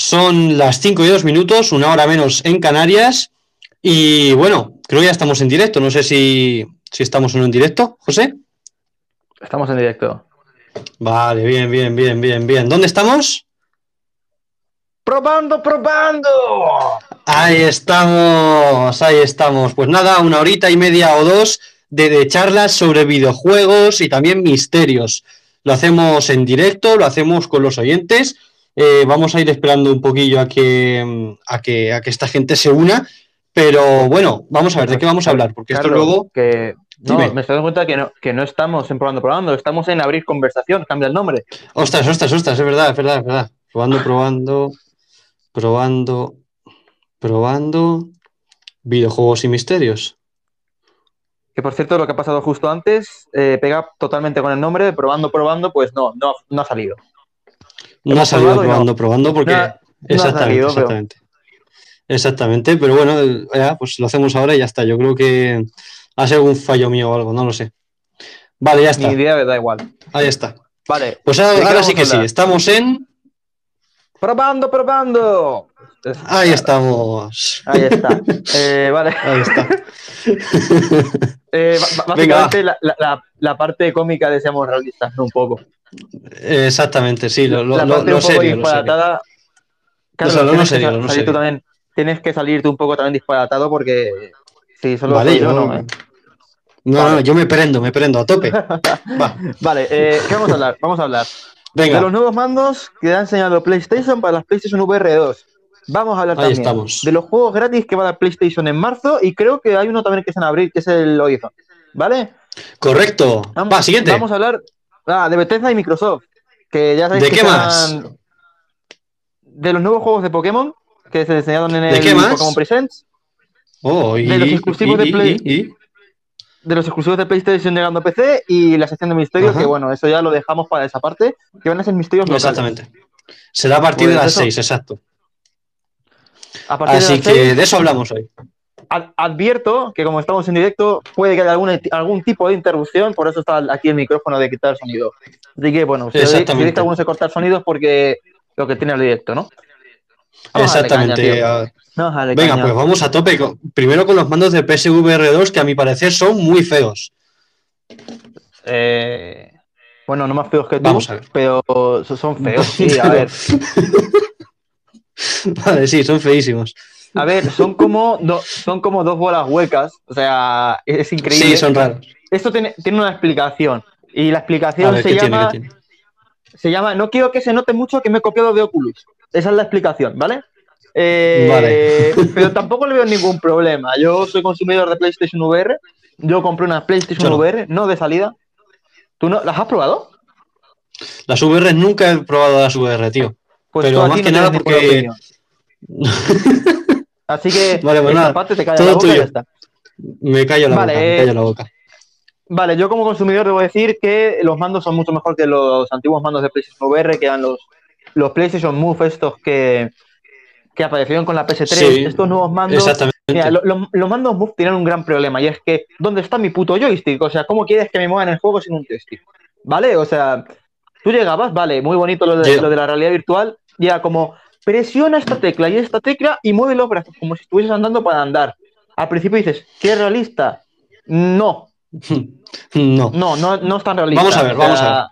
Son las 5 y 2 minutos, una hora menos en Canarias. Y bueno, creo que ya estamos en directo. No sé si, si estamos o no en directo, José. Estamos en directo. Vale, bien, bien, bien, bien, bien. ¿Dónde estamos? Probando, probando. Ahí estamos, ahí estamos. Pues nada, una horita y media o dos de, de charlas sobre videojuegos y también misterios. Lo hacemos en directo, lo hacemos con los oyentes. Eh, vamos a ir esperando un poquillo a que, a, que, a que esta gente se una. Pero bueno, vamos a ver, ¿de qué vamos a hablar? Porque esto luego. Que... No, Dime. me estoy dando cuenta que no, que no estamos en probando, probando, estamos en abrir conversación, cambia el nombre. Ostras, ostras, ostras, es verdad, es verdad, es verdad. Probando, probando, probando, probando. Videojuegos y misterios. Que por cierto, lo que ha pasado justo antes eh, pega totalmente con el nombre, probando, probando, pues no, no, no ha salido. No ha salido no. probando, probando, porque. No exactamente, salido, pero- exactamente. Exactamente, pero bueno, el- ya, pues lo hacemos ahora y ya está. Yo creo que ha sido un fallo mío o algo, no lo sé. Vale, ya está. Ni idea, da igual. Ahí está. Vale. Pues ¿De ahora, sí que sí, estamos en. Probando, probando. Ahí estamos. Ahí está. Eh, vale. Ahí está. Eh, ba- Venga, básicamente la, la- la- parte cómica de Seamos Realistas, ¿no? Un poco. Exactamente, sí, lo, lo, la parte lo un poco serio, disparatada. Claro, tienes que serio, salir serio. tú también. Tienes que salirte un poco también disparatado porque si solo Vale, yo, no, ¿eh? No, Vale. no, yo me prendo, me prendo a tope. Va, Vale, eh, ¿qué vamos a hablar? Vamos a hablar de venga, los nuevos mandos que ha enseñado PlayStation para las PlayStation VR 2. Vamos a hablar Ahí también estamos. de los juegos gratis que va a dar PlayStation en marzo y creo que hay uno también que es en abril, que es el Horizon. ¿Vale? correcto. Vamos, Va, siguiente. Vamos a hablar ah, de Bethesda y Microsoft. Que ya sabéis ¿De que qué más? De los nuevos juegos de Pokémon que se enseñaron en ¿De el? Pokémon Presents. Oh, y, de los exclusivos de Play. y- De los exclusivos de PlayStation llegando a PC y la sección de misterios, Ajá. que bueno, eso ya lo dejamos para esa parte, que van a ser misterios locales. Exactamente. Será a partir Pues de las eso. 6, exacto. De Así que seis, de eso hablamos hoy. ad- advierto que como estamos en directo, puede que haya algún, algún tipo de interrupción, por eso está aquí el micrófono de quitar sonido. Así que bueno, si veis si Exactamente. veis que alguno se corta el sonido es porque lo que tiene el directo, ¿no? Vamos caña, Exactamente. Venga, caña. pues vamos a tope. Primero con los mandos de PSVR 2, que a mi parecer son muy feos. Eh, bueno, no más feos que tú, Vamos a ver. pero so- son feos, sí, a ver. Vale, sí, son feísimos. A ver, son como, do- son como dos bolas huecas, o sea, es increíble. Sí, son raros. Esto tiene, tiene una explicación, y la explicación ver, se llama, se llama, no quiero que se note mucho que me he copiado de Oculus. Esa es la explicación, ¿vale? Eh, Vale. Pero tampoco le veo ningún problema. Yo soy consumidor de PlayStation VR. Yo compré una PlayStation no. VR, no de salida. ¿Tú no las has probado? Las VR nunca he probado las VR, tío. Pues Pero tú más que no nada porque- opinión. Así que Vale, pues esta nada, parte te todo la boca y tuyo. ya está. Me callo la Vale, boca, me callo la boca. Vale, yo como consumidor debo decir que los mandos son mucho mejor que los antiguos mandos de PlayStation VR, que eran los, los PlayStation Move estos que, que aparecieron con la PS3. Sí, estos nuevos mandos. Exactamente. Mira, lo- lo- los mandos Move tienen un gran problema y es que ¿dónde está mi puto joystick? O sea, ¿cómo quieres que me muevan el juego sin un joystick? ¿Vale? O sea, tú llegabas, vale, muy bonito lo de, lo de la realidad virtual, y era como presiona esta tecla y esta tecla y mueve los brazos como si estuvieses andando para andar. Al principio dices, ¿qué es realista? No, No. no, no, no es tan realista. Vamos a ver, O sea, vamos a ver.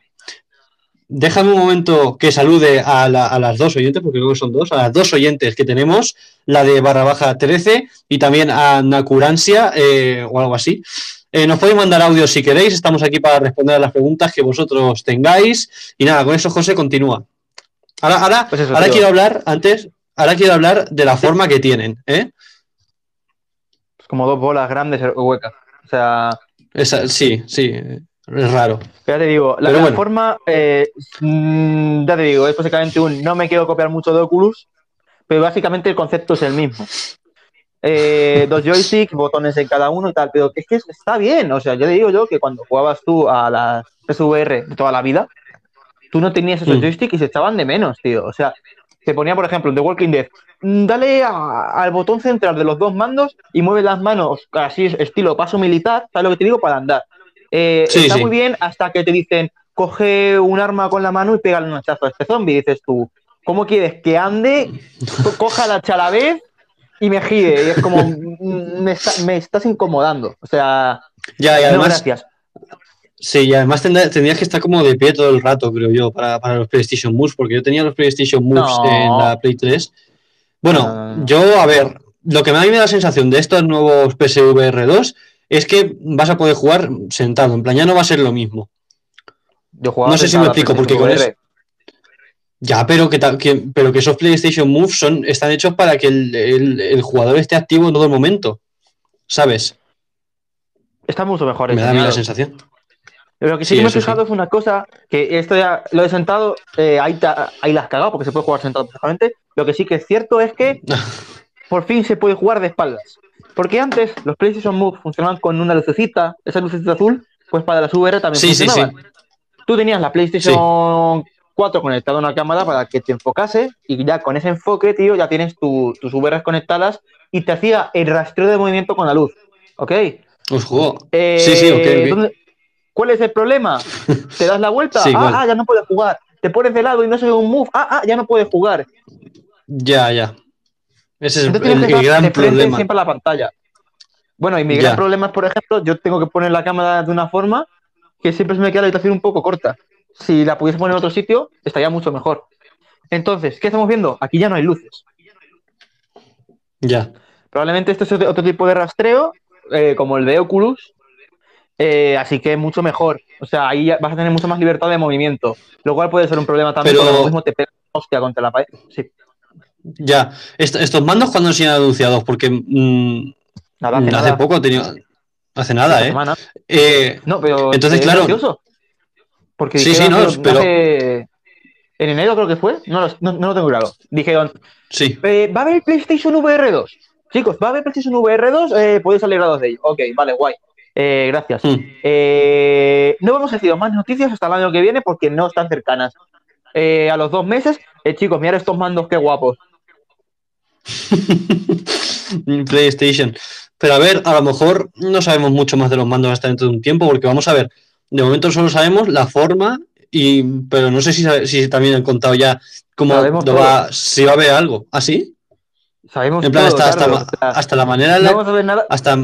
Déjame un momento que salude a, la- a las dos oyentes, porque creo que son dos, a las dos oyentes que tenemos, la de barra baja 13 y también a Nacuransia eh, o algo así. Eh, nos podéis mandar audio si queréis, estamos aquí para responder a las preguntas que vosotros tengáis. Y nada, con eso José continúa. Ahora, ahora, Pues eso, ahora tío. quiero hablar, antes, ahora quiero hablar de la forma que tienen, ¿eh? Es como dos bolas grandes huecas. O sea, Esa- sí, sí, es raro. ya te digo, la, bueno. forma, eh, mm, ya te digo, es básicamente un no me quiero copiar mucho de Oculus, pero básicamente el concepto es el mismo. Eh, dos joysticks, botones en cada uno y tal, pero es que está bien, o sea, ya te digo yo que cuando jugabas tú a las PSVR de toda la vida, tú no tenías esos Mm. joysticks y se echaban de menos, tío. O sea, se ponía, por ejemplo, en The Walking Dead, mm, dale a- al botón central de los dos mandos y mueve las manos así, estilo paso militar, ¿sabes lo que te digo? Para andar. Eh, Sí, está sí. muy bien hasta que te dicen, coge un arma con la mano y pégale un hachazo a este zombie. Dices tú, ¿cómo quieres que ande, co- coja la hacha a la vez y me gire? Y es como, mm, me, está- me estás incomodando. O sea, Ya, y no, gracias. Sí, y además tendrías que estar como de pie todo el rato, creo yo, para, para los PlayStation Moves, porque yo tenía los PlayStation Moves No. en la Play 3. Bueno, No, no, no. yo, a ver, lo que me da a mí me da la sensación de estos nuevos PSVR 2 es que vas a poder jugar sentado, en plan, ya no va a ser lo mismo. Yo no sé si me explico, porque con VR. Ya, pero que, pero que esos PlayStation Moves son, están hechos para que el, el- el jugador esté activo en todo el momento. ¿Sabes? Está mucho mejor. Me da a mí la sensación. Lo que sí, Sí, que me he sí. fijado es una cosa, que esto ya lo he sentado, eh, ahí, te- ahí la has cagado porque se puede jugar sentado perfectamente. Lo que sí que es cierto es que por fin se puede jugar de espaldas. Porque antes los PlayStation Move funcionaban con una lucecita, esa lucecita azul, pues para las VR también Sí, sí, funcionaban. Tú tenías la PlayStation 4 conectada a una cámara para que te enfocase y ya con ese enfoque, tío, ya tienes tu- tus VR conectadas y te hacía el rastreo de movimiento con la luz. ¿Ok? Os juego. Eh, Sí, sí, ok, ok. ¿dónde- ¿Cuál es el problema? ¿Te das la vuelta? Sí, ah, ah, ya no puedes jugar. Te pones de lado y no se ve un move. Ah, ah, ya no puedes jugar. Ya, ya. Ese es el, Entonces el estar gran problema. siempre a la pantalla. Bueno, y mi Ya. gran problema es, por ejemplo, yo tengo que poner la cámara de una forma que siempre se me queda la habitación un poco corta. Si la pudiese poner en otro sitio, estaría mucho mejor. Entonces, ¿qué estamos viendo? Aquí ya no hay luces. Ya. Probablemente esto es otro tipo de rastreo, eh, como el de Oculus, eh, así que mucho mejor. O sea, ahí vas a tener mucha más libertad de movimiento, lo cual puede ser un problema también, Pero- lo mismo te pega hostia contra la pared. Sí, Ya. Est- estos mandos cuando han sido anunciados, porque mm, nada, hace, hace nada, poco he tenido. Hace nada, ¿eh? Eh, No, pero Entonces, es claro. gracioso. Porque Sí, sí, no, pero- hace- en enero creo que fue, no no, no lo tengo claro. Dijeron, Sí. eh, va a haber PlayStation VR 2. Chicos, va a haber PlayStation VR 2, eh, podéis alegraros de ello. Ok, vale, guay. Eh, gracias. Mm. Eh, no vamos a más noticias hasta el año que viene porque no están cercanas. Eh, a los dos meses, eh, chicos, mirad estos mandos, qué guapos. PlayStation. Pero a ver, a lo mejor no sabemos mucho más de los mandos hasta dentro de un tiempo, porque vamos a ver, de momento solo sabemos la forma, y pero no sé si, también han contado ya cómo va, si va a haber algo. ¿Ah, sí? Sabemos En plan, todo, hasta, hasta, Carlos, ma- o sea, hasta la manera en no la, vamos a ver nada. hasta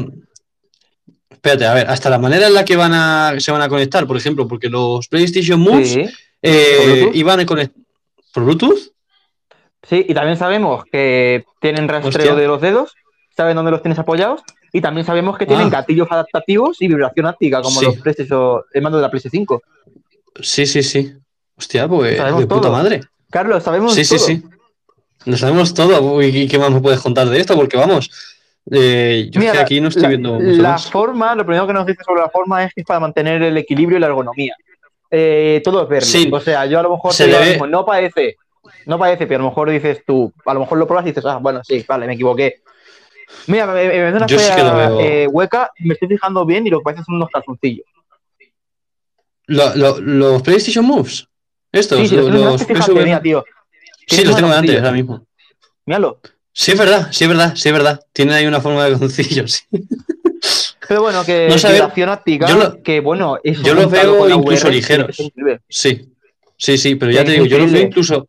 espérate, a ver, hasta la manera en la que van a se van a conectar, por ejemplo, porque los PlayStation Moves Sí, eh, iban a conectar por Bluetooth. sí, y también sabemos que tienen rastreo Hostia. de los dedos, saben dónde los tienes apoyados, y también sabemos que tienen Ah. gatillos adaptativos y vibración áptica, como Sí. los PlayStation, el mando de la PlayStation 5. Sí, sí, sí. Hostia, pues de puta todo. madre. Carlos, sabemos Sí, sí, todo. sí. Lo sabemos todo. Uy, ¿y ¿qué más me puedes contar de esto? Porque vamos, eh, yo es Mira, que aquí no estoy la, viendo la forma, lo primero que nos dice sobre la forma es que es para mantener el equilibrio y la ergonomía. Eh, todo es verlo. Sí. O sea, yo a lo mejor Se te mismo, no parece, no parece, pero a lo mejor dices tú, a lo mejor lo pruebas y dices, ah, bueno, sí, vale, me equivoqué. Mira, me, me, una Yo fea, veo. eh, hueca, me estoy fijando bien y lo que parece son unos calzoncillos. Lo- lo- ¿Los PlayStation Moves? Estos, Sí, sí, los, los, los fíjate, mira, tío. Sí, los tengo delante ahora mismo. Míralo. Sí, es verdad, sí, es verdad, sí, es verdad. Tienen ahí una forma de calzoncillo, sí. Pero bueno, que No a áptica, yo lo- que bueno, eso yo los veo incluso VR, ligeros. es. Sí, sí, sí, pero ya Es te digo, yo los veo incluso.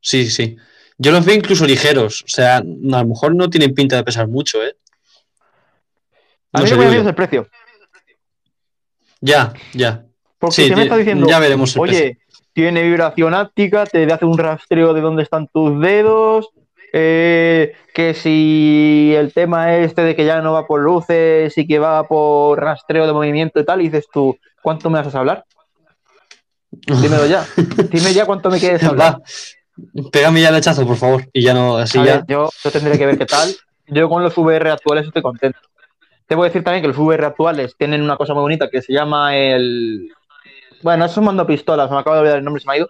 Sí, sí. Yo los veo incluso ligeros. O sea, a lo mejor no tienen pinta de pesar mucho, ¿eh? A No mí me es yo. el precio. Ya, ya. Porque Sí, si me está diciendo, ya veremos el precio. oye, tiene vibración áptica, te hace un rastreo de dónde están tus dedos, eh, que si el tema este de que ya no va por luces y que va por rastreo de movimiento y tal, y dices tú, ¿cuánto me vas a hablar? Dímelo ya. Dime ya cuánto me quieres hablar. Va, pégame ya el hachazo, por favor. Y ya no, así A ya. ver, yo, yo tendré que ver qué tal. Yo con los VR actuales estoy contento. Te voy a decir también que los VR actuales tienen una cosa muy bonita que se llama el. Bueno, es un mando pistola, se me acaba de olvidar el nombre, se me ha ido.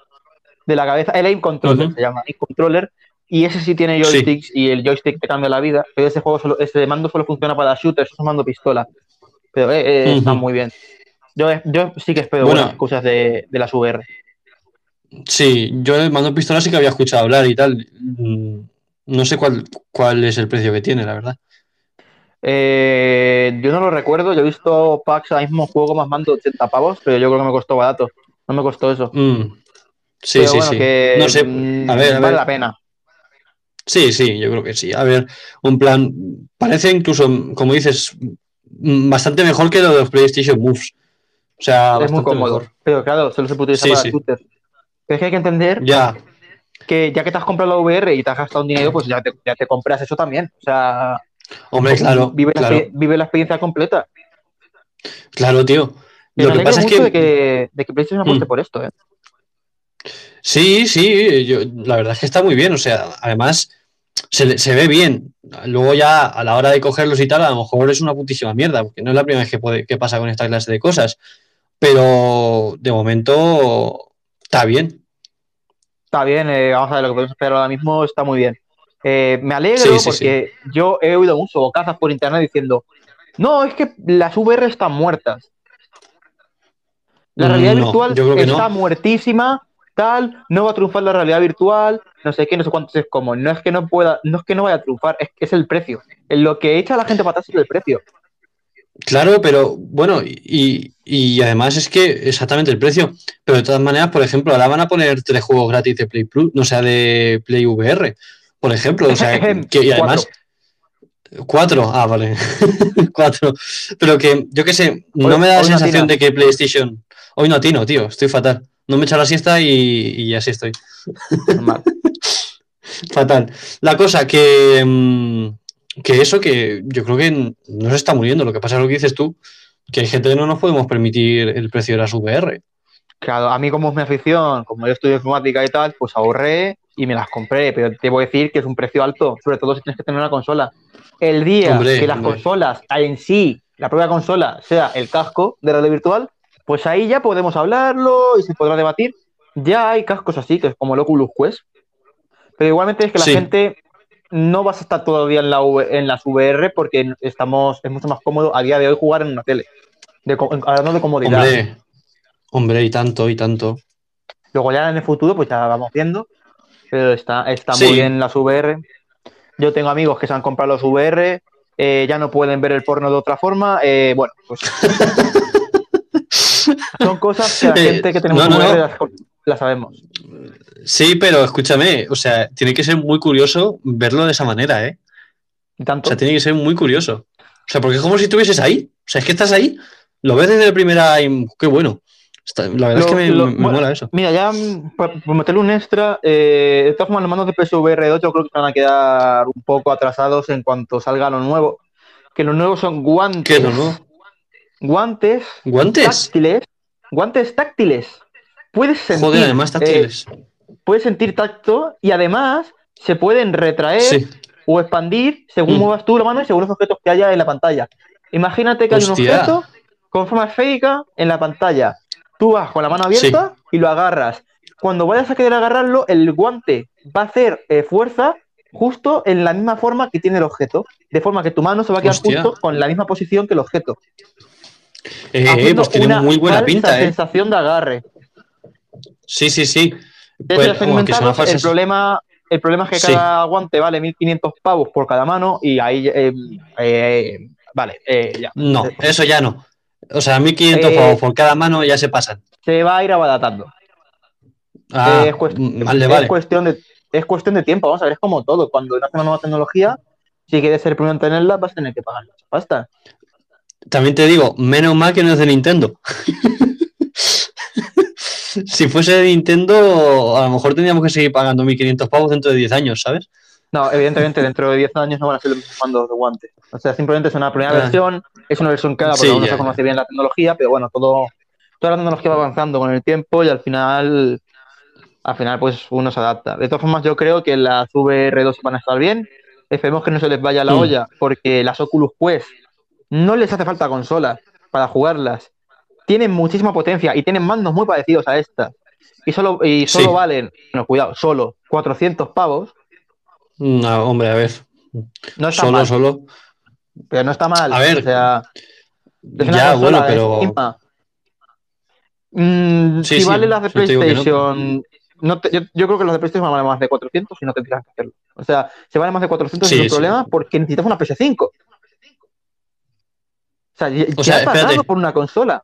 De la cabeza. El aim controller se llama. Aim controller. Y ese sí tiene Sí. joysticks y el joystick te cambia la vida. Pero ese juego solo, ese mando solo funciona para shooters, es un mando pistola. Pero eh, eh, está muy bien. Yo, yo sí que espero Bueno. buenas cosas de, de las VR. Sí, yo el mando pistola sí que había escuchado hablar y tal. Mm, No sé cuál, cuál es el precio que tiene, la verdad. Eh, yo no lo recuerdo, yo he visto packs ahora mismo juego más mando de 80 pavos, pero yo creo que me costó barato. No me costó eso. Mm. Sí, Pero sí, bueno, sí. que No sé, mm, a ver, a vale ver. la pena. Sí, sí, yo creo que sí. A ver, un plan, parece incluso, como dices, mm, bastante mejor que lo de los PlayStation Moves. O sea, es muy cómodo. mejor. Pero claro, solo se puede utilizar Sí, para sí. shooters. Pero es que hay que entender Ya, que ya que te has comprado la VR y te has gastado un dinero, pues ya te, ya te compras eso también. O sea, hombre, claro, vive, la, claro, vive la experiencia completa. claro, tío. Lo que pasa es que de que, de que PlayStation apueste Mm. por esto, ¿eh? Sí, sí, yo, la verdad es que está muy bien, o sea, además se, ve bien. Luego ya a la hora de cogerlos y tal, a lo mejor es una putísima mierda, porque no es la primera vez que, puede, que pasa con esta clase de cosas. Pero de momento está bien. Está bien, eh, vamos a ver, lo que podemos esperar ahora mismo está muy bien. Eh, me alegro Sí, sí, porque yo he oído mucho bocazas por internet diciendo, no, es que las VR están muertas. La realidad No, virtual está no. muertísima, tal, no va a triunfar la realidad virtual, no sé qué, no sé cuántos es como. No es que no pueda, no es que no vaya a triunfar, es que es el precio. Lo que echa a la gente para atrás es el precio. Claro, pero bueno, y, y además es que exactamente el precio. Pero de todas maneras, por ejemplo, ahora van a poner tres juegos gratis de Play Plus, no sea de Play VR, por ejemplo. O sea, que, y además. Cuatro, ah, vale. Cuatro. Pero que, yo qué sé, no Hoy- me da la no sensación de que PlayStation. Hoy no atino, tío, estoy fatal. No me he echado la siesta y, y así estoy. Normal. Fatal. La cosa que. mm, que eso, que yo creo que no se está muriendo. Lo que pasa es lo que dices tú, que hay gente que no nos podemos permitir el precio de las VR. Claro, a mí como es mi afición, como yo estudio informática y tal, pues ahorré y me las compré, pero te voy a decir que es un precio alto, sobre todo si tienes que tener una consola. El día Hombre, que las hombre. consolas en sí, la propia consola, sea el casco de realidad virtual, pues ahí ya podemos hablarlo y se podrá debatir. Ya hay cascos así, que es como el Oculus Quest, pero igualmente es que la Sí. gente no vas a estar día en, la V- en las VR porque estamos, es mucho más cómodo a día de hoy jugar en una tele. De, hablando de comodidad. Hombre, hombre, y tanto, y tanto. Luego ya en el futuro, pues ya vamos viendo. Pero está, está Sí. muy bien las VR. Yo tengo amigos que se han comprado los VR, eh, ya no pueden ver el porno de otra forma. eh, bueno, pues son cosas que la Eh, gente que tenemos no, no, VR no. Las, las sabemos. Sí, pero escúchame, o sea, tiene que ser muy curioso verlo de esa manera, ¿eh? Y O tanto. sea, tiene que ser muy curioso. O sea, porque es como si estuvieses ahí. O sea, es que estás ahí, lo ves desde la primera y qué bueno. Está- la verdad es que me, lo- me- me bueno, mola eso. Mira, ya por, por meterle un extra, eh, de todas formas, los mandos de PSVR 2 yo creo que van a quedar un poco atrasados en cuanto salga lo nuevo. Que los nuevos son guantes. ¿Qué es lo nuevo? Guantes ¿Guantes? táctiles. Guantes táctiles. Puedes sentir, Joder, además táctiles. eh, puedes sentir tacto y además se pueden retraer sí. o expandir según Mm. muevas tú la mano y según los objetos que haya en la pantalla. Imagínate que hay un objeto con forma esférica en la pantalla. Tú vas con la mano abierta y lo agarras. Cuando vayas a querer agarrarlo, el guante va a hacer eh, fuerza justo en la misma forma que tiene el objeto. De forma que tu mano se va a quedar Hostia. justo con la misma posición que el objeto. Eh, eh, pues tiene una muy buena pinta, ¿eh? sensación de agarre. Sí, sí, sí. Pues, que falsas- el, problema, el problema es que Sí. cada guante vale 1500 pavos por cada mano y ahí. eh, eh, vale, ya. No, eso ya no. O sea, 1500 Eh, pavos por cada mano ya se pasan. Se va a ir abaratando. Ah, es, cuest- mm, vale, es vale. cuestión de, es cuestión de tiempo. Vamos a ver, es como todo. Cuando nace una nueva tecnología, si quieres ser primero en tenerla, vas a tener que pagar mucha pasta. También te digo, menos mal que no es de Nintendo. si fuese de Nintendo, a lo mejor tendríamos que seguir pagando 1500 pavos dentro de 10 años, ¿sabes? No, evidentemente, dentro de 10 años no van a ser los mismos mandos de guantes. O sea, simplemente es una primera Ah. versión, es una versión cara porque Sí, aún no se conoce bien la tecnología, pero bueno, todo, toda la tecnología va avanzando con el tiempo y al final, al final, pues uno se adapta. De todas formas, yo creo que las VR2 van a estar bien. Esperemos que no se les vaya la Mm. olla, porque las Oculus Quest no les hace falta consolas para jugarlas. Tienen muchísima potencia y tienen mandos muy parecidos a estas. Y solo, y solo Sí. valen, bueno, cuidado, solo 400 pavos. No, hombre, a ver. No está Solo, mal. solo. Pero no está mal. A ver, o sea, Ya, bueno, pero. Mm, Sí, si sí, vale las de no. PlayStation, no te- yo, yo creo que las de PlayStation valen más de 400 y no tendrías que hacerlo. O sea, se valen más de 400 Sí, sin problema porque necesitas una PS5. O sea, ya, O sea, has pagado por una consola.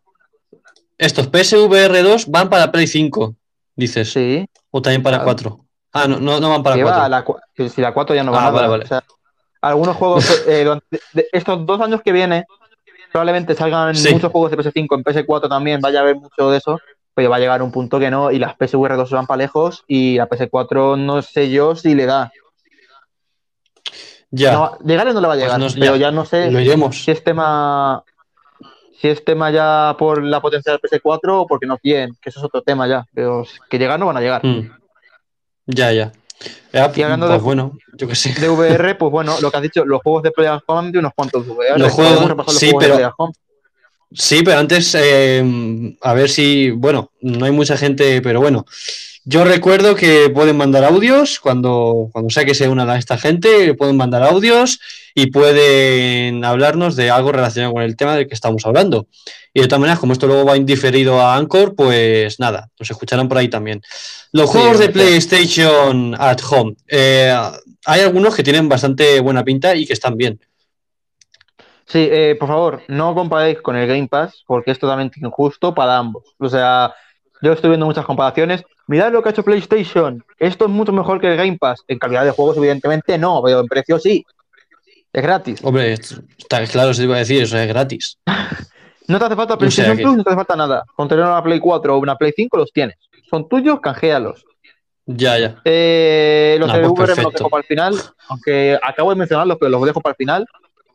Estos PSVR 2 van para Play 5. dices. Sí. O también para Claro. 4. Ah, no, no, no van para que 4. va, la, si la 4 ya no va Ah, vale, vale. O sea, algunos juegos, eh, de- estos dos años que vienen, probablemente salgan Sí. muchos juegos de PS5, en PS4 también vaya a haber mucho de eso, pero va a llegar un punto que no, y las PSVR 2 se van para lejos, y la PS4 no sé yo si le da. Ya, No, llegarle no le va a Pues llegar, no- pero ya. ya no sé iremos. si es tema si es tema ya por la potencia del PS4 o porque no quieren, que eso es otro tema ya, pero que llegar no van a llegar. Mm. Ya, ya. Ya, Y hablando pues de- bueno, yo qué sé. De VR, pues bueno, lo que has dicho, los juegos de Play at Home han de unos cuantos VR. Los juegos, los sí, juegos de pero- Home. Sí, pero antes, eh, a ver si, bueno, no hay mucha gente, pero bueno, yo recuerdo que pueden mandar audios cuando, cuando sea que se una a esta gente, pueden mandar audios y pueden hablarnos de algo relacionado con el tema del que estamos hablando. Y de todas maneras, como esto luego va indiferido a Anchor, pues nada, nos escucharán por ahí también. Los Sí, juegos de. PlayStation at Home, eh, hay algunos que tienen bastante buena pinta y que están bien. Sí, eh, por favor, no comparéis con el Game Pass porque es totalmente injusto para ambos. O sea, yo estoy viendo muchas comparaciones. Mirad lo que ha hecho PlayStation. Esto es mucho mejor que el Game Pass. En calidad de juegos, evidentemente, no, pero en precio sí. Es gratis. Hombre, está claro, se iba a decir, eso es gratis. No te hace falta O sea PlayStation que- Plus, no te hace falta nada. Con tener una Play 4 o una Play 5 los tienes. Son tuyos, canjealos. Ya, ya. Eh, los Ah, de pues VR me los dejo para el final, aunque acabo de mencionarlos, pero los dejo para el final.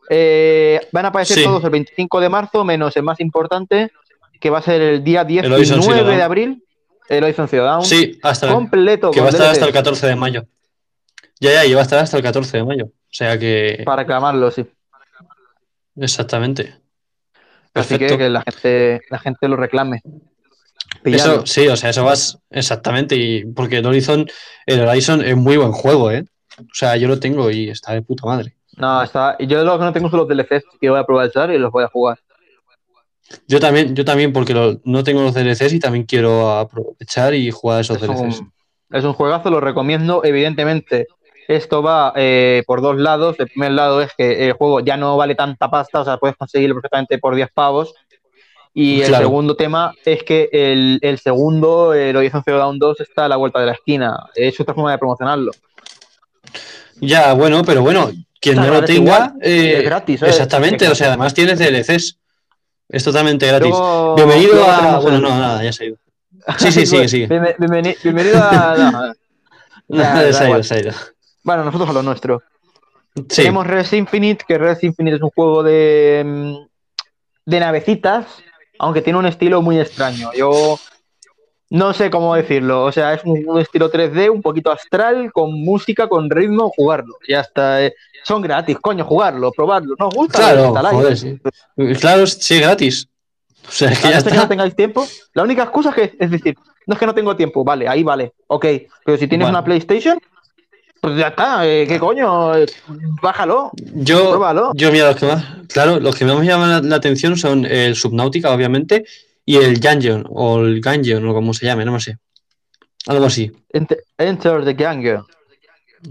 Eh, van a aparecer Sí. todos el 25 de marzo, menos el más importante, que va a ser el día Horizon Zero 19 Dawn. de abril, el Horizon Zero Dawn. Sí, hasta completo, que va a estar hasta el 14 de mayo. Ya, ya, y va a estar hasta el 14 de mayo. O sea que. para reclamarlo, sí. Exactamente. Así Perfecto. que, que la gente, la gente lo reclame. Eso, sí, o sea, eso vas exactamente. Y porque el Horizon, el Horizon es muy buen juego, ¿eh? O sea, yo lo tengo y está de puta madre. No, está. y Yo lo que no tengo son los DLCs que voy a aprovechar y los voy a jugar. Yo también, yo también, porque lo- no tengo los DLCs y también quiero aprovechar y jugar esos Es DLCs. un, es un juegazo, lo recomiendo. Evidentemente, esto va eh, por dos lados. El primer lado es que el juego ya no vale tanta pasta, o sea, puedes conseguirlo perfectamente por 10 pavos. Y el segundo tema es que el, el segundo, el Horizon Zero Dawn 2, está a la vuelta de la esquina. Es otra forma de promocionarlo. Ya, bueno, pero bueno, quien no lo tenga. igual, eh, es gratis, ¿eh? Exactamente, o sea, además tienes DLCs. Es totalmente gratis. Luego- Bienvenido luego a. Bueno, no, nada, ya se ha ido. Sí, sí, sigue, sigue. Bienve- bienveni- bienvenido a. no, Ya, se ha ido, se ha ido. bueno, nosotros a lo nuestro. Sí, Tenemos Res Infinite, que Res Infinite es un juego de, mm, de navecitas, aunque tiene un estilo muy extraño. Yo no sé cómo decirlo. O sea, es un, un estilo 3D, un poquito astral, con música, con ritmo, jugarlo. Ya está. eh, Son gratis, coño, jugarlo, probarlo. ¿Nos gusta? Claro, joder, sí. Claro, sí, gratis. O sea, que ya no ser que no está. tengáis tiempo. La única excusa es que, es decir, no es que no tengo tiempo, vale, ahí vale, ok. Pero si tienes una PlayStation, pues ya está, eh, ¿qué coño? Bájalo. Yo, Pruébalo. yo, mira, los que más, claro, los que más me llaman la, la atención son el Subnautica, obviamente, y el Gungeon, o el Gungeon, o como se llame, no me sé. Algo así. Enter, enter the Gang.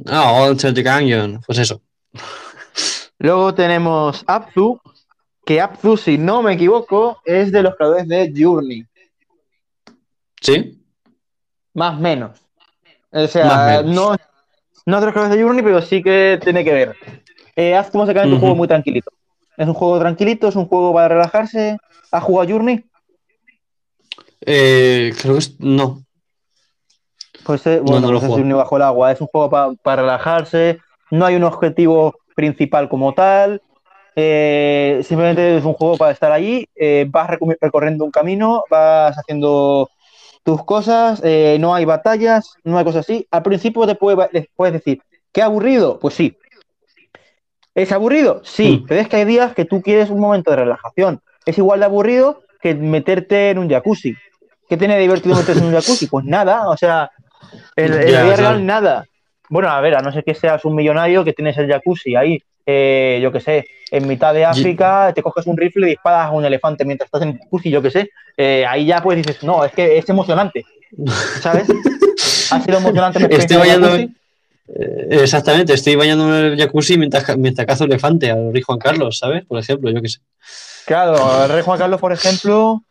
Ah, Alter the Gungeon, pues eso. Luego tenemos Abzu, que Abzu, si no me equivoco, es de los creadores de Journey, ¿Sí? más o menos. O sea, menos. no, no de los creadores de Journey, pero sí que tiene que ver. Eh, Abzu básicamente es un Ujú. juego muy tranquilito. Es un juego tranquilito, es un juego para relajarse. ¿Has jugado Journey? Eh, creo que es. No. Pues eh, bueno, no lo pues es juego. Journey bajo el agua. Es un juego pa- para relajarse. No hay un objetivo principal como tal. Eh, simplemente es un juego para estar allí. eh, vas recorriendo un camino, vas haciendo tus cosas. no hay batallas, no hay cosas así. Al principio te puede- les puedes decir, ¿qué aburrido? Pues sí. ¿Es aburrido? Sí, Mm. pero es que hay días que tú quieres un momento de relajación. Es igual de aburrido que meterte en un jacuzzi. ¿Qué tiene de divertido meterse en un jacuzzi? Pues nada, o sea, la vida claro. real nada. Bueno, a ver, a no ser que seas un millonario que tienes el jacuzzi ahí, eh, yo qué sé, en mitad de África, te coges un rifle y disparas a un elefante mientras estás en el jacuzzi, yo qué sé. eh, ahí ya pues dices, no, es que es emocionante, ¿sabes? ha sido emocionante Estoy el jacuzzi. eh, exactamente, estoy bañándome en el jacuzzi mientras, mientras cazo elefante al rey Juan Carlos, ¿sabes? Por ejemplo, yo qué sé. Claro, el rey Juan Carlos, por ejemplo,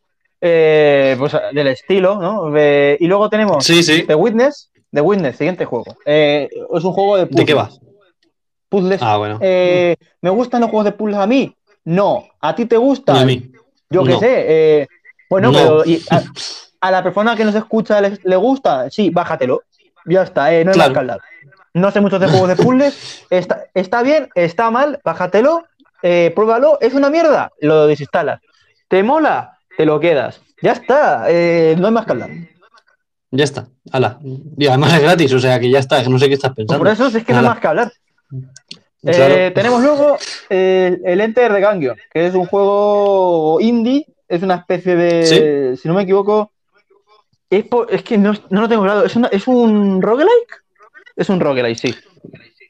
eh, pues del estilo, ¿no? Eh, y luego tenemos Sí, sí. The Witness, The Witness, siguiente juego. Eh, es un juego de ¿De qué va? Puzzles. Ah, bueno. Eh, ¿Me gustan los juegos de puzzles a mí? No. ¿A ti te gustan? a mí. Yo qué No. sé. bueno, No. pero y a, a la persona que nos escucha le, le gusta, sí, bájatelo. Ya está, no hay Claro. más que hablar. No sé mucho de juegos de puzzles. Está, está bien, está mal, bájatelo, pruébalo. ¿Es una mierda? Lo desinstalas. ¿Te mola? Te lo quedas. Ya está, eh, no hay más que hablar. Ya está. Hala. Y además es gratis, o sea que ya está, no sé qué estás Pues pensando. por eso es que no hay Ala. más que hablar. Claro. Eh, tenemos luego el, el Enter the Gungeon, que es un juego indie, es una especie de, si no me equivoco, es, es que no, no lo tengo claro, ¿es, una- ¿es un roguelike? Es un roguelike, sí.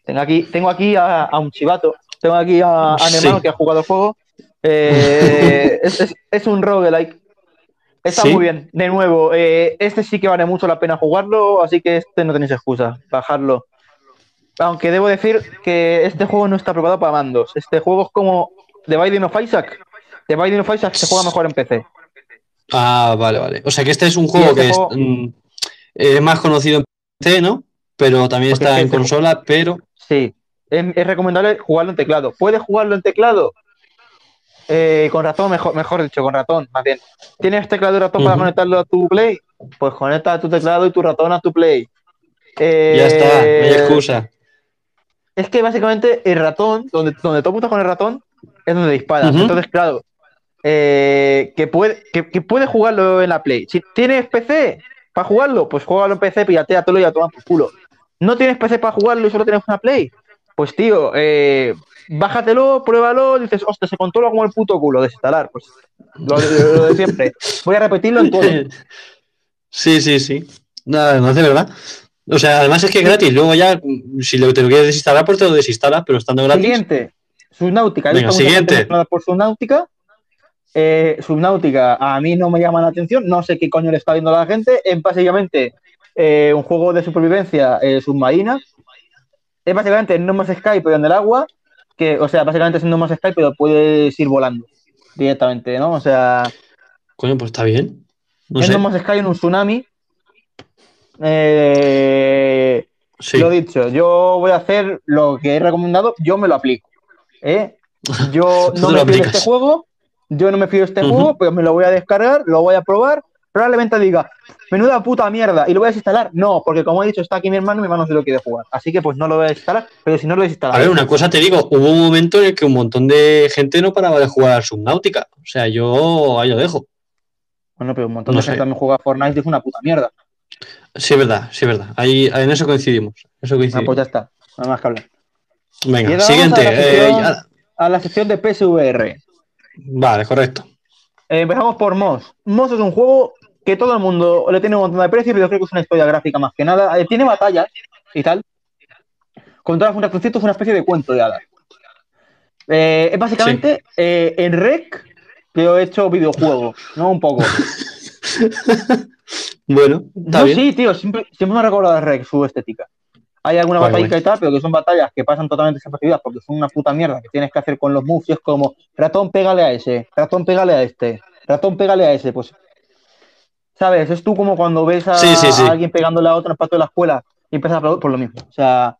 Tengo aquí, tengo aquí a, a un chivato, tengo aquí a, a mi Sí. que ha jugado el juego. Eh, es, es- es un roguelike. Está Sí. muy bien. De nuevo, eh, este sí que vale mucho la pena jugarlo, así que este no tenéis excusa, bajarlo. Aunque debo decir que este juego no está preparado para mandos. Este juego es como The Binding of Isaac. The Binding of Isaac se juega mejor en PC. Ah, vale, vale. O sea que este es un juego este que es, mm, es más conocido en PC, ¿no? Pero también Porque está es en este consola, pero. Sí, es, es recomendable jugarlo en teclado. ¿Puedes jugarlo en teclado? Eh, con ratón, mejor, mejor dicho, con ratón, más bien. ¿Tienes teclado y ratón para conectarlo a tu Play? Pues conecta tu teclado y tu ratón a tu Play. Eh, Ya está, no hay excusa. Es que básicamente el ratón, donde, donde tú apuntas con el ratón, es donde disparas. Ujú. Entonces, claro, eh, que, puede, que, que puedes jugarlo en la Play. Si tienes PC para jugarlo, pues juégalo en PC, pirateatelo y a tomar por culo. No tienes PC para jugarlo y solo tienes una Play. Pues tío, eh, bájatelo, pruébalo, dices, hostia, se controla como el puto culo, desinstalar. Pues lo, de- lo de siempre. Voy a repetirlo en todo. Sí, sí, sí. Nada, no hace verdad. O sea, además es que es gratis. Luego ya, si lo, te lo quieres desinstalar, pues te lo desinstalas, pero estando gratis. Siguiente, Subnautica. He Venga, siguiente. por Subnautica. Eh, Subnautica a mí no me llama la atención, no sé qué coño le está viendo a la gente. Es básicamente eh, un juego de supervivencia eh, submarina. Es básicamente No Man's Sky, pero en el agua. Que, o sea, básicamente es No Man's Sky, pero puedes ir volando directamente, ¿no? O sea, Coño, pues está bien. No es sé. No Man's Sky en un tsunami. Eh, Sí. Lo dicho, yo voy a hacer lo que he recomendado, yo me lo aplico. ¿eh? Yo no me lo fío de aplicas. este juego, yo no me fío de este juego, pero me lo voy a descargar, lo voy a probar, probablemente diga, menuda puta mierda, y lo voy a desinstalar. No, porque como he dicho, está aquí mi hermano y mi hermano no se lo quiere jugar. Así que pues no lo voy a desinstalar, pero si no lo A desinstalaré. ver, una cosa te digo, hubo un momento en el que un montón de gente no paraba de jugar Subnautica. O sea, yo ahí lo dejo. Bueno, pero un montón no de sé. gente también juega a Fortnite y es una puta mierda. Sí, es verdad, sí, es verdad. Ahí, en eso coincidimos. Eso Ah, coincidimos. pues ya está, nada más que hablar. Venga, siguiente. a la eh, sección- A la sección de PSVR. Vale, correcto. Eh, empezamos por Moss. Moss es un juego que todo el mundo le tiene un montón de precio, pero yo creo que es una historia gráfica más que nada. Eh, tiene batallas y tal. Con todas las es una especie de cuento de hadas. Eh, es básicamente eh, en rec, pero he hecho videojuego, ¿no? Un poco. Bueno, está No, bien. sí, tío, siempre, siempre me ha recordado a rec su estética. Hay alguna Guay, batalla y tal, pero que son batallas que pasan totalmente desapercibidas porque son una puta mierda que tienes que hacer con los moves y es como ratón, pégale a ese, ratón, pégale a este, ratón, pégale a ese, pues. ¿Sabes? Es tú como cuando ves a, Sí, sí, sí. a alguien pegándole a otro en el patio de la escuela y empiezas a aplaudir por lo mismo. O sea,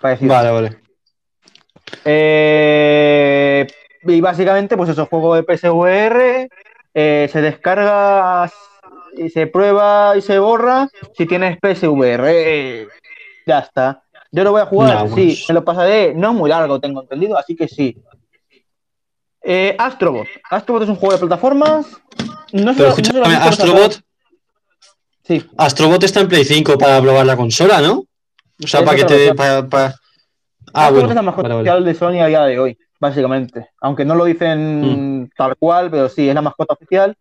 parecido. Vale, vale. Eh, y básicamente, pues eso, juego de PSVR, eh, se descarga y se prueba y se borra si tienes PSVR. eh, ya está. Yo lo voy a jugar, No, sí, pues- me lo pasaré, no es muy largo, tengo entendido, así que sí. Astrobot. Astrobot es un juego de plataformas. No sé, Pero no sé escúchame, visto, Astrobot, Sí, Astrobot está en Play 5 para probar la consola, ¿no? O sea, para que te dé. para- para- Ah, bueno. es la mascota Vale, de Sony a día de hoy, básicamente. Aunque no lo dicen Mm. tal cual, pero sí, es la mascota oficial.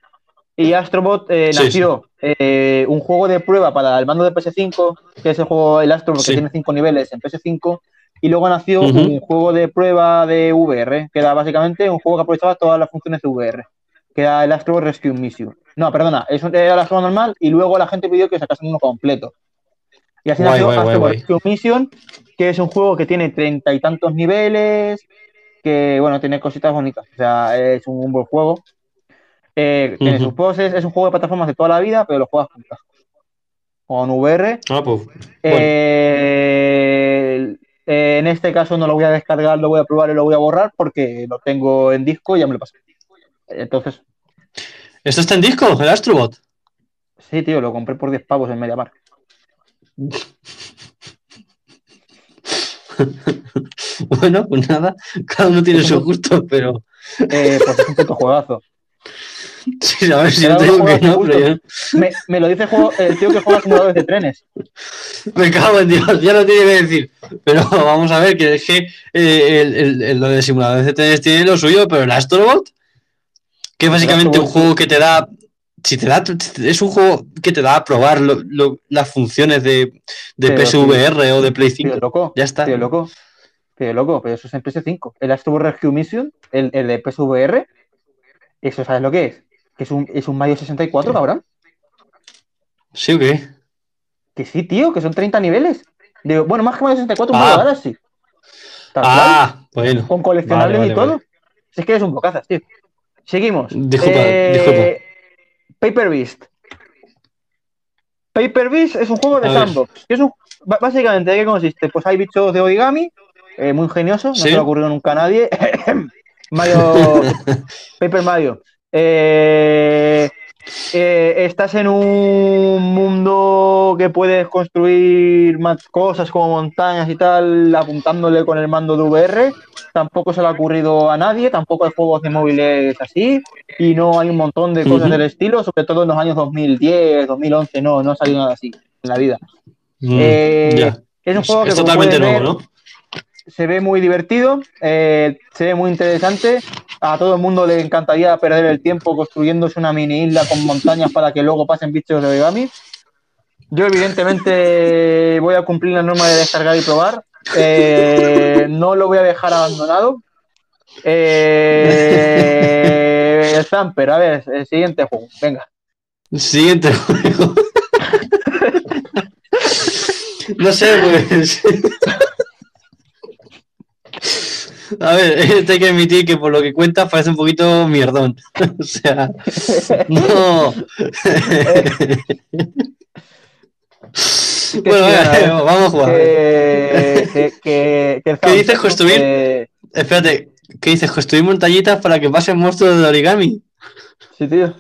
Y Astrobot eh, Sí, nació eh, un juego de prueba para el mando de PS5, que es el juego El Astrobot, Sí. que tiene cinco niveles en PS5. Y luego nació un juego de prueba de VR, que era básicamente un juego que aprovechaba todas las funciones de VR, que era el Astrobot Rescue Mission. No, perdona, es un- era el Astrobot normal y luego la gente pidió que sacasen uno completo. Y así Guay, nació guay, guay. Rescue Mission, que es un juego que tiene treinta y tantos niveles, que bueno, tiene cositas bonitas. O sea, es un, buen juego. Eh, tiene sus poses, es un juego de plataformas de toda la vida, pero lo juegas con casco. Con VR. Ah, pues. Bueno. Eh, eh, en este caso no lo voy a descargar, lo voy a probar y lo voy a borrar porque lo tengo en disco y ya me lo pasé. Entonces, ¿Esto está en disco, el Astrobot? sí, tío, lo compré por 10 pavos en MediaMarkt. Bueno, pues nada, cada uno tiene su gusto, pero. Eh, porque es un puto juegazo. Sí, a ver si yo tengo que no, pero yo- Me, me lo dice el, juego- el tío que juega simuladores de trenes. Me cago en Dios, ya lo tiene que decir. Pero vamos a ver, que es que eh, el, el- el- lo de simuladores de trenes tiene lo suyo, pero el Astrobot, que es básicamente un juego que te da. Si te da. Es un juego que te da a probar lo- lo- las funciones de, de Pero PSVR o de Play Tío 5. loco, Ya está. tío loco. Tío loco, pero eso es en PS5. El Astro Rescue Mission, el, el de PSVR, eso ¿sabes lo que es? Que es un, es un Mario 64, cabrón. ¿Sí o qué? Que sí, tío, que son 30 niveles. De- bueno, más que Mario 64, un Ah. Mario Galaxy. Ah, bueno. con coleccionables vale, y vale, todo. Si es que eres un bocazas, tío. Seguimos. Disculpa, Eh, Paper Beast. Paper Beast es un juego de sandbox. es un- básicamente, ¿de qué consiste? Pues hay bichos de origami, eh, muy ingeniosos, no se le ha ocurrido nunca a nadie. Mario, Paper Mario. Eh, eh, estás en un mundo que puedes construir más cosas como montañas y tal, apuntándole con el mando de VR. Tampoco se le ha ocurrido a nadie, tampoco hay juegos de móviles así, y no hay un montón de cosas del estilo, sobre todo en los años 2010, 2011, no, no ha salido nada así en la vida. Mm, Eh. Es un Es, juego que es totalmente nuevo, ver, ¿no? Se ve muy divertido, eh, se ve muy interesante. A todo el mundo le encantaría perder el tiempo construyéndose una mini isla con montañas para que luego pasen bichos de origami. Yo, evidentemente, voy a cumplir la norma de descargar y probar. Eh, no lo voy a dejar abandonado. Eh, el Zamper, a ver, el siguiente juego. Venga. Siguiente juego. no sé, pues. A ver, este hay que admitir que por lo que cuentas parece un poquito mierdón. o sea, no. bueno, vamos a jugar. Que, que, que- que el ¿Qué dices, construir? eh, Espérate, ¿qué dices? ¿Construir montañitas para que pasen monstruos de origami? sí, tío.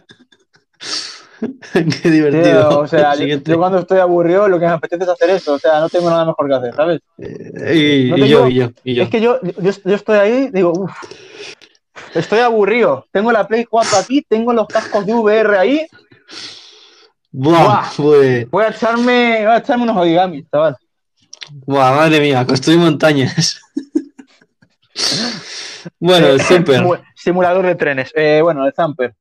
Qué Tío, divertido. o sea, yo, cuando estoy aburrido lo que me apetece es hacer esto, o sea, no tengo nada mejor que hacer, ¿sabes? Eh, y, no y tengo- yo, y yo, y yo. Es que yo, yo, estoy ahí, digo, uff, estoy aburrido, tengo la Play 4 aquí, tengo los cascos de VR ahí, Buah, Buah. pues, voy a echarme, voy a echarme unos origamis, chaval. buah, madre mía, construir montañas. bueno, el Zamper. Simu- Simulador de trenes, eh, bueno, el Zamper.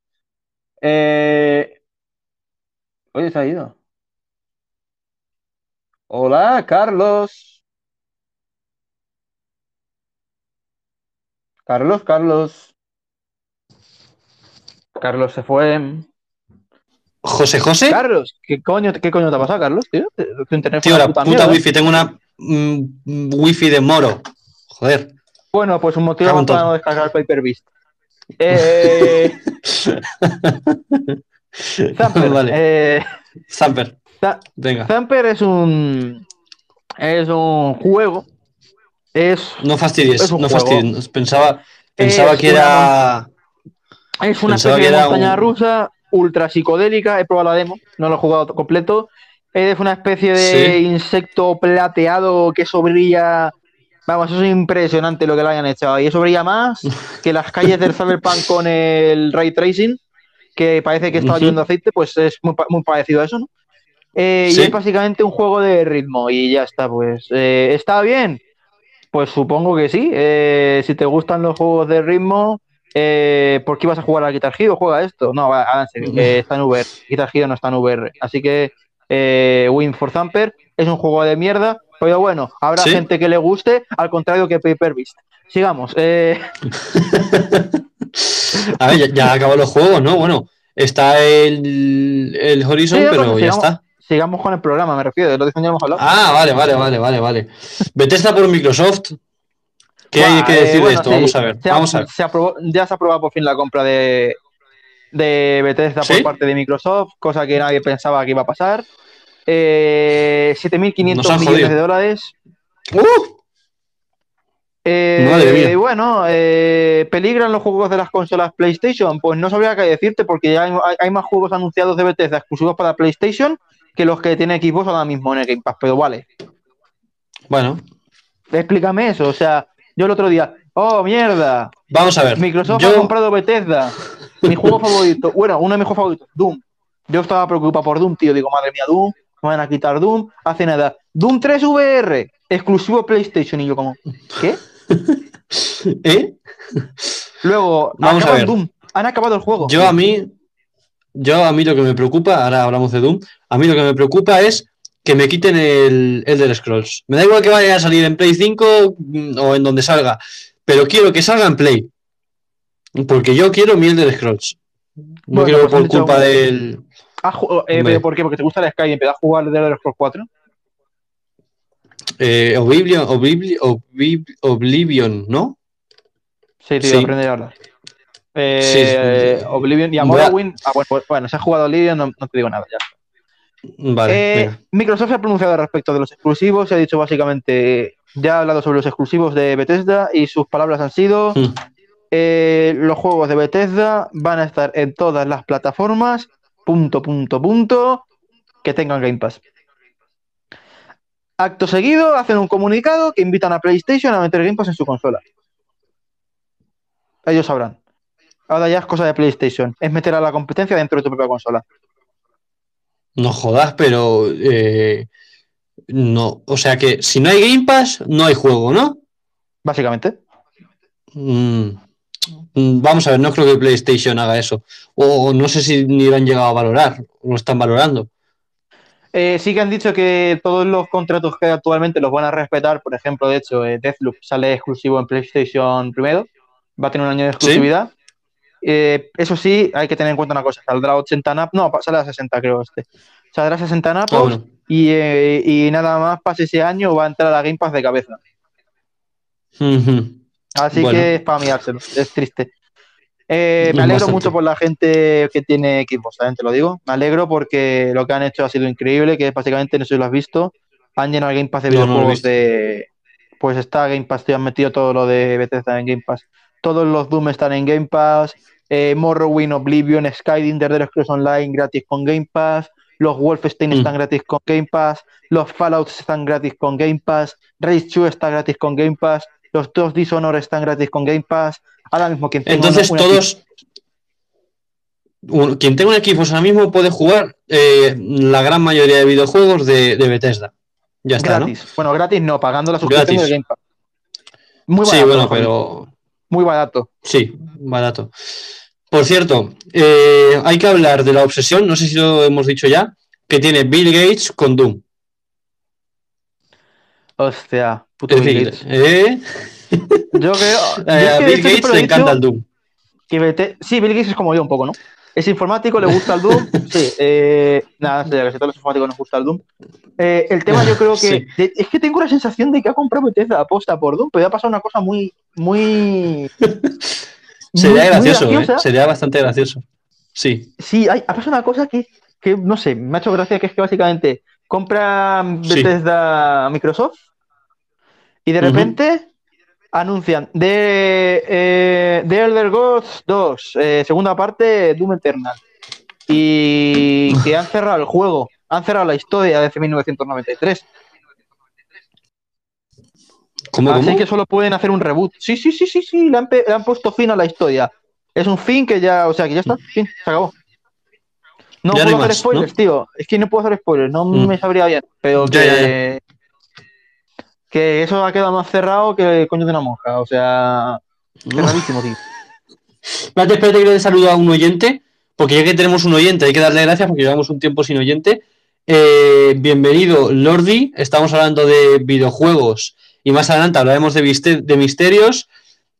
Eh... Oye, se ha ido. Hola, Carlos. Carlos, Carlos. Carlos se fue. José José. Carlos, ¿qué coño, qué coño te ha pasado, Carlos, tío? Tu internet fue Tío, una la puta puta, mierda. wifi, tengo una mm, wifi de moro. Joder. Bueno, pues un motivo Cago más en para no descargar Paper Beast. Eh, Zamper, vale, eh, Zamper. Za- Venga, Zamper es un es un juego. Es, no fastidies, es no fastidies. Pensaba, pensaba Es que era. es una especie de montaña un- rusa ultra psicodélica. He probado la demo, no lo he jugado completo. Es una especie de Sí. insecto plateado que eso brilla. Vamos, eso es impresionante lo que le hayan echado. Y eso brilla más que las calles del Cyberpunk con el ray tracing, que parece que estaba Ujú. lloviendo aceite, pues es muy, pa- muy parecido a eso, ¿no? Eh, Sí. Y es básicamente un juego de ritmo y ya está, pues. Eh, ¿Está bien? Pues supongo que sí. Eh, si te gustan los juegos de ritmo, eh, ¿por qué ibas a jugar al Guitar Hero? Juega esto. No, ahora en serio, Ujú. está en VR. Guitar Hero no está en VR. Así que Win for Zamper es un juego de mierda, pero bueno, habrá Sí. gente que le guste, al contrario que Paper Beast. Sigamos. eh, A ver, ya, ya acabó los juegos, ¿no? Bueno, está el, el Horizon, Sí, pero bueno, ya sigamos. está. sigamos con el programa, me refiero, de lo que ya hemos hablado. Ah, vale, vale, vale, vale, vale. Bethesda por Microsoft. ¿Qué hay que eh, decir bueno, de esto? sí, Vamos a ver, se vamos a ver. se aprobó- ya se ha aprobado por fin la compra de, de Bethesda ¿Sí? por parte de Microsoft, cosa que nadie pensaba que iba a pasar. Eh, 7.500 Nos han millones jodido. de dólares. ¡Uh! Eh. Bueno, eh, ¿peligran los juegos de las consolas PlayStation? Pues no sabría qué decirte porque ya hay, más juegos anunciados de Bethesda exclusivos para PlayStation que los que tiene Xbox ahora mismo en el Game Pass, pero vale. Bueno, Explícame eso, o sea, yo el otro día, oh, mierda, vamos a ver. Microsoft Yo- ha comprado Bethesda. Mi juego favorito, bueno, uno de mis juegos favoritos, Doom. Yo estaba preocupado por Doom, tío. Digo, madre mía, Doom, van a quitar Doom. Hace nada. Doom 3 VR, exclusivo PlayStation. Y yo, como, ¿qué? ¿Eh? Luego, Vamos a ver. Doom. Han acabado el juego. Yo a mí, yo a mí lo que me preocupa, ahora hablamos de Doom, a mí lo que me preocupa es que me quiten el Elder Scrolls. Me da igual que vaya a salir en Play 5 mm, o en donde salga, pero quiero que salga en Play. Porque yo quiero mi Elder Scrolls. No Bueno, quiero pues por culpa del... ¿Has eh, Hombre. ¿pero ¿Por qué? Porque te gusta el Skyrim. ¿Te vas a jugar de Elder Scrolls 4? Eh, Oblivion, Oblivion, Oblivion, Oblivion, ¿no? Sí, tío, Sí. aprende a hablar. Eh, Sí. Oblivion y a Morrowind. Ah, bueno, pues, bueno, si has jugado a Oblivion, no, no te digo nada ya. Vale, Eh. Microsoft se ha pronunciado respecto de los exclusivos, se ha dicho básicamente, ya ha hablado sobre los exclusivos de Bethesda y sus palabras han sido, Mm. eh, los juegos de Bethesda van a estar en todas las plataformas, punto, punto, punto, que tengan Game Pass. Acto seguido, hacen un comunicado que invitan a PlayStation a meter Game Pass en su consola. Ellos sabrán. Ahora ya es cosa de PlayStation, es meter a la competencia dentro de tu propia consola. No jodas, pero... eh, no, o sea que si no hay Game Pass, no hay juego, ¿no? Básicamente. Mm, Vamos a ver, no creo que PlayStation haga eso. O no sé si ni lo han llegado a valorar, o lo están valorando. Eh, sí que han dicho que todos los contratos que actualmente los van a respetar. Por ejemplo, de hecho, eh, Deathloop sale exclusivo en PlayStation primero. Va a tener un año de exclusividad. Eh, eso sí, hay que tener en cuenta una cosa. Saldrá a 80 NAP. No, sale a 60 creo este. Saldrá a 60 NAP bueno. y, y nada más pase ese año va a entrar a la Game Pass de cabeza. Ujú. Así Bueno. que es para mirárselo. Es triste. Eh, me alegro Bastante. mucho por la gente que tiene Xbox, también te lo digo. Me alegro porque lo que han hecho ha sido increíble, que básicamente, no sé si lo has visto, han llenado el Game Pass de No, videojuegos de... Pues está Game Pass, tío, han metido todo lo de Bethesda en Game Pass. Todos los Doom están en Game Pass, eh, Morrowind, Oblivion, Skyrim, The Elder Scrolls Online gratis con Game Pass, los Wolfenstein Mm. están gratis con Game Pass, los Fallouts están gratis con Game Pass, Rage 2 está gratis con Game Pass, los dos Dishonored están gratis con Game Pass. Ahora mismo quien tenga Entonces una- una todos... un- Quien tenga un Xbox ahora mismo puede jugar eh, la gran mayoría de videojuegos de, de Bethesda. Ya está, ¿no? gratis. Bueno, gratis no, pagando la suscripción Gratis. del Game Pass. Muy Sí, barato, bueno, mejor dicho. pero... Muy barato. Sí, barato. Por cierto, eh, hay que hablar de la obsesión, no sé si lo hemos dicho ya, que tiene Bill Gates con Doom. Hostia, puto Bill Gates. eh, Yo creo. a de Bill hecho Gates le encanta el Doom. que Sí, Bill Gates es como yo un poco, ¿no? Es informático, le gusta el Doom. Sí, eh, nada, no sé, que si a todos los informáticos nos gusta el Doom. Eh, el tema yo creo que. Sí. de- es que tengo la sensación de que ha comprado Bethesda aposta por Doom, pero ha pasado una cosa muy. Muy. Sería muy- muy gracioso, ¿eh? sería bastante gracioso. Sí, Sí, hay, ha pasado una cosa que, que, no sé, me ha hecho gracia, que es que básicamente compra Sí. Bethesda Microsoft y de repente anuncian de, eh, The Elder Gods 2, eh, segunda parte, Doom Eternal. Y que han cerrado el juego, han cerrado la historia desde 1993. ¿cómo, Así cómo? que solo pueden hacer un reboot. Sí, sí, sí, sí, sí, le han, pe- le han puesto fin a la historia. Es un fin que ya, o sea, que ya está, fin, se acabó. No Ya puedo hacer más, spoilers, ¿no? tío. Es que no puedo hacer spoilers, no Mm. me sabría bien. Pero Ya, que, ya, que eso ha quedado más cerrado que el coño de una monja. O sea, cerradísimo, tío. Espérate, espérate que le saludo a un oyente, porque ya que tenemos un oyente, hay que darle gracias porque llevamos un tiempo sin oyente. Eh, bienvenido, Lordi. Estamos hablando de videojuegos y más adelante hablaremos de, misterios.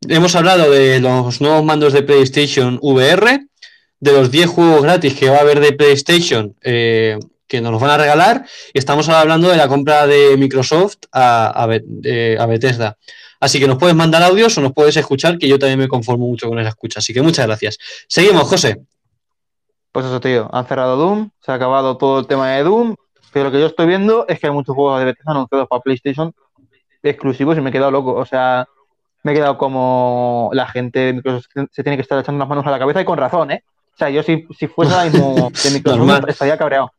Hemos hablado de los nuevos mandos de PlayStation VR, de los 10 juegos gratis que va a haber de PlayStation eh, que nos los van a regalar y estamos ahora hablando de la compra de Microsoft a, a Be- eh, a Bethesda. Así que nos puedes mandar audios o nos puedes escuchar, que yo también me conformo mucho con esa escucha. Así que muchas gracias. Seguimos, José. Pues eso, tío, han cerrado Doom, se ha acabado todo el tema de Doom, pero lo que yo estoy viendo es que hay muchos juegos de Bethesda anunciados para PlayStation exclusivos y me he quedado loco. O sea, me he quedado como la gente de Microsoft se tiene que estar echando las manos a la cabeza y con razón, ¿eh? O sea, yo si, si fuese ahora mismo de Microsoft estaría cabreado.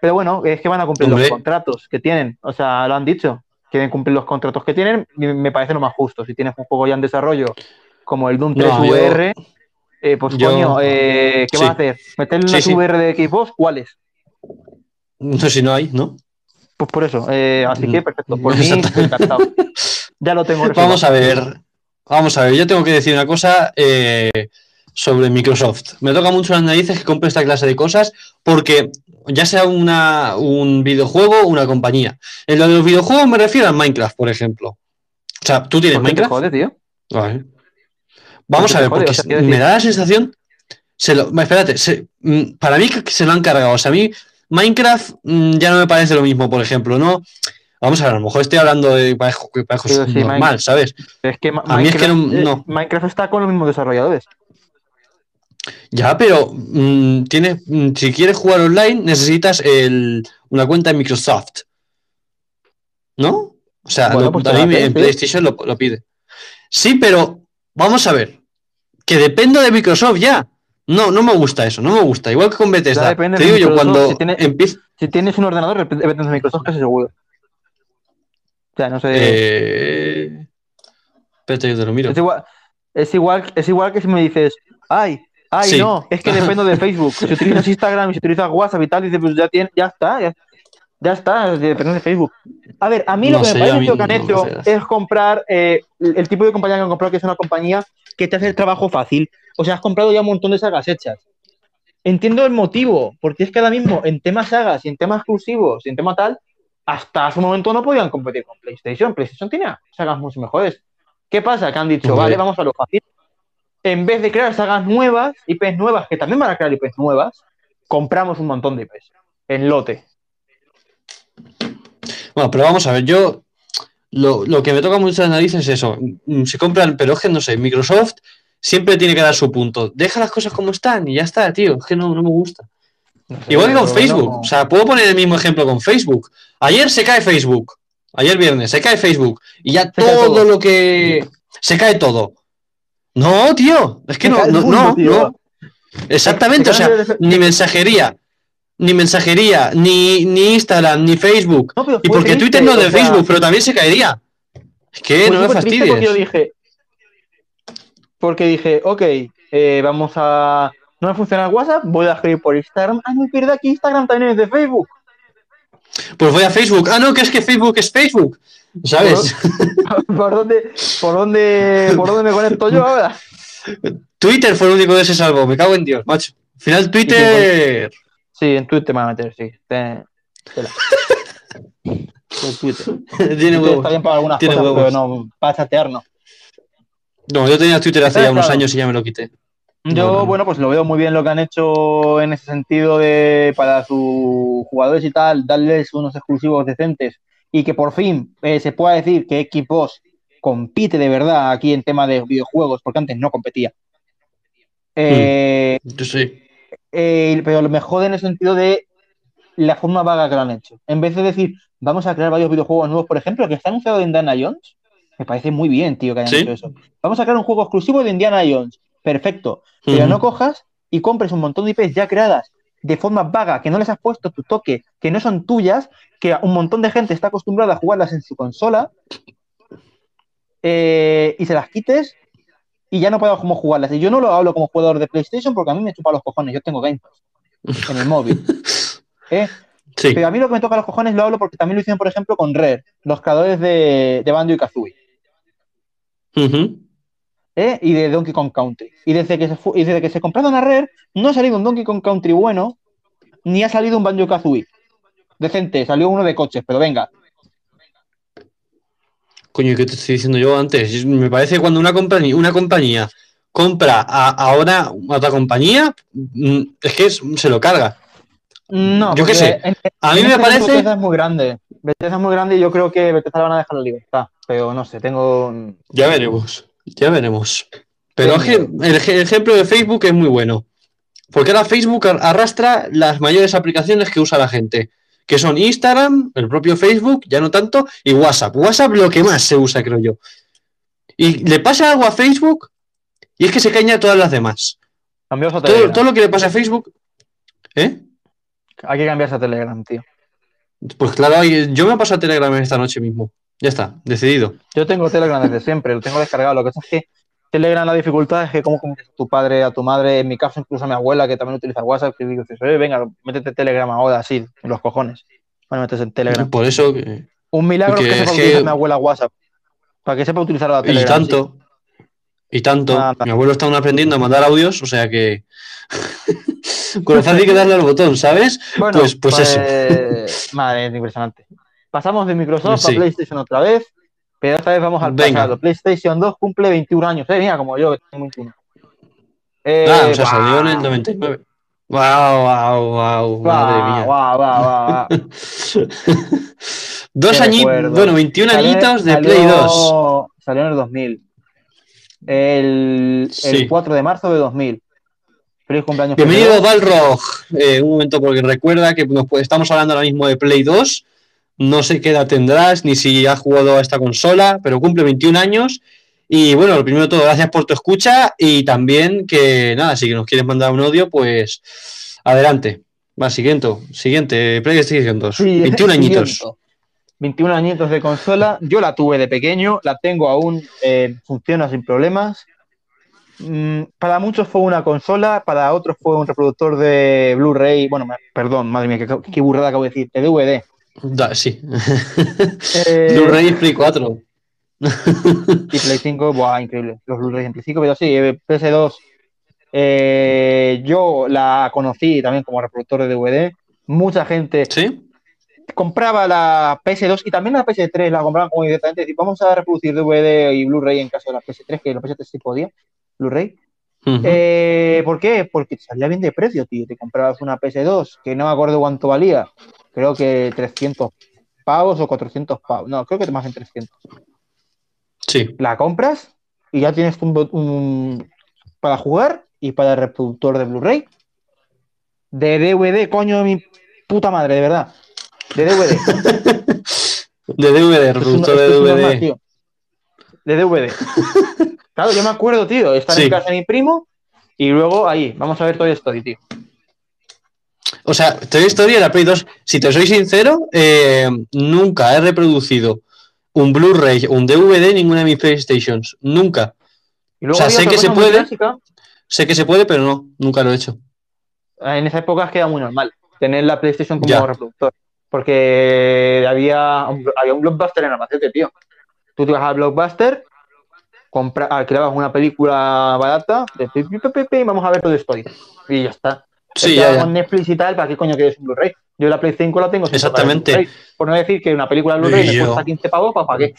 Pero bueno, es que van a cumplir los contratos que tienen. O sea, lo han dicho. Quieren cumplir los contratos que tienen y me parece lo más justo. Si tienes un juego ya en desarrollo como el Doom 3 VR, eh, pues coño, eh, ¿qué va a hacer? ¿Meterle una VR de Xbox? ¿Cuáles? No sé si no hay, ¿no? Pues por eso. Eh, así que perfecto. Por mí, encantado. ya lo tengo. Vamos a ver. Vamos a ver. Yo tengo que decir una cosa. Eh, sobre Microsoft. Me toca mucho las narices que compre esta clase de cosas porque ya sea una, un videojuego o una compañía. En lo de los videojuegos me refiero a Minecraft, por ejemplo. O sea, ¿tú tienes Minecraft? Jode, tío? Vamos a ver, porque me da la sensación... Se lo, espérate, mm, para mí que se lo han cargado. O sea, a mí Minecraft mm, ya no me parece lo mismo, por ejemplo, ¿no? Vamos a ver, a lo mejor estoy hablando de para, normal, ¿sabes? Es que a mí es que no, eh, Minecraft está con los mismos desarrolladores. Ya, pero mm, mm, si quieres jugar online necesitas una cuenta de Microsoft. ¿No? O sea, pues en PlayStation lo, pide. Sí, pero vamos a ver. Que dependo de Microsoft ya. No, no me gusta eso, no me gusta. Igual que con Bethesda. Te digo yo, cuando si, tienes un ordenador, depende de Microsoft, casi seguro. O sea, no sé. Eh... Espérate, yo te lo miro. Es igual, es igual, es igual que si me dices, ay, Ay, no, es que dependo de Facebook. Si utilizas Instagram si utilizas WhatsApp y tal, dices, pues ya, tiene, ya está, ya, está, depende de Facebook. A ver, a mí lo que me parece que han hecho es comprar eh, el tipo de compañía que han comprado, que es una compañía que te hace el trabajo fácil. O sea, has comprado ya un montón de sagas hechas. Entiendo el motivo, porque es que ahora mismo en temas sagas y en temas exclusivos y en tema tal, hasta hace un momento no podían competir con PlayStation. PlayStation tenía sagas mucho mejores. ¿Qué pasa? Que han dicho, vale, vamos a lo fácil en vez de crear sagas nuevas, IPs nuevas, que también van a crear IPs nuevas, compramos un montón de IPs en lote. Bueno, pero vamos a ver, yo lo, que me toca mucho las narices es eso. Mm, se compran, pero es que no sé, Microsoft siempre tiene que dar su punto. Deja las cosas como están y ya está, tío. Es que no, me gusta. Igual que con Facebook. O sea, puedo poner el mismo ejemplo con Facebook. Ayer se cae Facebook. Ayer viernes se cae Facebook. Y ya todo lo que. Se cae todo. No, tío, es que no, no, no, Exactamente, o sea, ni mensajería, ni mensajería, ni, ni Instagram, ni Facebook. y porque Twitter no es de Facebook, pero también se caería. Es que no me fastidies. Porque dije, porque dije, ok, eh, vamos a. No me funciona WhatsApp, voy a escribir por Instagram. Ah, no, pierda aquí Instagram también es de Facebook. Pues voy a Facebook. Ah, no, que es que Facebook es Facebook. ¿Sabes? ¿Por, dónde, por, dónde, ¿Por dónde me conecto yo ahora? Twitter fue el único que se salvó. Me cago en Dios, macho. Al final, Twitter. Sí, en Twitter me va a meter, sí. Tiene huevos. Está bien para algunas Tiene cosas, pero no, para chatear no. No, yo tenía Twitter hace ya unos años y ya me lo quité. Yo, bueno, pues lo veo muy bien lo que han hecho en ese sentido de para sus jugadores y tal, darles unos exclusivos decentes y que por fin eh, se pueda decir que Xbox compite de verdad aquí en tema de videojuegos, porque antes no competía. Eh, mm, sí. Eh, pero lo mejor en el sentido de la forma vaga que lo han hecho. En vez de decir, vamos a crear varios videojuegos nuevos, por ejemplo, que está anunciado de Indiana Jones, me parece muy bien, tío, que hayan hecho eso. Vamos a crear un juego exclusivo de Indiana Jones. Perfecto. Pero no cojas y compres un montón de IPs ya creadas de forma vaga, que no les has puesto tu toque, que no son tuyas, que un montón de gente está acostumbrada a jugarlas en su consola, eh, y se las quites y ya no puedo como jugarlas. Y yo no lo hablo como jugador de PlayStation porque a mí me chupa los cojones, yo tengo Game Pass en el móvil. ¿eh? Pero a mí lo que me toca los cojones lo hablo porque también lo hicieron, por ejemplo, con Rare, los creadores de, de Banjo y Kazooie. ¿eh? y de Donkey Kong Country. Y desde que se, y desde que se compraron a Rare, no ha salido un Donkey Kong Country bueno, ni ha salido un Banjo Kazooie. Decente, salió uno de coches, pero venga. Coño, ¿qué te estoy diciendo yo antes? Me parece que cuando una compañía, una compañía compra a, ahora otra compañía, mm, es que se lo carga. No, yo qué sé. a mí me este parece. Bethesda es muy grande. Bethesda es muy grande y yo creo que Bethesda van a dejar la libertad. Pero no sé, tengo. Ya veremos. Ya veremos. Pero el, ejemplo de Facebook es muy bueno. Porque ahora Facebook ar- arrastra las mayores aplicaciones que usa la gente, que son Instagram, el propio Facebook, ya no tanto, y WhatsApp. WhatsApp lo que más se usa, creo yo. Y le pasa algo a Facebook y es que se caña a todas las demás. Cambiaos a Todo, Telegram. todo lo que le pasa a Facebook, ¿eh? Hay que cambiarse a Telegram, tío. Pues claro, yo me paso a Telegram esta noche mismo. Ya está, decidido. Yo tengo Telegram desde siempre, lo tengo descargado. Lo que pasa es que Telegram la dificultad es que como comunicas a tu padre, a tu madre, en mi caso incluso a mi abuela que también utiliza WhatsApp, que digo, "Oye, venga, métete Telegram ahora, así, en los cojones. Bueno, metes en Telegram. Por eso, que- Un milagro que que, sepa es que- utilizar mi abuela WhatsApp. Para que sepa utilizar la y Telegram. tanto, y tanto. Mi abuelo está aún aprendiendo a mandar audios, o sea que. Con lo fácil que darle al botón, ¿sabes? Bueno, Pues- pues eso. Madre, es impresionante. Pasamos de Microsoft Sí. a PlayStation otra vez, pero esta vez vamos al Venga. pasado. PlayStation 2 cumple 21 años. Eh, mira, como yo, que tengo 21. Eh, Ah, o sea, guau, salió en el 99. Wow, wow, wow, madre guau, mía. guau, guau, guau. Dos añitos, bueno, 21 Salió- añitos de salió- Play 2. Salió en el 2000. El, Sí. el 4 de marzo de 2000. Feliz cumpleaños. Bienvenido. Balrog. Eh, un momento, porque recuerda que nos estamos hablando ahora mismo de Play 2. No sé qué edad tendrás, ni si has jugado a esta consola, pero cumple 21 años. Y bueno, lo primero de todo, gracias por tu escucha y también que nada, si nos quieres mandar un audio, pues adelante. Va, siguiente, siguiente, PlayStation 2. Sí, 21 añitos. siguiente. 21 añitos de consola. Yo la tuve de pequeño, la tengo aún, eh, funciona sin problemas. Mm, para muchos fue una consola, para otros fue un reproductor de Blu-ray. Bueno, perdón, madre mía, qué, qué burrada acabo de decir, de DVD. Da- sí. Eh, Blu-ray y Play 4. Y Play 5, buah, increíble. Los Blu-ray en Play 5, pero sí, eh, PS2. eh, yo la conocí también como reproductor de DVD. Mucha gente ¿Sí? compraba la PS2 y también la PS3 la compraban como directamente. Decir, vamos a reproducir DVD y Blu-ray en caso de la PS3, que la PS3 sí podía. Blu-ray. Ujú. Eh, ¿Por qué? Porque salía bien de precio, tío. Te comprabas una PS2 que no me acuerdo cuánto valía. Creo que 300 pavos o 400 pavos. No, creo que más en 300. Sí. la compras y ya tienes un, un- para jugar y para el reproductor de Blu-ray. De DVD, coño, mi puta madre, de verdad. De DVD. De DVD, Esto reproductor de esto DVD. normal. De DVD. Claro, yo me acuerdo, tío, estar Sí. en casa de mi primo y luego ahí, vamos a ver Toy Story, tío. O sea, Toy Story de la Play 2, si te soy sincero, eh, nunca he reproducido un Blu-ray o un DVD en ninguna de mis PlayStations. Nunca. Y luego O sea, sé que se puede. clásica. Sé que se puede, pero no, nunca lo he hecho. En esa época queda muy normal tener la PlayStation como Ya. reproductor. Porque había un, había un blockbuster en Albacete, tío. Tú te ibas al blockbuster, compra, alquilabas una película barata, y vamos a ver todo Story. Y ya está. Sí, ya, ya. Con Netflix y tal, ¿para qué coño quieres un Blu-ray? Yo la Play 5 la tengo sin Exactamente. Por no decir que una película de Blu-ray me cuesta 15 pavos, ¿para qué?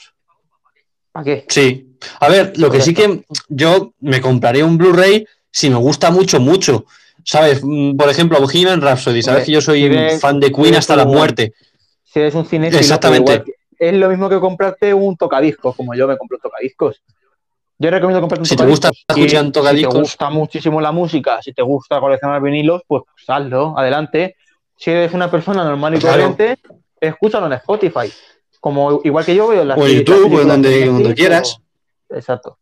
¿Para qué? Sí. A ver, lo que Pues sí que yo me compraría un Blu-ray si me gusta mucho, mucho. ¿Sabes? Mm, Por ejemplo, Bohemian Rhapsody. ¿Sabes que yo soy si ves- fan de Queen hasta la muerte? Si eres un cinéfilo, Exactamente. igual es lo mismo que comprarte un tocadiscos, como yo me compro tocadiscos. Yo recomiendo comprarte un Si te gusta escuchar tocadiscos- Si te gusta muchísimo la música, si te gusta coleccionar vinilos, pues hazlo, adelante. Si eres una persona normal y Claro. corriente, escúchalo en Spotify. Como igual que yo veo las O YouTube, o en donde- donde quieras. o- Exacto.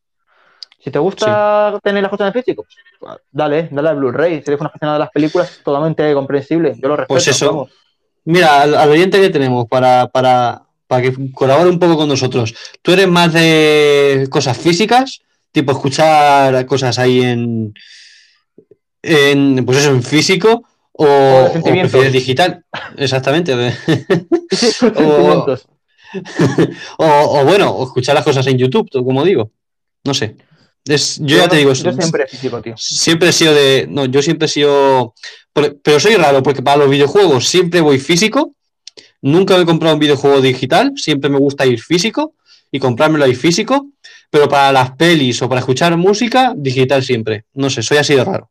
Si te gusta tener las cosas en físico, pues, dale, dale al Blu-ray. Si eres una aficionada de las películas, totalmente comprensible. Yo lo respeto. Pues eso. vamos. Mira, al, al oyente que tenemos para, para, para que colabore un poco con nosotros. ¿Tú eres más de cosas físicas? Tipo escuchar cosas ahí en, en pues eso, en físico o, o prefieres digital. Exactamente. o, o bueno, o escuchar las cosas en YouTube, como digo. No sé. Es, yo, ya te digo, Yo siempre físico, tío. siempre he sido de. No, yo siempre he sido. Pero soy raro, porque para los videojuegos siempre voy físico. Nunca me he comprado un videojuego digital. Siempre me gusta ir físico y comprármelo ahí físico. Pero para las pelis o para escuchar música, digital siempre. No sé, soy así de raro.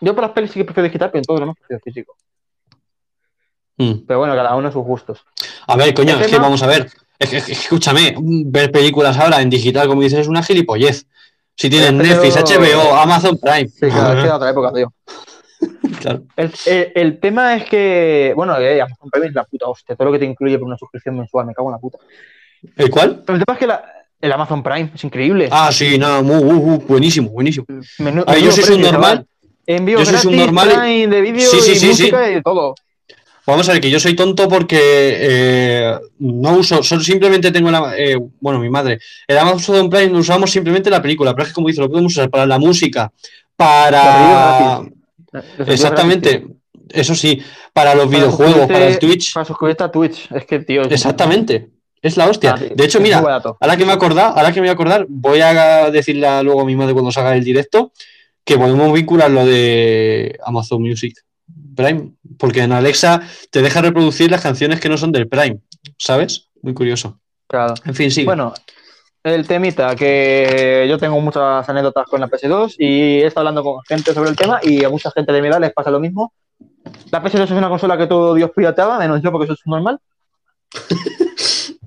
Yo para las pelis sí que prefiero digital, pero en todo lo demás prefiero físico. Mm. Pero bueno, cada uno sus gustos. A ver, coño, es que vamos a ver. Es que, escúchame, ver películas ahora en digital, como dices, es una gilipollez. Si tienes Pero- Netflix, HBO, Amazon Prime. Sí, claro, es que era otra época, tío. Claro. El, el- el tema es que, bueno, eh, Amazon Prime es la puta hostia, todo lo que te incluye por una suscripción mensual, me cago en la puta. ¿El cuál? Pero el tema es que la- el Amazon Prime es increíble. Ah, sí, nada, mu- uh, uh, buenísimo, buenísimo. Menú- Ah, yo soy un normal. Envío Yo soy gratis, un normal Prime de vídeo Sí, sí, y sí, música y todo. Vamos a ver, que yo soy tonto porque eh, no uso, solo simplemente tengo la, eh, bueno, mi madre, el Amazon Prime usamos simplemente la película, pero es que como dice, lo podemos usar para la música, para... Envíos Exactamente, eso sí, para los Para videojuegos, para el Twitch, Para suscribirte a Twitch. Es que, tío. exactamente, es la hostia. Ah, De hecho, mira, ahora que me he acordado, ahora que me voy a acordar, voy a decirle luego a mi madre cuando salga el directo que podemos vincular lo de Amazon Music Prime, porque en Alexa te deja reproducir las canciones que no son del Prime, ¿sabes? Muy curioso. Claro. En fin, sí. Bueno, el temita, que yo tengo muchas anécdotas con la PS2 y he estado hablando con gente sobre el tema y a mucha gente de mi edad les pasa lo mismo. La PS2 es una consola que todo Dios pirateaba, menos yo porque eso es normal.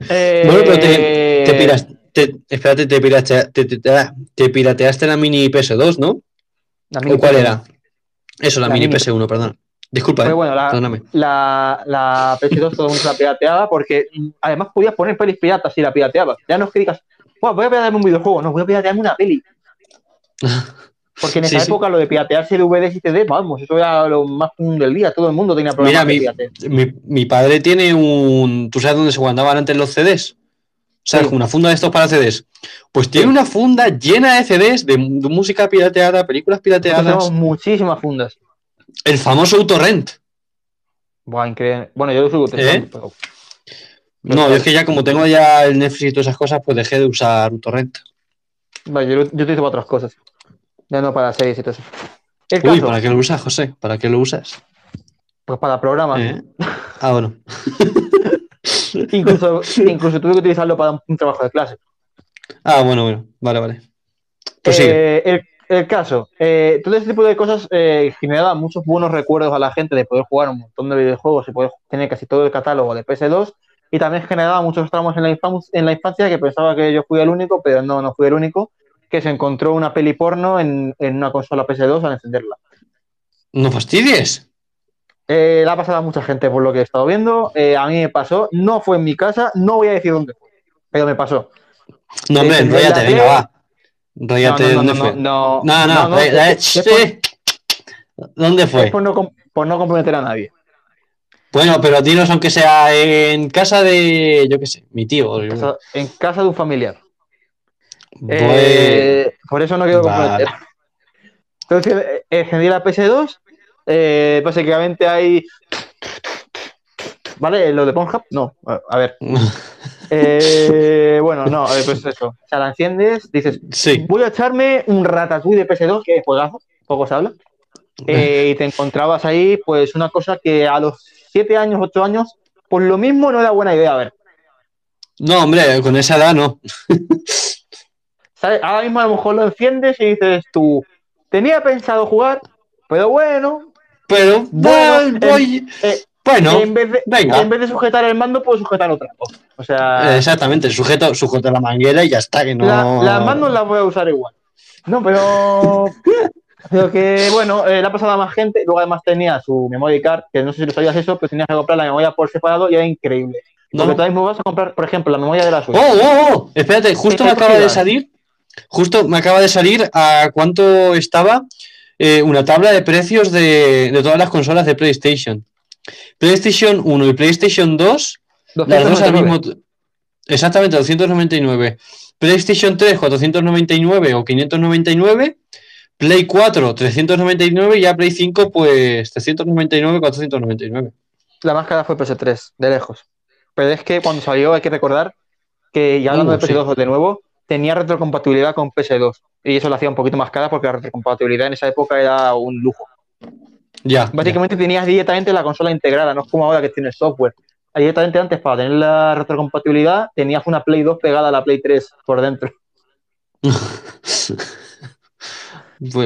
Eh, Bueno, pero te, te piras- te- espérate, te, piratea- te- te- te- te pirateaste la mini PS2, ¿no? la mini ¿O cuál PS1. era? Eso, la, La mini mini. PS1, perdón. Disculpa, Pero eh, bueno, la, perdóname. la, la PS2 todo el mundo se la pirateaba porque mm, además podías poner pelis piratas si la pirateabas. Ya no es que digas, "Buah, voy a piratearme un videojuego, no, voy a piratearme una peli. Porque en esa sí. época lo de piratearse DVDs y CD, vamos, eso era lo más común del día, todo el mundo tenía Mira, problemas de mi, pirateo. mi, mi padre tiene un. ¿Tú sabes dónde se guardaban antes los CDs? ¿Sabes? Sí. Una funda de estos para CDs. Pues tiene una funda llena de CDs de, de música pirateada, películas pirateadas. Tenemos muchísimas fundas. El famoso Autorrent. Buah, increíble. Bueno, yo lo uso ¿Eh? pero No, yo es que ya como tengo ya el Netflix y todas esas cosas, pues dejé de usar Autorrent. vale, yo, yo utilizo para otras cosas. Ya no para series y todo eso. El Uy, caso, ¿para qué lo usas, José? ¿Para qué lo usas? pues para programas. ¿Eh? Ah, bueno. Incluso, incluso tuve que utilizarlo para un, trabajo de clase. Ah, bueno, bueno. Vale, vale. Pues. Eh, el, el caso, eh, todo este tipo de cosas eh, generaba muchos buenos recuerdos a la gente de poder jugar un montón de videojuegos y poder tener casi todo el catálogo de PS2 y también generaba muchos tramos en la, en la infancia que pensaba que yo fui el único, pero no, no fui el único, que se encontró una peli porno en, en una consola PS2 al encenderla. No fastidies. Eh, le ha pasado a mucha gente por lo que he estado viendo, eh, a mí me pasó, no fue en mi casa, no voy a decir dónde fue, pero me pasó. No, hombre, Eh, enróllate, la venga, va. Enróllate, no, no, ¿dónde no, fue? no, No, no, no, sí. ¿Dónde fue? por no, por no comprometer a nadie. Bueno, pero dinos aunque sea en casa de, yo qué sé, mi tío. En casa, en casa de un familiar. Eh, por eso no quiero Vale. Entonces, eh, encendí la PS2. eh, básicamente hay. ¿Vale? ¿Lo de Pornhub? No. A ver. Eh, bueno, no, pues eso. O sea, la enciendes, dices, Sí. voy a echarme un ratatouille de PS2, que es juegazo, poco se habla. Y te encontrabas ahí, pues, una cosa que a los 7 años, 8 años, pues lo mismo no era buena idea. A ver, No, hombre, con esa edad no. ¿sabes? Ahora mismo a lo mejor lo enciendes y dices tú, tenía pensado jugar, pero bueno, Pero, Bueno, voy- eh, bueno, en, vez de, venga. en vez de sujetar el mando, puedo sujetar otra cosa. O sea, exactamente, sujeto, sujeto la manguera y ya está, que no. la- las manos las voy a usar igual. No, pero. Pero que, bueno, eh, le ha pasado a más gente. Luego, además, tenía su memory card, que no sé si lo sabías eso, pero tenías que comprar la memoria por separado y era increíble. No. Porque ahora mismo vas a comprar, por ejemplo, la memoria de la Switch. Oh, oh, oh, espérate, justo ¿Qué me acaba de salir, justo me acaba de salir a cuánto estaba eh, una tabla de precios de, de todas las consolas de PlayStation. PlayStation 1 y PlayStation 2, las dos al 299. mismo Exactamente, 299. PlayStation 3, 499 o 599. Play 4, 399 y ya Play 5, pues 399, 499. La más cara fue PS3, de lejos. Pero es que cuando salió hay que recordar que, ya hablando Uh, de PS2 de nuevo, tenía retrocompatibilidad con PS2. Y eso lo hacía un poquito más cara porque la retrocompatibilidad en esa época era un lujo. Ya. Básicamente tenías directamente la consola integrada, no es como ahora que tienes software. Directamente antes, para tener la retrocompatibilidad, tenías una Play 2 pegada a la Play 3 por dentro.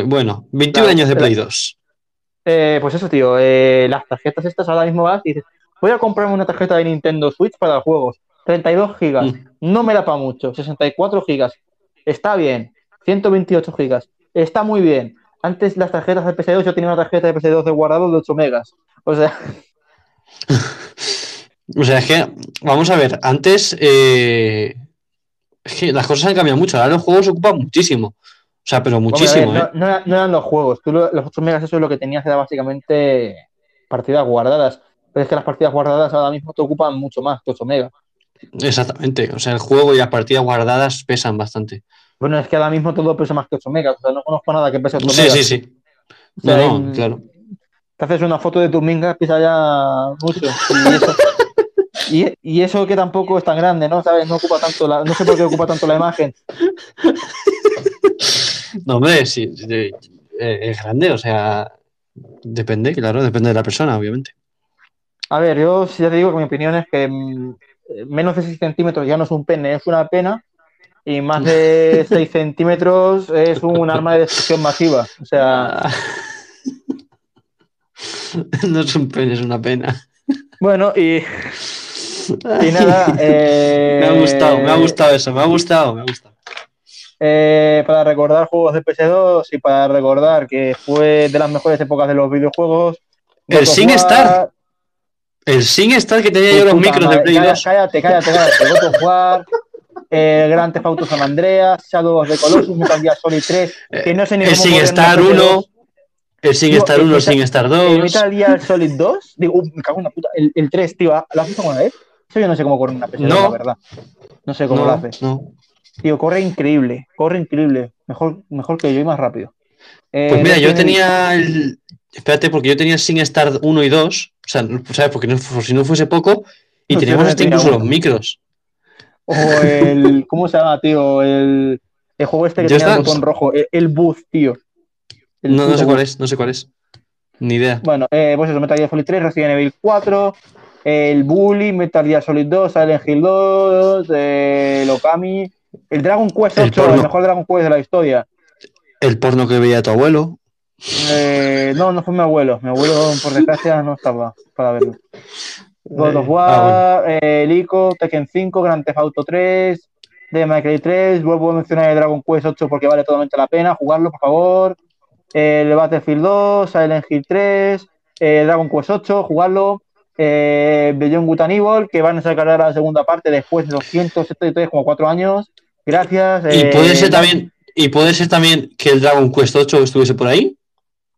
bueno, 21 Claro, años de pero- Play 2. Eh, pues eso, tío. eh, las tarjetas estas ahora mismo vas y dices, voy a comprarme una tarjeta de Nintendo Switch para juegos. 32 gigas. Mm. No me da para mucho. 64 gigas. Está bien. 128 gigas. Está muy bien. antes las tarjetas de PS2 yo tenía una tarjeta de PS2 de guardado de 8 megas. O sea, O sea, es que, vamos a ver, antes eh, es que las cosas han cambiado mucho. Ahora los juegos ocupan muchísimo. O sea, pero muchísimo, ver, ¿eh? no, no era- no eran los juegos. Tú lo- los 8 megas, eso es lo que tenías, era básicamente partidas guardadas. Pero es que las partidas guardadas ahora mismo te ocupan mucho más que 8 megas. Exactamente. O sea, el juego y las partidas guardadas pesan bastante. Bueno, es que ahora mismo todo pesa más que 8 megas. O sea, no conozco nada que pese 8 Sí, megas. sí, sí. O sea, No, no, claro. te haces una foto de tu minga, pesa ya mucho. Y eso, y, y eso que tampoco es tan grande, ¿no? ¿Sabes? No ocupa tanto la, no sé por qué ocupa tanto la imagen. No, hombre, sí, sí, eh, es grande, o sea, depende, claro, depende de la persona, obviamente. A ver, yo ya te digo que mi opinión es que mm, menos de 6 centímetros ya no es un pene, es una pena. Y más de 6 centímetros es un arma de destrucción masiva. O sea, No es un pene, es una pena. bueno, y, y nada. eh, Me ha gustado, me ha gustado eso, me ha gustado, me ha gustado. Eh, para recordar juegos de PS2 y para recordar que fue de las mejores épocas de los videojuegos. El SingStar, War, El SingStar que tenía yo los puta micros de Play cállate, 2. Cállate, cállate, cállate. God War, eh, Grand Theft Auto San Andreas, Shadow of the Colossus, Metal Gear Solid 3, que no sé ni El SingStar una 1, PS2. el SingStar Tío, el 1, el SingStar El 2. Metal Gear Solid 2, digo, uh, me cago en la puta. El, el 3, tío, ¿lo has visto alguna vez? Eso yo no sé cómo corre una PS2, No. la verdad. No sé cómo lo hace. no. Tío, corre increíble, corre increíble. Mejor, mejor que yo y más rápido. Eh, Pues mira, yo tenía el. Espérate, porque yo tenía el SingStar 1 y 2. O sea, ¿sabes? Porque no, si no fuese poco. Y teníamos hasta incluso uno. los micros. O el. ¿Cómo se llama, tío? El, el juego este que Just tenía el botón rojo. El, el Booth, tío. El No, no sé cuál es, no sé cuál es. Ni idea. Bueno, eh, pues eso, Metal Gear Solid 3, Resident Evil 4, el Bully, Metal Gear Solid 2, Silent Hill 2, eh, el Okami, el Dragon Quest El 8, el, porno. mejor Dragon Quest de la historia. El porno que veía tu abuelo. Eh, no, no fue mi abuelo. Mi abuelo, por desgracia, no estaba para verlo. God of Eh, War, ah, bueno. eh, el ICO, Tekken 5, Grand Theft Auto 3, Devil May Cry 3, vuelvo a mencionar el Dragon Quest 8 porque vale totalmente la pena jugarlo, por favor. El Battlefield 2, Silent Hill 3, eh, Dragon Quest 8, jugarlo. Eh, Beyond Good and Evil, que van a sacar ahora la segunda parte después de 273, como 4 años. Gracias. Y eh, puede ser también. Y puede ser también que el Dragon Quest 8 estuviese por ahí.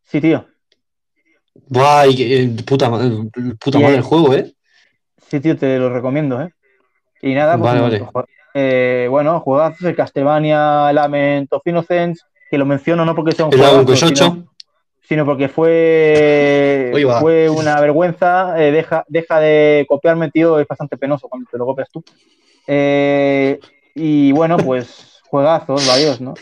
Sí, tío. Buah, y eh, puta, ma- puta madre eh, el juego, ¿eh? Sí, tío, te lo recomiendo, ¿eh? Y nada, pues, Vale, vale. eh, bueno, juegazos, el Castlevania, Lament of Innocence, que lo menciono no porque sea un El Dragon Quest sino, 8. sino porque fue, fue una vergüenza. eh, deja, deja de copiarme, tío, es bastante penoso cuando te lo copias tú. Eh, y bueno, pues juegazos, varios, ¿no?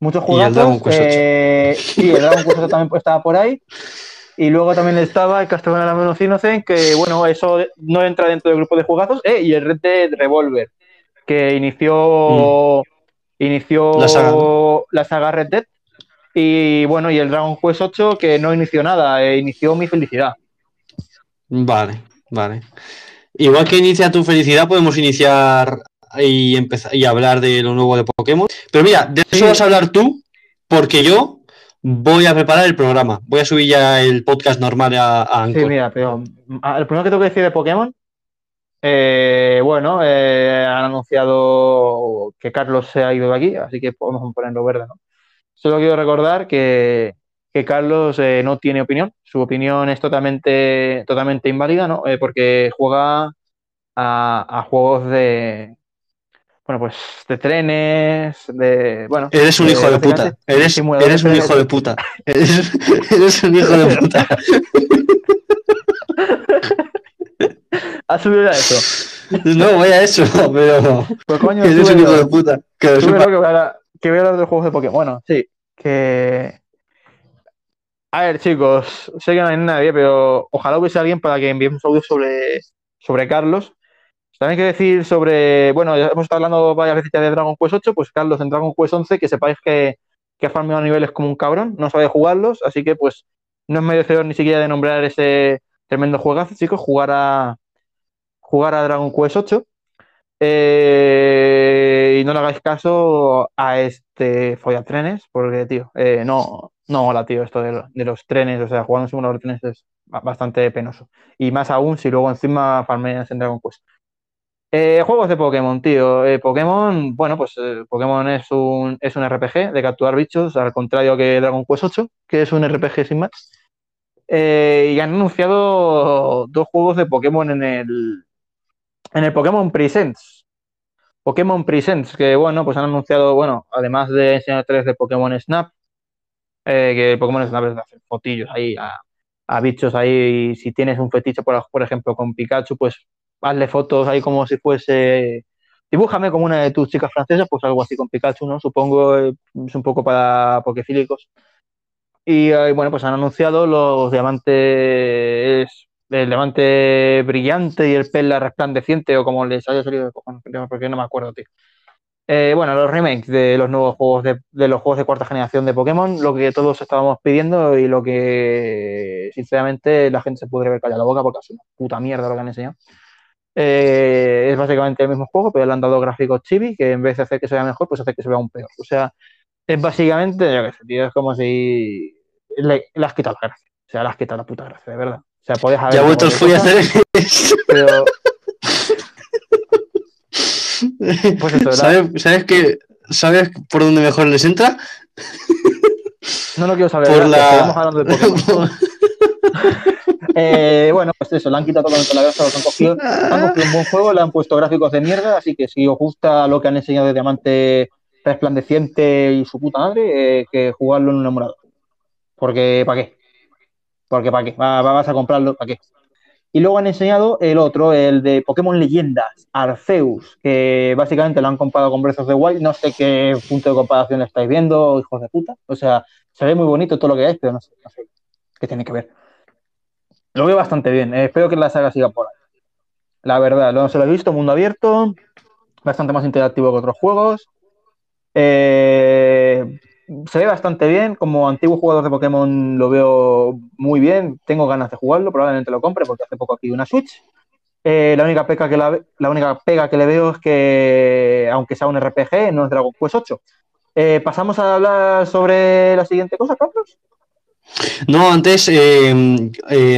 Muchos Y el juegazos. Quest 8. eh, sí, el Dragon Quest 8 también estaba por ahí. Y luego también estaba el Castlevania Lament of Innocence, que bueno, eso no entra dentro del grupo de juegazos. eh, y el Red Dead Revolver, que inició, inició Mm. La saga, la saga Red Dead. Y bueno, y el Dragon Quest 8, que no inició nada, eh, inició mi felicidad. Vale, vale. Igual que inicia tu felicidad, podemos iniciar y empezar y hablar de lo nuevo de Pokémon. Pero mira, de eso Sí. vas a hablar tú, porque yo voy a preparar el programa. Voy a subir ya el podcast normal a, a Sí, mira, pero ah, el primero que tengo que decir de Pokémon, eh, bueno, eh, han anunciado que Carlos se ha ido de aquí, así que podemos ponerlo verde, ¿no? Solo quiero recordar que, que Carlos eh, no tiene opinión, su opinión es totalmente, totalmente inválida, ¿no? Eh, porque juega a, a juegos de, bueno, pues de trenes, de, bueno, Eres un hijo de puta. Eres, eres un hijo de puta. Eres, eres un hijo de puta. ¿Has subido ya eso? No voy a eso, pero Pues coño, eres un hijo de puta. Que lo sepa. que a que voy a hablar de juegos de Pokémon. Bueno, sí, que. A ver, chicos, sé que no hay nadie, pero ojalá hubiese alguien para que enviemos audio sobre, sobre Carlos. También hay que decir sobre. Bueno, ya hemos estado hablando varias veces ya de Dragon Quest 8, pues Carlos en Dragon Quest 11, que sepáis que, que ha farmeado niveles como un cabrón, no sabe jugarlos, así que pues no es merecedor ni siquiera de nombrar ese tremendo juegazo, chicos, jugar a jugar a Dragon Quest 8. Eh, y no le hagáis caso a este follatrenes, porque, tío, eh, no, no mola, tío, esto de, de los trenes, o sea, jugar un simulador de trenes es ba- bastante penoso. Y más aún si luego encima farmeas en Dragon Quest. Eh, juegos de Pokémon, tío. Eh, Pokémon, bueno, pues eh, Pokémon es un, es un RPG de capturar bichos, al contrario que Dragon Quest 8, que es un RPG sin más. Eh, y han anunciado dos juegos de Pokémon en el, en el Pokémon Presents. Pokémon Presents, que bueno, pues han anunciado, bueno, además de enseñar tres de Pokémon Snap, eh, que Pokémon Snap es de hacer fotillos ahí a, a bichos ahí. Y si tienes un fetiche, por, por ejemplo, con Pikachu, pues hazle fotos ahí como si fuese. Dibújame como una de tus chicas francesas, pues algo así con Pikachu, ¿no? Supongo eh, es un poco para pokefílicos. Y eh, bueno, pues han anunciado los diamantes, el diamante brillante y el perla resplandeciente, o como les haya salido porque no me acuerdo, tío. Eh, bueno, los remakes de los nuevos juegos de, de los juegos de cuarta generación de Pokémon, lo que todos estábamos pidiendo y lo que sinceramente la gente se podría haber callado la boca porque es una puta mierda lo que han enseñado. Eh, es básicamente el mismo juego, pero le han dado gráficos chibi que en vez de hacer que se vea mejor, pues hace que se vea aún peor. O sea, es básicamente, yo qué sé, tío, es como si le, le has quitado la gracia. O sea, le has quitado la puta gracia, de verdad. Sea, podías haber Ya vuelto el cualquier cosa, follaceres. pero pues eso, ¿Sabes, ¿Sabes que ¿Sabes por dónde mejor les entra? no lo quiero saber. Por la. de Pokémon. Eh, bueno, pues eso, le han quitado totalmente la gracia, lo han cogido, han cogido un buen juego, le han puesto gráficos de mierda, así que si os gusta lo que han enseñado de Diamante resplandeciente y su puta madre, eh, que jugarlo en un emulador. Porque, ¿para qué? Porque, ¿para qué? Va- va- vas a comprarlo, ¿para qué? Y luego han enseñado el otro, el de Pokémon Leyendas, Arceus, que básicamente lo han comparado con Breath of the Wild. No sé qué punto de comparación estáis viendo, hijos de puta. O sea, se ve muy bonito todo lo que es, pero no sé, no sé qué tiene que ver. Lo veo bastante bien. eh, espero que la saga siga por ahí. La verdad, lo, se lo he visto, mundo abierto, bastante más interactivo que otros juegos. Eh, se ve bastante bien. Como antiguo jugador de Pokémon lo veo muy bien. Tengo ganas de jugarlo, probablemente lo compre porque hace poco aquí una Switch. Eh, la, única pega que la, la única pega que le veo es que, aunque sea un RPG, no es Dragon Quest 8. Eh, ¿Pasamos a hablar sobre la siguiente cosa, Carlos? No, antes, eh,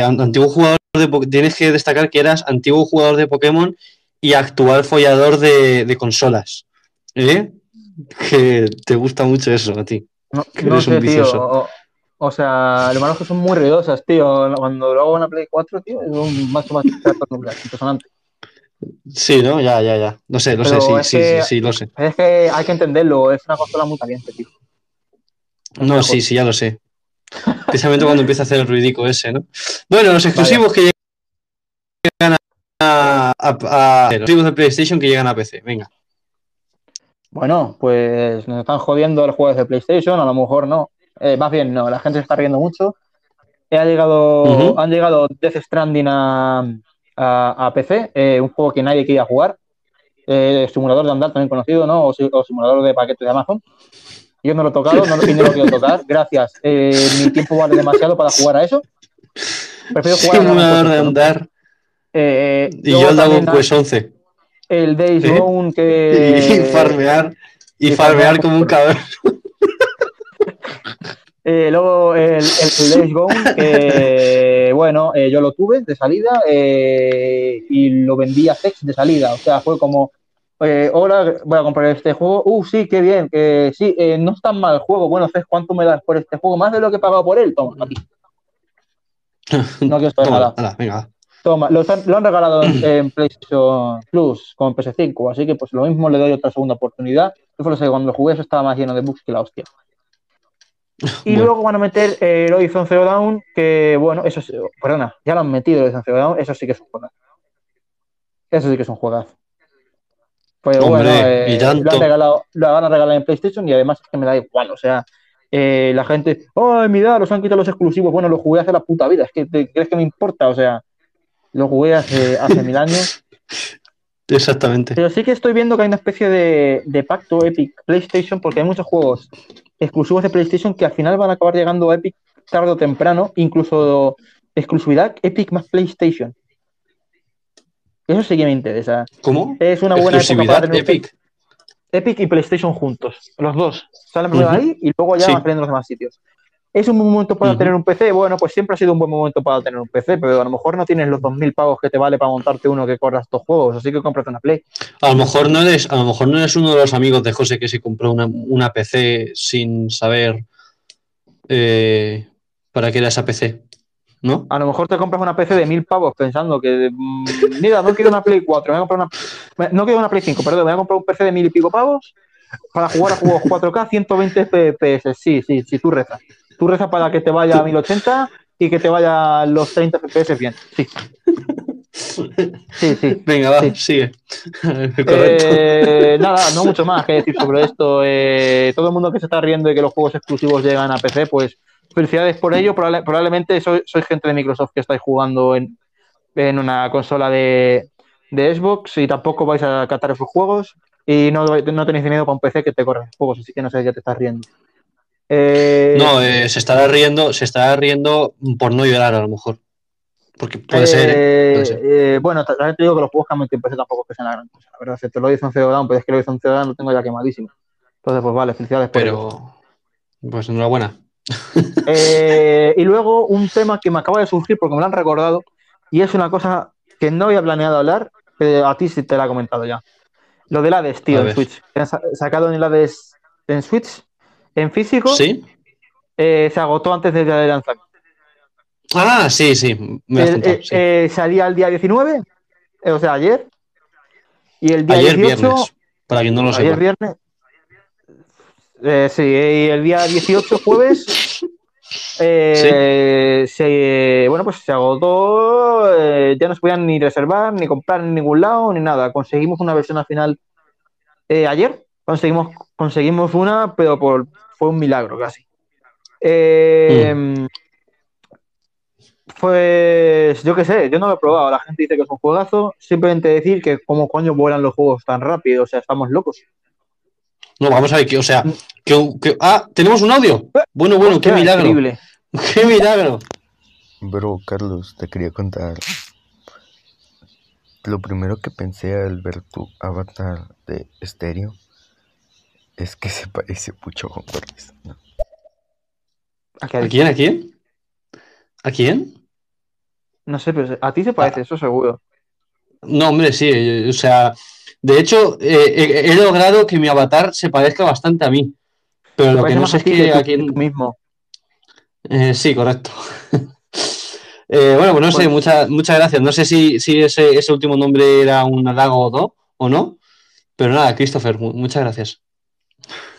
an- antiguo jugador de tienes que destacar que eras antiguo jugador de Pokémon y actual follador de, de consolas. ¿Eh? Que te gusta mucho eso a ti. No, Que no eres un sé, tío. vicioso. O, o sea, lo malo es que son muy ruidosas, tío. Cuando lo hago en la Play 4, tío, es un macho más impresionante. Sí, ¿no? Ya, ya, ya. No sé, lo sé, sí, sí, que- sí, sí, lo sé. Es que hay que entenderlo, es una consola muy caliente, tío. No, sí, sí, ya lo sé. Especialmente cuando empieza a hacer el ruidico ese, ¿no? Bueno, los exclusivos que llegan a, a, a- los exclusivos de PlayStation que llegan a PC. Venga. Bueno, pues nos están jodiendo los juegos de PlayStation, a lo mejor no. Eh, más bien, no, la gente se está riendo mucho. Eh, ha llegado. Han llegado Death Stranding a, a- a PC, eh, un juego que nadie quería jugar. Eh, simulador de andar, también conocido, ¿no? O, si- o simulador de paquetes de Amazon. Yo no lo he tocado, no, y no lo quiero tocar. Gracias. Mi tiempo vale demasiado para jugar a eso. Prefiero jugar a Simulador Quest de andar. Y yo Dragon también Quest 11. El Days ¿Eh? Gone que... Y farmear. Y y farmear como un cabrón. Eh, luego el, el Days Gone, que bueno, eh, yo lo tuve de salida eh, y lo vendí a Sex de salida. O sea, fue como, hola, voy a comprar este juego. Uh, sí, qué bien, que sí, no es tan mal el juego. Bueno, Sex, ¿cuánto me das por este juego? Más de lo que he pagado por él. Toma, aquí. No quiero saber nada. ala, venga. Toma, lo, han- lo han regalado en, en PlayStation Plus con PS5, así que pues lo mismo le doy otra segunda oportunidad. Yo solo sé que cuando lo jugué eso estaba más lleno de bugs que la hostia. Y Bueno. luego van a meter eh, el Horizon Zero Dawn, que bueno, eso sí, perdona, ya lo han metido el Horizon Zero Dawn, eso sí que es un juegazo. Eso sí que es un juegazo. Pues Hombre, bueno, eh, y tanto. lo, han regalado, lo van a regalar en PlayStation y además es que me da igual, o sea, eh, la gente, ay, mira, los han quitado los exclusivos, bueno, lo jugué hace la puta vida, es que te crees que me importa, o sea, lo jugué hace, hace mil años. Exactamente. Pero sí que estoy viendo que hay una especie de, de pacto Epic PlayStation porque hay muchos juegos exclusivos de PlayStation que al final van a acabar llegando a Epic tarde o temprano, incluso exclusividad Epic más PlayStation. Eso sí que me interesa. ¿Cómo? Es una buena época para Exclusividad un Epic. Epic y PlayStation juntos, los dos. Salen Ujú. ahí y luego ya Sí. van saliendo los demás sitios. ¿Es un buen momento para tener un PC? Bueno, pues siempre ha sido un buen momento para tener un PC, pero a lo mejor no tienes los 2.000 pavos que te vale para montarte uno que corra estos juegos, así que cómprate una Play. A lo mejor no eres, a lo mejor no eres uno de los amigos de José que se compró una, una PC sin saber eh, para qué era esa PC, ¿no? A lo mejor te compras una PC de 1.000 pavos pensando que, mm, mira, no quiero una Play 4, me voy a comprar una... No quiero una Play 5, perdón, me voy a comprar un PC de 1.000 y pico pavos para jugar a juegos 4K 120 FPS. Sí, sí, sí, tú rezas. Tú rezas para que te vaya a 1080 y que te vaya a los 30 FPS bien. Sí. Sí, sí. Venga, va, Sí. sigue. Eh, nada, no mucho más que decir sobre esto. Eh, todo el mundo que se está riendo de que los juegos exclusivos llegan a PC, pues felicidades por ello. Probable- probablemente sois, sois gente de Microsoft que estáis jugando en, en una consola de, de Xbox y tampoco vais a catar esos juegos y no, no tenéis dinero para un PC que te corra los juegos, así que no sé qué te estás riendo. Eh, No, eh, se estará riendo, se estará riendo por no llorar a lo mejor. Porque puede ser, ¿eh? Puede ser. bueno, ta- también te digo que los juegos que en PC tampoco es que sean la gran cosa. La verdad, excepto lo hizo en Dawn, pero es que lo hizo en Dawn lo tengo ya quemadísimo. Entonces, pues vale, felicidades por ello. Pero, pues enhorabuena. Y luego un tema que me acaba de surgir porque me lo han recordado y es una cosa que no había planeado hablar, pero a ti sí te la he comentado ya. Lo del Hades, tío, en. Switch. Han sa- sacado en el Hades en Switch, en físico, ¿Sí? eh, se agotó antes del día de lanzamiento. Ah, sí, sí, me has Eh, eh, sí. eh, salía el día 19, eh, o sea, ayer. Y el día Ayer 18, viernes, para quien no lo ayer sepa. viernes. Eh, sí, y el día 18, jueves, eh, se, bueno, pues se agotó, eh, ya no se podían ni reservar, ni comprar en ningún lado, ni nada. Conseguimos una versión al final eh, ayer, conseguimos, conseguimos una, pero por, fue un milagro casi. Eh, Pues yo qué sé, yo no lo he probado. La gente dice que es un juegazo. Simplemente decir que cómo coño vuelan los juegos tan rápido. O sea, estamos locos. No, vamos a ver, que, o sea, que, que- ah, tenemos un audio. Bueno, bueno, qué milagro. increíble. Qué milagro. Bro, Carlos, te quería contar. Lo primero que pensé al ver tu avatar de estéreo es que se parece mucho Juan Cortés. ¿no? ¿A quién? ¿A quién? ¿A quién? No sé, pero a ti se parece, eso seguro. No, hombre, sí. O sea, de hecho, eh, he, he logrado que mi avatar se parezca bastante a mí. Pero Se lo que no sé es que tú- a quién. tú mismo. Eh, sí, correcto. Eh, bueno, pues no sé, Pues- muchas muchas gracias. No sé si, si ese, ese último nombre era un halago o no, o no. Pero nada, Christopher, mu- muchas gracias.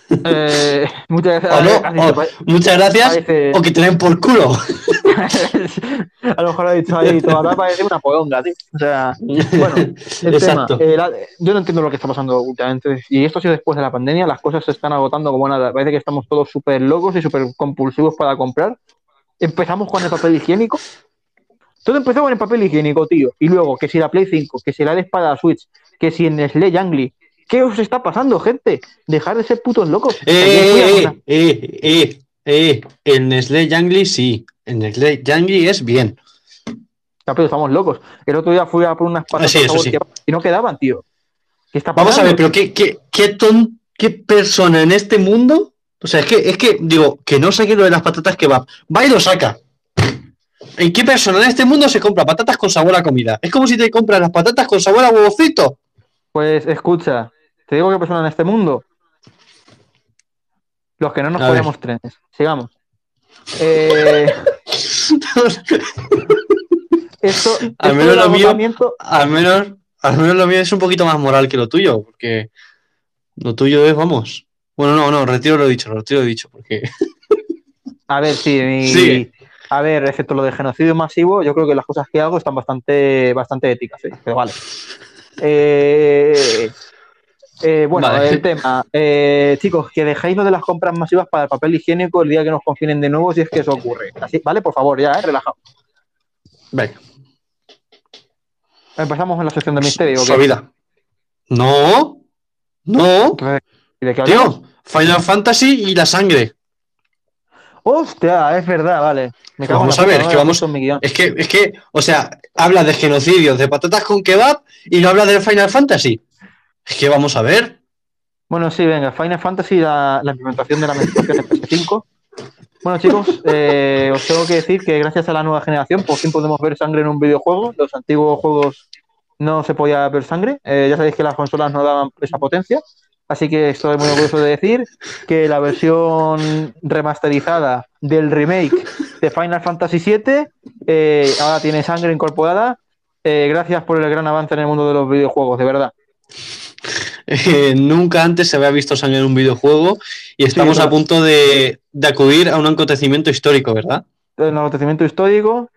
Eh, muchas O no, muchas gracias. parece- O que te den por culo. a lo mejor ha dicho ahí, parece una podonga, tío. O sea, bueno, el tema. eh, la- yo no entiendo lo que está pasando últimamente. Y esto ha sido después de la pandemia. Las cosas se están agotando como nada. Parece que estamos todos súper locos y súper compulsivos para comprar. Empezamos con el papel higiénico. Todo empezó con el papel higiénico, tío. Y luego, que si la Play 5, que si la de para Switch, que si en Nestlé Yangli. ¿Qué os está pasando, gente? Dejar de ser putos locos. Eh, una- eh, eh, eh, el Nestlé Yangli sí. El Nestlé Yangli es bien. Ya, pero estamos locos. El otro día fui a por unas patatas Ah, sí, sí. y no quedaban, tío. ¿Qué está Vamos a ver, pero qué, qué, qué ton- qué persona en este mundo. O sea, es que, es que, digo, que no saque lo de las patatas que va. Va y lo saca. ¿En qué persona en este mundo se compra patatas con sabor a comida? Es como si te compras las patatas con sabor a huevo frito. Pues escucha, te digo qué persona en este mundo. Los que no nos ponemos trenes. Sigamos. Eh, esto, Al menos del lo mío- al menos, al menos lo mío es un poquito más moral que lo tuyo, porque lo tuyo es, vamos. Bueno, no, no, retiro lo dicho, retiro lo dicho, porque. A ver, sí, mi- a ver, excepto lo de genocidio masivo, yo creo que las cosas que hago están bastante, bastante éticas, ¿eh? pero vale. Eh, eh, bueno, Vale. el tema. Eh, chicos, que dejéis lo de las compras masivas para el papel higiénico el día que nos confinen de nuevo, si es que eso ocurre. Así, ¿Vale? Por favor, ya, ¿eh? Relajado. Venga, Empezamos en la sección de misterio. suavidad. No, no, Entonces, ¿y ¿De qué tío. Final Fantasy y la sangre. Hostia, es verdad, vale. Me cago Vamos a ver, no que vamos-. Es que, es que, o sea, habla de genocidios, de patatas con kebab y no habla del Final Fantasy. Que vamos a ver. Bueno, sí, venga, Final Fantasy, la, la implementación de la menstruación en PS5. Bueno, chicos, eh, os tengo que decir que gracias a la nueva generación por fin podemos ver sangre en un videojuego. Los antiguos juegos no se podía ver sangre. Eh, ya sabéis que las consolas no daban esa potencia. Así que estoy muy orgulloso de decir que la versión remasterizada del remake de Final Fantasy VII eh, ahora tiene sangre incorporada. Gracias por el gran avance en el mundo de los videojuegos, de verdad. Eh, nunca antes se había visto sangre en un videojuego y estamos Sí, a punto de, de acudir a un acontecimiento histórico, ¿verdad? el acontecimiento histórico.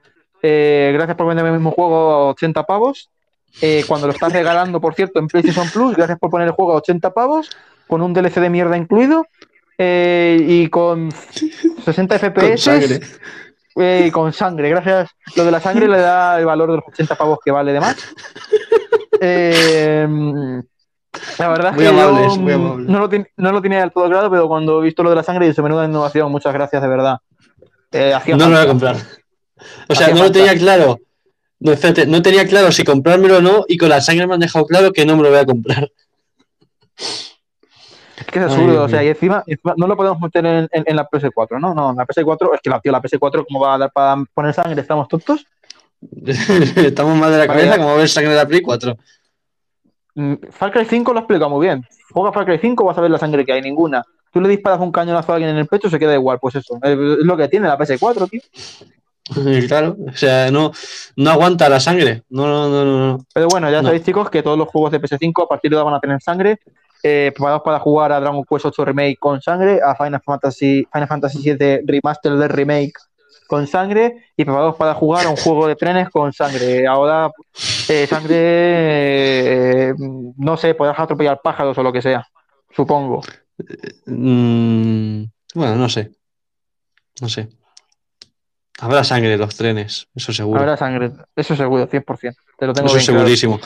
Eh, gracias por venderme el mismo juego a 80 pavos. Eh, cuando lo estás regalando, por cierto, en PlayStation Plus, gracias por poner el juego a 80 pavos, con un DLC de mierda incluido y con 60 Con FPS sangre. eh, y con sangre. Gracias. Lo de la sangre le da el valor de los 80 pavos que vale de más. Eh, la verdad es que yo, amables, muy mm, no, lo ten- no lo tenía del todo claro, pero cuando he visto lo de la sangre, he dicho, menuda innovación, muchas gracias, de verdad. Eh, No lo voy a comprar. O sea, no lo tenía claro. No, espérate, no tenía claro si comprármelo o no y con la sangre me han dejado claro que no me lo voy a comprar. Es que es absurdo, o sea, y encima, encima no lo podemos meter en, en- en la PS4, ¿no? No, en la PS4, es que la, tío, la PS4, ¿cómo va a dar para poner sangre? ¿Estamos tontos? Estamos mal de la cabeza como ver sangre de la Play 4. Mm, Far Cry 5 lo explica muy bien. Juega Far Cry 5, vas a ver la sangre que hay, ninguna. Tú le disparas un cañonazo a alguien en el pecho, se queda igual, pues eso. Es lo que tiene la PS4, tío. Claro, o sea, no, no aguanta la sangre. No, no, no, no. Pero bueno, ya No. sabéis, chicos, que todos los juegos de PS5 a partir de ahora van a tener sangre. Eh, preparados para jugar a Dragon Quest 8 Remake con sangre, a Final Fantasy, Final Fantasy 7 Remaster de Remake con sangre y preparados para jugar a un juego de trenes con sangre. Ahora, eh, sangre, eh, no sé, podrás atropellar pájaros o lo que sea, supongo. Mm, bueno, no sé. No sé. Habrá sangre en los trenes, eso seguro. Habrá sangre, eso seguro, 100%. Te lo tengo Eso bien claro. segurísimo.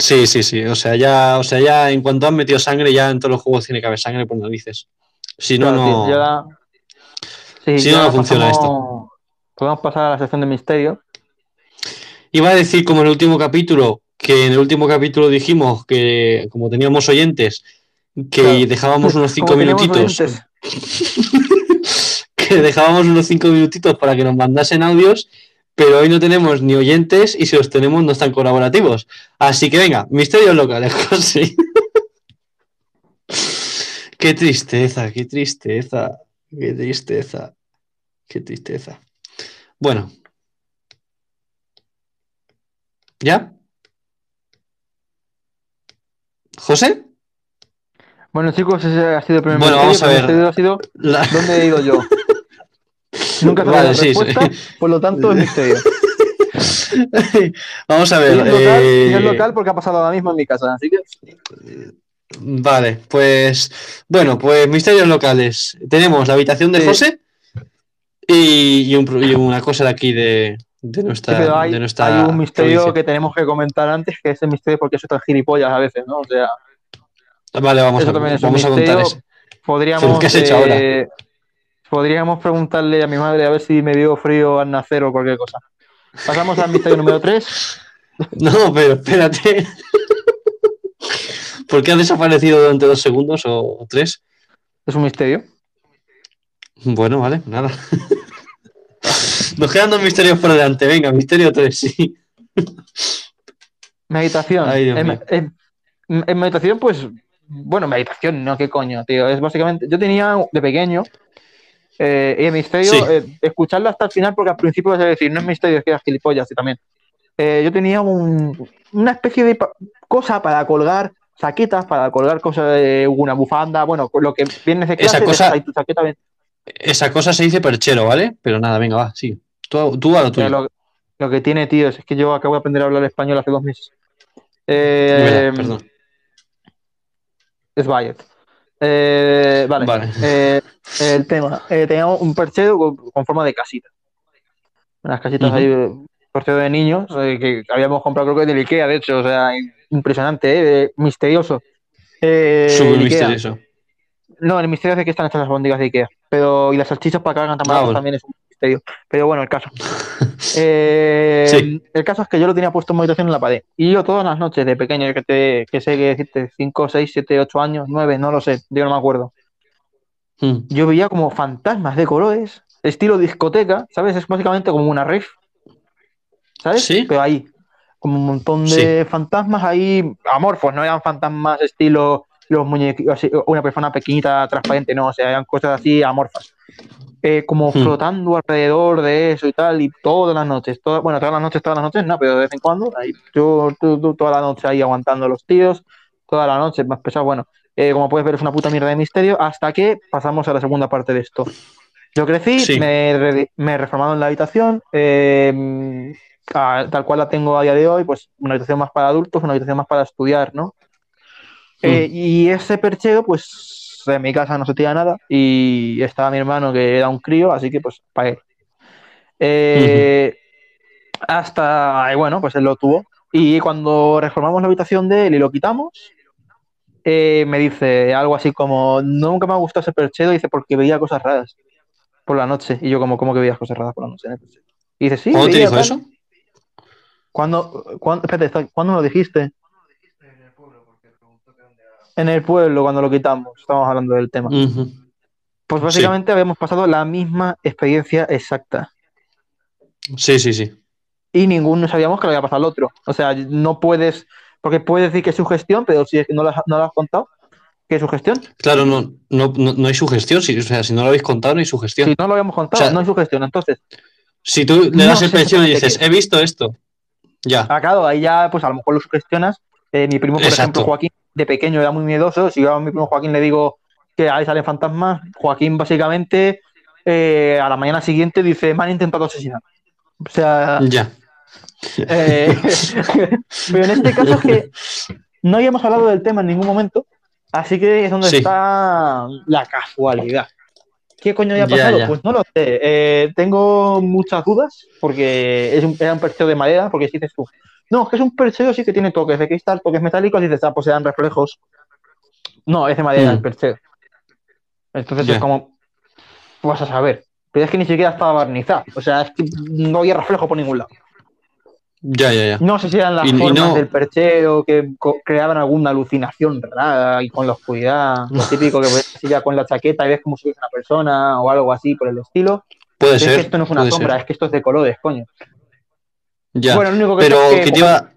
Sí, sí, sí. O sea, ya, o sea, ya en cuanto han metido sangre, ya en todos los juegos tiene que haber sangre por narices. Si no, Claro, tío, no. ahora- sí, Si no, funciona pasamos- Podemos pasar a la sección de misterio. Iba a decir como en el último capítulo, que en el último capítulo dijimos que como teníamos oyentes, que Claro. dejábamos unos cinco minutitos, que dejábamos unos cinco minutitos para que nos mandasen audios, pero hoy no tenemos ni oyentes y si los tenemos no están colaborativos. Así que venga, misterios locales, José. qué tristeza, qué tristeza, qué tristeza, qué tristeza. Bueno. ¿Ya? ¿José? Bueno, chicos, ese ha sido el primer Bueno, vamos a ver. misterio ha sido La- ¿dónde he ido yo? Nunca Vale, la sí, sí. respuesta, por lo tanto es misterio. Vamos a Y ver. es local, y eh, es local porque ha pasado ahora mismo en mi casa, así que Vale, pues bueno, pues misterios locales. Tenemos la habitación de Sí. José y, y un y una cosa de aquí de, de sí, nuestra, pero hay, de nuestra hay un misterio provincia. que tenemos que comentar antes, que es el misterio porque eso tan gilipollas a veces, ¿no? O sea, Vale, vamos, eso a, también es un vamos a contar ese. podríamos, ¿Qué has hecho ahora? eh, podríamos preguntarle a mi madre a ver si me dio frío al nacer o cualquier cosa. Pasamos al misterio número 3. No, pero espérate. ¿Por qué ha desaparecido durante dos segundos o, tres? Es un misterio. Bueno, vale, nada. Nos quedan dos misterios por delante. Venga, misterio 3, sí. Meditación. Ay, en, mío. en- en meditación, pues, bueno, meditación, no, qué coño, tío. Es básicamente, yo tenía de pequeño, eh, y el misterio, Sí. eh, escucharlo hasta el final, porque al principio vas a decir, no es misterio, es que eras gilipollas, y también. Eh, yo tenía un- una especie de pa- cosa para colgar saquetas, para colgar cosas de una bufanda, bueno, lo que vienes de Esa cosa- tu chaqueta, Esa cosa se dice perchero, ¿vale? Pero nada, venga, va, sí. Tú, tú a lo tuyo. Lo, lo que tiene, tío, es que yo acabo de aprender a hablar español hace dos meses. Es Eh, perdón. Es Bayet. Eh, vale. Vale. Eh, el tema. Teníamos un perchero con, con forma de casita. Unas casitas Ujú. ahí, perchero de niños, eh, que habíamos comprado creo que del Ikea, de hecho, o sea, impresionante, eh, misterioso. Eh, Súper misterioso. No, el misterio es de que están hechas las bondigas de Ikea. Pero, y las salchichas para que hagan tan Ah, bueno. también es un misterio. Pero bueno, el caso. Eh, Sí. El caso es que yo lo tenía puesto en mi habitación en la pared. Y yo todas las noches de pequeño, que, te, que sé que decirte 5, 6, 7, 8 años, 9, no lo sé, yo no me acuerdo. Mm. Yo veía como fantasmas de colores, estilo discoteca, ¿sabes? Es básicamente como una rave. ¿Sabes? Sí. Pero ahí, como un montón de fantasmas ahí, amorfos, no eran fantasmas estilo los muñequitos, una persona pequeñita, transparente, no, o sea, eran cosas así amorfas. Eh, como Hmm. flotando alrededor de eso y tal, y todas las noches, todas, bueno, todas las noches, todas las noches, no, pero de vez en cuando, ahí, yo, tú- tú toda la noche ahí aguantando los tíos, toda la noche, más pesado, bueno, eh, como puedes ver es una puta mierda de misterio, hasta que pasamos a la segunda parte de esto. Yo crecí, Sí. me, re- me he reformado en la habitación, eh, a- tal cual la tengo a día de hoy, pues una habitación más para adultos, una habitación más para estudiar, ¿no? Eh, y ese perchero, pues en mi casa no se tira nada y estaba mi hermano que era un crío, así que pues para él. Eh, Hasta, bueno, pues él lo tuvo. Y cuando reformamos la habitación de él y lo quitamos, eh, me dice algo así como, nunca me ha gustado ese perchero, dice, porque veía cosas raras por la noche. Y yo como, ¿cómo que veías cosas raras por la noche en el perchero? Y dice, sí, ¿Cuándo te dijo tal". eso? ¿Cuándo, cuándo, espérate, está- ¿cuándo me lo dijiste? En el pueblo, cuando lo quitamos, estábamos hablando del tema. Pues Sí. básicamente habíamos pasado la misma experiencia exacta. Sí, sí, sí. Y ninguno sabíamos que le había pasado al otro. O sea, no puedes, porque puedes decir que es sugestión, pero si es que no lo has, no lo has contado, ¿qué es sugestión? Claro, no, no, no, no hay sugestión. Si, o sea, si no lo habéis contado, no hay sugestión. Si no lo habíamos contado, O sea, no hay sugestión. Entonces, Si tú le No das sé el y dices, he visto esto, ya. ah, claro, ahí ya, pues a lo mejor lo sugestionas. Eh, mi primo, por Exacto. ejemplo, Joaquín, de pequeño era muy miedoso. Si yo a mi primo Joaquín le digo que ahí salen fantasmas, Joaquín básicamente eh, a la mañana siguiente dice, me han intentado asesinar. O sea, Ya. Eh, pero en este caso es que no habíamos hablado del tema en ningún momento, así que es donde Sí. está la casualidad. ¿Qué coño había pasado? ya. Pues no lo sé. Eh, tengo muchas dudas porque es un, era un perchero de madera, porque si dices tú, no, es que es un perchero sí que tiene toques de cristal, toques metálicos, y dices, ah, pues eran reflejos. No, es de madera Mm. el perchero. Entonces Ya. es como, vas a saber. Pero es que ni siquiera estaba barnizado. O sea, es que no había reflejo por ningún lado. Ya, ya, ya. No sé si eran las Y- y formas no- del perchero que creaban alguna alucinación rara y con la oscuridad. Lo típico que ves ya con la chaqueta y ves como si fuese una persona o algo así por el estilo. Puede Pero es ser. que esto no es una sombra, ser. es que esto es de colores, coño. Ya. Bueno, lo único que Pero es que te iba.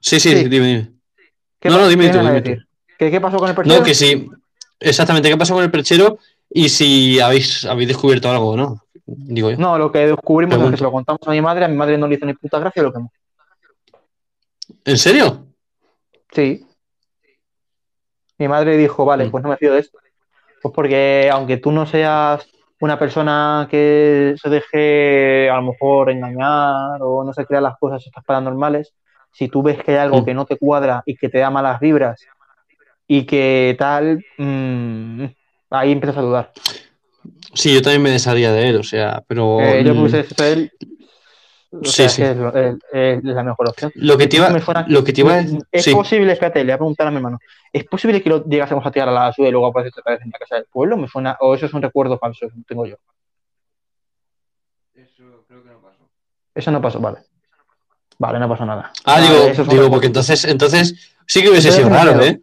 Sí, sí, Sí. dime, dime. ¿qué no, no, dime tú, dime? ¿Qué, qué pasó con el perchero? No, que sí. Exactamente, ¿qué pasó con el perchero? Y si habéis, habéis descubierto algo, ¿no? Digo yo. No, lo que descubrimos es que se lo contamos a mi madre, a mi madre no le hizo ni puta gracia lo que ¿En serio? Sí. Mi madre dijo, vale, Mm. pues no me fío de esto. Pues porque aunque tú no seas una persona que se deje a lo mejor engañar o no se crea las cosas estas paranormales, si tú ves que hay algo Mm. que no te cuadra y que te da malas vibras y que tal, mm, ahí empiezas a dudar. Sí, yo también me desharía de él, o sea, pero. Eh, yo mm, hecho él. O Sí, sea, sí. que es, lo- es- es la mejor opción. Lo que te iba, suena- lo que te iba, Es, es sí. posible, espérate, le voy a preguntar a mi hermano. ¿Es posible que lo llegásemos a tirar a la basura y luego aparece otra vez en la casa del pueblo? Me suena, o eso es un recuerdo falso, que tengo yo. Eso creo que no pasó. Eso no pasó, vale. Vale, no pasó nada. Ah, Vale, digo, eso digo, porque entonces, entonces sí que hubiese sido raro. ¿eh?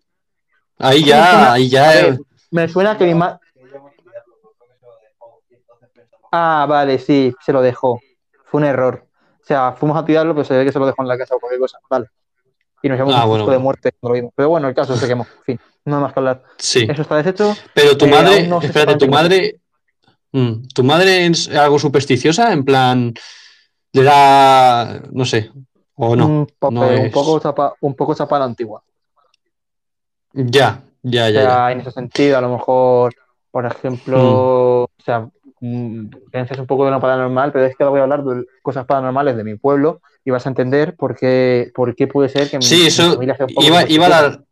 Ahí ya, ahí ya. Ver, me suena que mi madre. Ah, vale, sí, se lo dejó. Fue un error. O sea, fuimos a tirarlo, pero se ve que se lo dejó en la casa o cualquier cosa. Vale. Y nos llevamos Ah, un bueno, de muerte cuando lo vimos. Pero bueno, el caso se quemó. En fin, no hay más que hablar. Sí. Eso está deshecho. Pero tu Eh, madre, no espérate, tu madre, mm, tu madre es algo supersticiosa, en plan, le da, no sé, o no. un, poco, no un es- poco chapa, un poco chapa la antigua. Ya, ya, O ya, ya. sea, en ese sentido, a lo mejor, por ejemplo, o sea, mm, piensas un poco de lo paranormal, pero es que ahora voy a hablar de cosas paranormales de mi pueblo y vas a entender por qué, por qué puede ser que mi, Sí, mi eso familia sea un poco iba, iba a dar,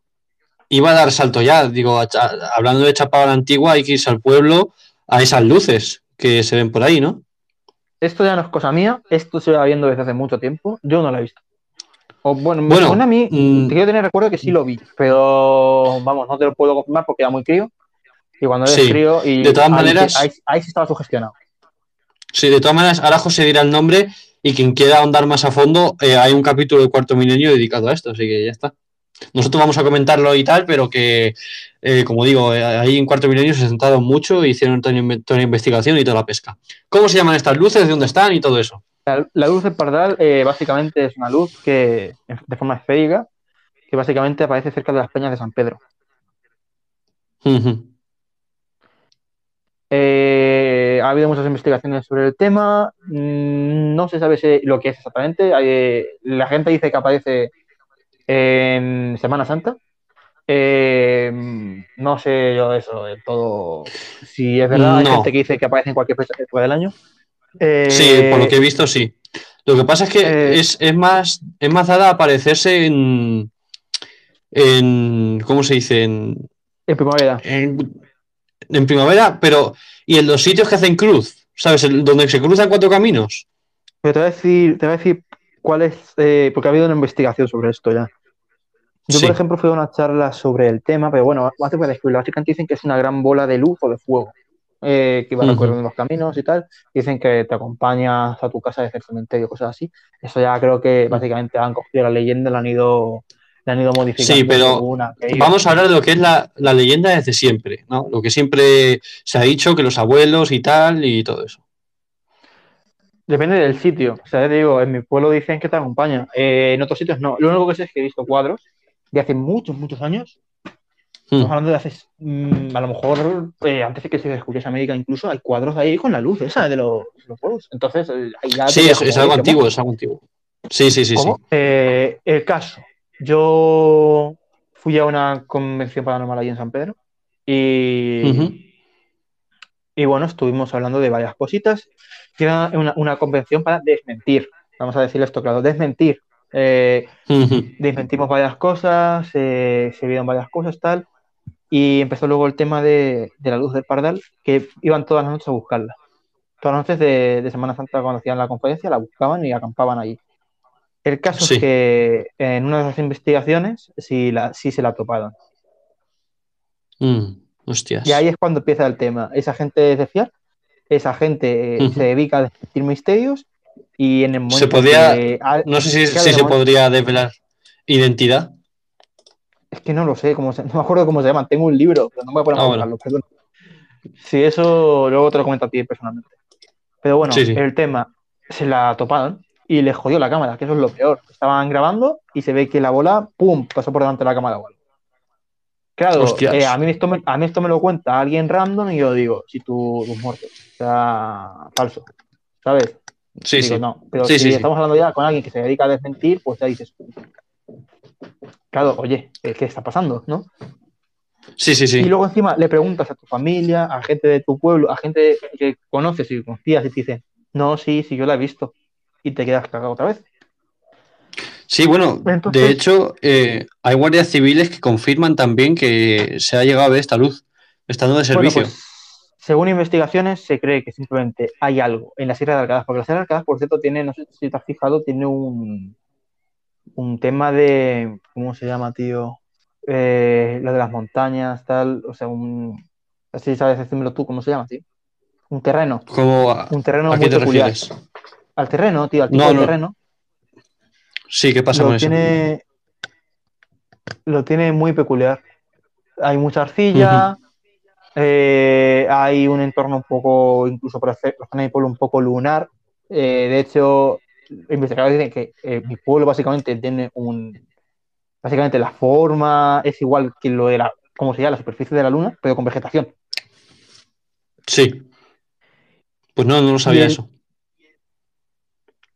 iba a dar salto ya. Digo, a- a- hablando de Chapado a la Antigua, hay que irse al pueblo a esas luces que se ven por ahí, ¿no? Esto ya no es cosa mía, esto se va viendo desde hace mucho tiempo, yo no lo he visto. O bueno, me Bueno, suena a mí, mm, te quiero tener recuerdo que sí lo vi, pero vamos, no te lo puedo confirmar porque era muy crío. Y cuando eres Sí. frío, y De todas ahí, maneras- ahí, ahí sí estaba sugestionado. Sí, de todas maneras, ahora José dirá el nombre y quien quiera ahondar más a fondo, eh, hay un capítulo del cuarto milenio dedicado a esto, así que ya está. Nosotros vamos a comentarlo y tal, pero que, eh, como digo, eh, ahí en cuarto milenio se sentaron mucho, hicieron toda, una inve- toda una investigación y toda la pesca. ¿Cómo se llaman estas luces? ¿De dónde están? Y todo eso. La, la luz del pardal básicamente es una luz que, de forma esférica, que básicamente aparece cerca de las peñas de San Pedro. Ujú. Eh, ha habido muchas investigaciones sobre el tema. mm, No se sabe si- lo que es exactamente. Eh, la gente dice que aparece en Semana Santa. Eh, no sé yo eso del todo. Si es verdad, hay gente que dice que aparece en cualquier fecha época del año. Sí, por lo que he visto, sí. Lo que pasa es que es, es más, es más dada a aparecerse en, en, ¿cómo se dice? En, En primavera. en, en primavera, pero y en los sitios que hacen cruz, ¿sabes? El- donde se cruzan cuatro caminos. Pero te voy a decir, te voy a decir cuál es, eh, porque ha habido una investigación sobre esto ya. Yo, Sí. por ejemplo, fui a una charla sobre el tema, pero bueno, antes voy a. Básicamente dicen que es una gran bola de luz o de fuego eh, que va recorriendo los caminos y tal. Dicen que te acompaña hasta tu casa desde el cementerio, cosas así. Eso ya creo que básicamente han cogido la leyenda la han ido, la han ido modificando. Sí, pero. Vamos a hablar de lo que es la, la leyenda desde siempre, ¿no? Lo que siempre se ha dicho, que los abuelos y tal, y todo eso. Depende del sitio. O sea, te digo, en mi pueblo dicen que te acompaña. Eh, en otros sitios no. Lo único que sé es que he visto cuadros de hace muchos, muchos años Estamos Mm. hablando de hace, mm, a lo mejor, eh, antes de que se descubriese América, incluso hay cuadros ahí con la luz esa de los, los juegos. Entonces, eh, ya Sí, es, algo antiguo, es algo antiguo. Sí, sí, sí, sí. Eh, el caso. Yo fui a una convención paranormal ahí en San Pedro y, bueno, estuvimos hablando de varias cositas. Era una, una convención para desmentir. Vamos a decir esto claro, desmentir. Eh, desmentimos varias cosas, eh, se vieron varias cosas, tal. Y empezó luego el tema de, de la luz del Pardal, que iban todas las noches a buscarla. Todas las noches de, de Semana Santa, cuando hacían la conferencia, la buscaban y acampaban allí. El caso Sí. es que en una de las investigaciones sí, la, sí se la toparon. Mm, Hostias. Y ahí es cuando empieza el tema. Esa gente es de fiar, esa gente eh, se dedica a desmentir misterios y en el momento Se podía- que- ah, No sé si, si se momento- podría desvelar identidad. Es que no lo sé, cómo se- no me acuerdo cómo se llaman. Tengo un libro, pero no me voy a poner Ah, a bueno. buscarlo, perdón. Sí, eso luego te lo comento a ti personalmente. Pero bueno, Sí, sí. el tema, se la toparon y le jodió la cámara, que eso es lo peor. Estaban grabando y se ve que la bola, ¡pum!, pasó por delante de la cámara. Claro, eh, a, mí esto me, a mí esto me lo cuenta alguien random y yo digo, si tú, tú muerto. O sea, falso. ¿Sabes? Sí, Digo, sí. no. Pero Sí, si sí, sí. estamos hablando ya con alguien que se dedica a desmentir, pues ya dices, claro, oye, ¿qué está pasando? ¿No? Sí, sí, sí. Y luego encima le preguntas a tu familia, a gente de tu pueblo, a gente que conoces y confías y te dicen, no, sí, sí, yo la he visto. Y te quedas cagado otra vez. Sí, bueno, Entonces- de hecho, eh, hay guardias civiles que confirman también que se ha llegado a ver esta luz, estando de Bueno, servicio. pues, según investigaciones, se cree que simplemente hay algo en la Sierra de Arcadas, porque la Sierra de Arcadas, por cierto, tiene, no sé si te has fijado, tiene un, un tema de, ¿cómo se llama, tío? Eh, lo de las montañas, tal, o sea, un, así sabes decírmelo tú, ¿cómo se llama, tío? Un terreno, ¿Cómo, a, un terreno muy peculiar. refieres? Al terreno, tío, al tipo No, de no. terreno. Sí, ¿qué pasa lo con eso? tiene, lo tiene muy peculiar. Hay mucha arcilla, eh, hay un entorno un poco, incluso por hacer, mi pueblo un poco lunar. Eh, de hecho, investigadores dicen que eh, mi pueblo básicamente tiene un, básicamente la forma es igual que lo de la, como sería la superficie de la luna, pero con vegetación. Sí. Pues no, no lo sabía el- eso.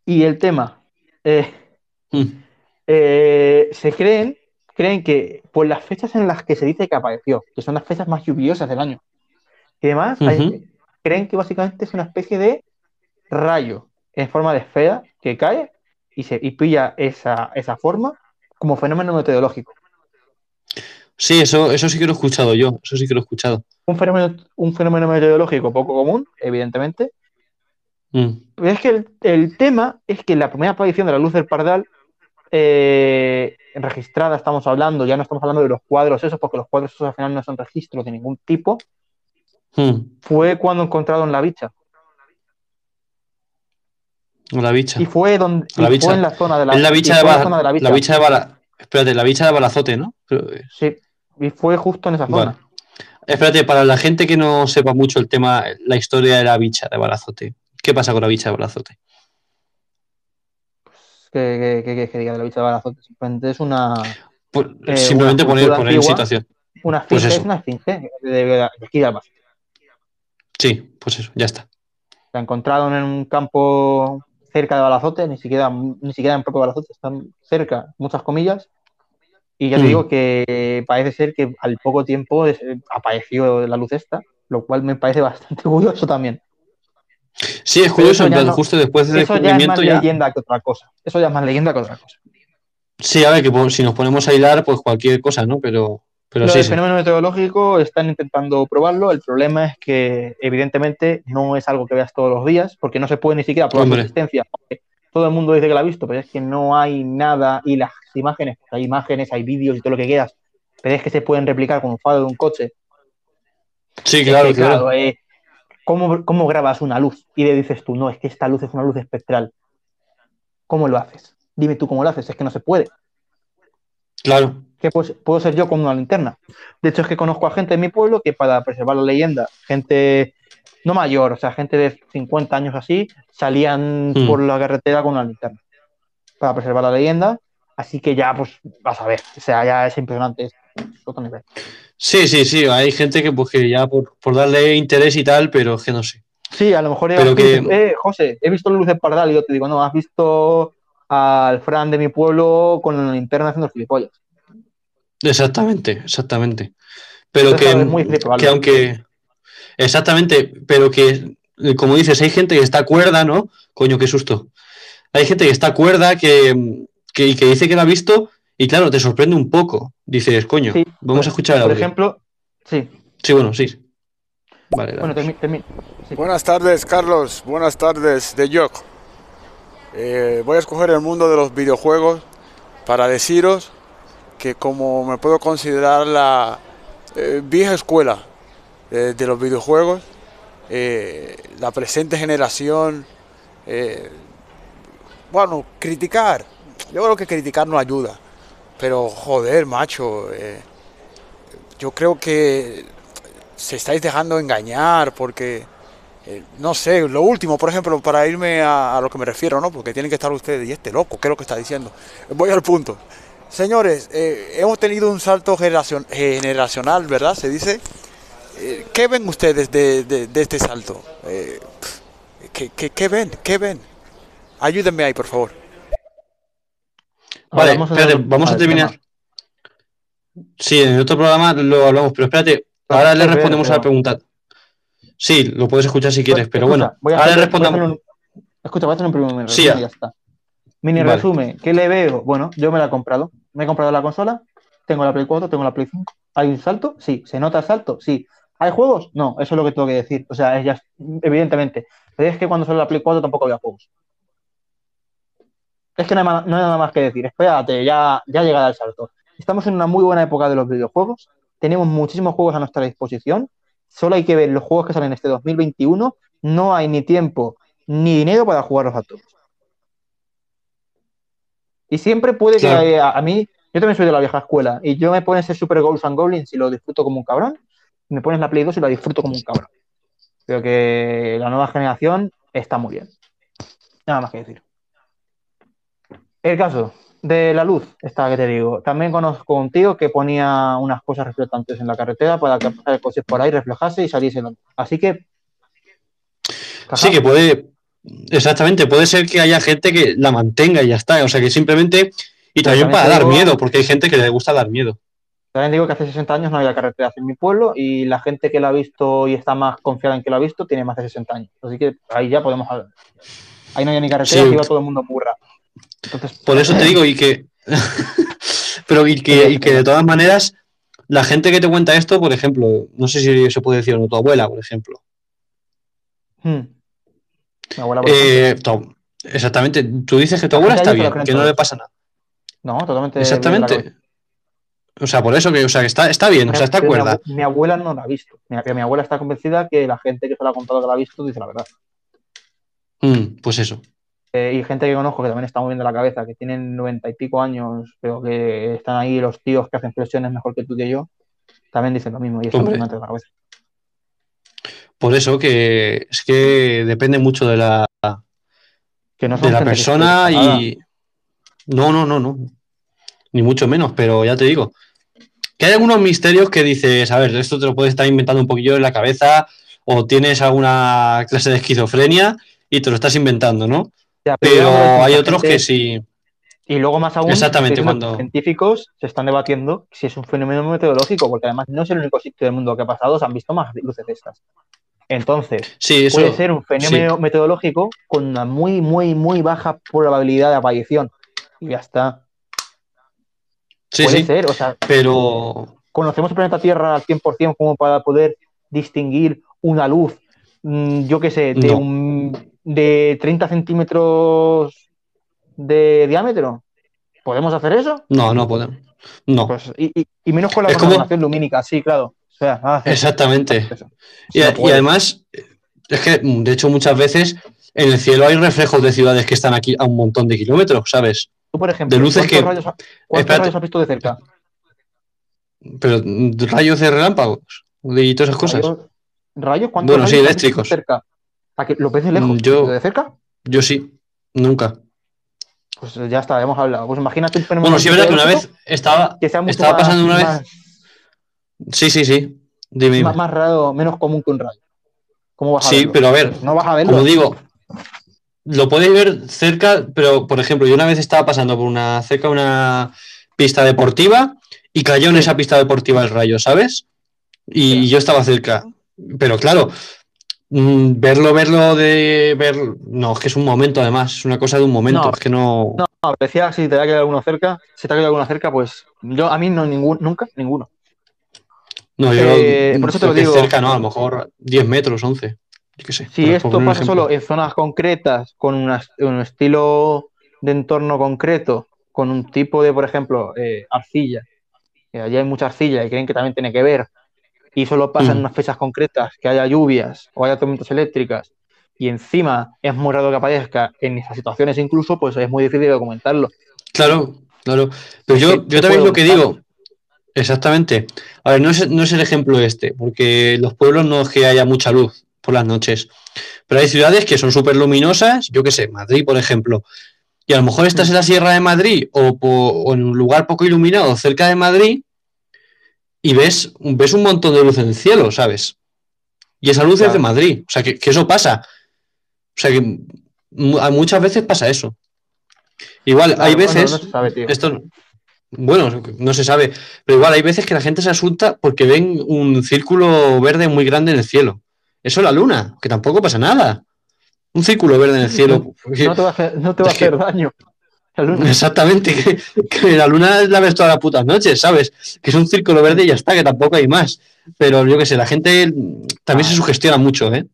Y el tema, eh, Mm. eh, se creen, creen que por las fechas en las que se dice que apareció, que son las fechas más lluviosas del año, y además hay- Ujú. creen que básicamente es una especie de rayo en forma de esfera que cae y, se, y pilla esa, esa forma como fenómeno meteorológico. Sí, eso, eso sí que lo he escuchado yo, eso sí que lo he escuchado. Un fenómeno, un fenómeno meteorológico poco común, evidentemente. Mm. Es que el, el tema es que la primera aparición de la luz del pardal eh, registrada, estamos hablando, ya no estamos hablando de los cuadros esos, porque los cuadros esos al final no son registros de ningún tipo, Hmm, fue cuando encontraron la bicha. La bicha. Y fue donde y fue en la zona de la la bicha de en la zona de la bicha. La bicha de Bala- Espérate, la bicha de Balazote, ¿no? Sí, y fue justo en esa Vale. zona. Espérate, para la gente que no sepa mucho el tema, la historia de la bicha de Balazote. ¿Qué pasa con la bicha de Balazote? Que, que, que, que diga de la bicha de Balazote. Simplemente es una, Pues, Eh, simplemente una poner, en situación. una Pues esfinge, eso. es una esfinge de, de- de Albacete. Sí, pues eso, ya está. La encontraron en un campo cerca de Balazote, ni siquiera, ni siquiera en propio Balazote, están cerca, muchas comillas. Y ya te Mm. digo que parece ser que al poco tiempo es- apareció la luz esta, lo cual me parece bastante curioso también. Sí, es curioso, en plan, no- justo después del Eso ya es más descubrimiento ya. leyenda que otra cosa. Eso ya es más leyenda que otra cosa. Sí, a ver, que pues, si nos ponemos a hilar, pues cualquier cosa, ¿no? Pero, pero Lo sí, del sí. fenómeno meteorológico están intentando probarlo. El problema es que, evidentemente, no es algo que veas todos los días, porque no se puede ni siquiera probar su Hombre. existencia. aunque Todo el mundo dice que la ha visto, pero es que no hay nada. Y las imágenes, pues hay imágenes, hay vídeos y todo lo que quieras, pero es que se pueden replicar con un faro de un coche. Sí, Es claro, que, claro. eh, ¿cómo, cómo grabas una luz? Y le dices tú, no, es que esta luz es una luz espectral. ¿Cómo lo haces? Dime tú cómo lo haces, es que no se puede. Claro. que pues, puedo ser yo con una linterna. De hecho, es que conozco a gente en mi pueblo que para preservar la leyenda, gente no mayor, o sea, gente de 50 años así, salían Hmm. por la carretera con una linterna para preservar la leyenda. Así que ya, pues, vas a ver, o sea, ya es impresionante. Sí, sí, sí. Hay gente que, pues, que ya por, por darle interés y tal, pero es que no sé. Sí, a lo mejor Pero que- eh, José, he visto la luz de Pardal y yo te digo, no, has visto al Fran de mi pueblo con la linterna haciendo gilipollas. Exactamente, exactamente. Pero Entonces, que, muy que aunque. Exactamente, pero que, como dices, hay gente que está cuerda, ¿no? Coño, qué susto. Hay gente que está cuerda que, que, y que dice que la ha visto y, claro, te sorprende un poco. Dices, coño, Sí, vamos a escuchar el Por audio. ejemplo, sí, Sí, bueno, sí. Vale, bueno, dale. termi- termi- sí. Buenas tardes, Carlos. Buenas tardes, de Yok. Eh, voy a escoger el mundo de los videojuegos para deciros que como me puedo considerar la eh, vieja escuela eh, de los videojuegos, eh, la presente generación, eh, bueno, criticar. Yo creo que criticar no ayuda. Pero joder, macho, eh, yo creo que se estáis dejando engañar porque eh, no sé, lo último, por ejemplo, para irme a, lo que me refiero, ¿no? Porque tienen que estar ustedes, y este loco, ¿qué es lo que está diciendo? Voy al punto. Señores, eh, hemos tenido un salto generacion- generacional, ¿verdad? Se dice. Eh, ¿Qué ven ustedes de, de- este salto? Eh, ¿qué, qué, qué ven? ¿Qué ven? Ayúdenme ahí, por favor. Vale, en espérate, el- vamos a terminar. Sí, en el otro programa lo hablamos, pero espérate, ahora le respondemos a la pregunta. Sí, lo puedes escuchar si quieres, pero Escucha, bueno, voy a ahora le hacer- a respondamos. un- escucha, voy a hacer un primer resumen Sí, ya. ya está. Mini Vale. resumen, ¿qué le veo? Bueno, yo me la he comprado. Me he comprado la consola, tengo la Play 4, tengo la Play 5. ¿Hay un salto? Sí. ¿Se nota el salto? Sí. ¿Hay juegos? No, eso es lo que tengo que decir. O sea, es ya, evidentemente. Pero es que cuando salió la Play 4 tampoco había juegos. Es que no hay, ma- no hay nada más que decir. Espérate, ya, ya llegará el salto. Estamos en una muy buena época de los videojuegos. Tenemos muchísimos juegos a nuestra disposición. Solo hay que ver los juegos que salen este 2021. No hay ni tiempo ni dinero para jugarlos a todos. Y siempre puede que Claro. a, a mí, yo también soy de la vieja escuela, y yo me pones el Super Goals and Goblins y lo disfruto como un cabrón, y me pones la Play 2 y la disfruto como un cabrón. Creo que la nueva generación está muy bien. Nada más que decir. El caso de la luz, esta que te digo. También conozco un tío que ponía unas cosas reflectantes en la carretera para que pasara el coche por ahí, reflejase y saliese la. Así que. Sí, que puede, exactamente, puede ser que haya gente que la mantenga y ya está. O sea, que simplemente, y también también para dar digo- miedo, porque hay gente que le gusta dar miedo. También digo que hace 60 años no había carreteras en mi pueblo y la gente que la ha visto y está más confiada en que lo ha visto tiene más de 60 años. Así que ahí ya podemos hablar. Ahí no había ni carreteras Sí. iba todo el mundo rápido. Entonces, Por eso te digo, y que. Pero y que, y que de todas maneras, la gente que te cuenta esto, por ejemplo, no sé si se puede decir o no, tu abuela, por ejemplo. hmm. Mi abuela, por ejemplo, Eh, tu- exactamente, tú dices que tu La abuela está bien, que no le pasa nada. no, totalmente. Exactamente. O sea, por eso que, o sea, que está, está bien, o sea, está cuerda. Mi, abuela no la ha visto. Mi, mi abuela está convencida que la gente que se la ha contado que la ha visto dice la verdad. Mm, pues eso. Eh, y gente que conozco que también está moviendo la cabeza, que tienen noventa y pico años, pero que están ahí los tíos que hacen flexiones mejor que tú que yo, también dicen lo mismo. Y me mete la cabeza. Por eso que es que depende mucho de la, Que no son de la persona y. No, no, no, no. Ni mucho menos, pero ya te digo. Que hay algunos misterios que dices, a ver, esto te lo puedes estar inventando un poquillo en la cabeza o tienes alguna clase de esquizofrenia y te lo estás inventando, ¿no? Ya, Pero hay otros gente- que sí. Y luego más aún, Exactamente, cuando- que científicos se están debatiendo si es un fenómeno meteorológico, porque además no es el único sitio del mundo que ha pasado, se han visto más luces de estas. Entonces, Sí, eso. puede ser un fenómeno meteorológico con una muy, muy, muy baja probabilidad de aparición. Y ya está. Sí, puede sí. ser, o sea, Pero. conocemos el planeta Tierra al 100% como para poder distinguir una luz, mm, yo qué sé, de, No. un, de 30 centímetros de diámetro. ¿Podemos hacer eso? No, no podemos. No. Pues, y, y- y menos con la como- contaminación lumínica, sí, claro. O sea, ah, Exactamente. Y, No además, es que de hecho muchas veces en el cielo hay reflejos de ciudades que están aquí a un montón de kilómetros, ¿sabes? Tú, por ejemplo, de luces ¿cuántos, que- rayos, ha- cuántos Espérate. rayos has visto de cerca? Pero rayos de relámpagos y todas esas cosas. ¿Rayos? ¿Cuántos Bueno, sí, rayos has visto eléctricos. de cerca? ¿A que ¿Lo ves de lejos? Mm, yo- ¿De cerca? Yo sí, nunca. Pues ya está, hemos hablado. Pues imagínate un fenómeno Bueno, sí es verdad que una vez estaba, que sea mucho estaba más- pasando una vez. más- Sí, sí, sí. Dime, dime. más, más raro, menos común que un rayo. ¿Cómo vas a Sí, verlo? pero a ver, No vas a verlo. como digo, lo podéis ver cerca, pero por ejemplo, yo una vez estaba pasando por una cerca de una pista deportiva y cayó en esa pista deportiva el rayo, ¿sabes? Y yo estaba cerca. Pero claro, mm, verlo, verlo de ver. No, es que es un momento además, es una cosa de un momento, No. es que no. No, decía si te ha quedado alguno cerca. Si te ha quedado alguno cerca, pues yo a mí no ningún, nunca, ninguno. No, yo Eh, por eso te lo digo. cerca, no, a lo mejor 10 metros, 11. Yo qué sé. Si esto pasa solo en zonas concretas, con un estilo de entorno concreto, con un tipo de, por ejemplo, eh, arcilla, que allí hay mucha arcilla y creen que también tiene que ver, y solo pasa en Mm. unas fechas concretas, que haya lluvias o haya tormentas eléctricas, y encima es muy raro que aparezca en esas situaciones incluso, pues es muy difícil documentarlo. Claro, claro. Pero yo, yo también lo que digo, exactamente. A ver, no es, no es el ejemplo este, porque los pueblos no es que haya mucha luz por las noches, pero hay ciudades que son súper luminosas, yo qué sé, Madrid, por ejemplo, y a lo mejor estás en la Sierra de Madrid o, o en un lugar poco iluminado cerca de Madrid y ves, ves un montón de luz en el cielo, ¿sabes? Y esa luz es de Madrid, o sea, que, que eso pasa. O sea, que muchas veces pasa eso. Igual, hay Claro, bueno, veces... no sabe. Esto, no- bueno, no se sabe, pero igual hay veces que la gente se asusta porque ven un círculo verde muy grande en el cielo. Eso es la luna, que tampoco pasa nada. Un círculo verde en el cielo. No te va a hacer, no te va a Es que- hacer daño. La luna. Exactamente, que, que la luna la ves todas las putas noches, ¿sabes? Que es un círculo verde y ya está, que tampoco hay más. Pero yo qué sé, la gente también se Ah. sugestiona mucho, ¿eh?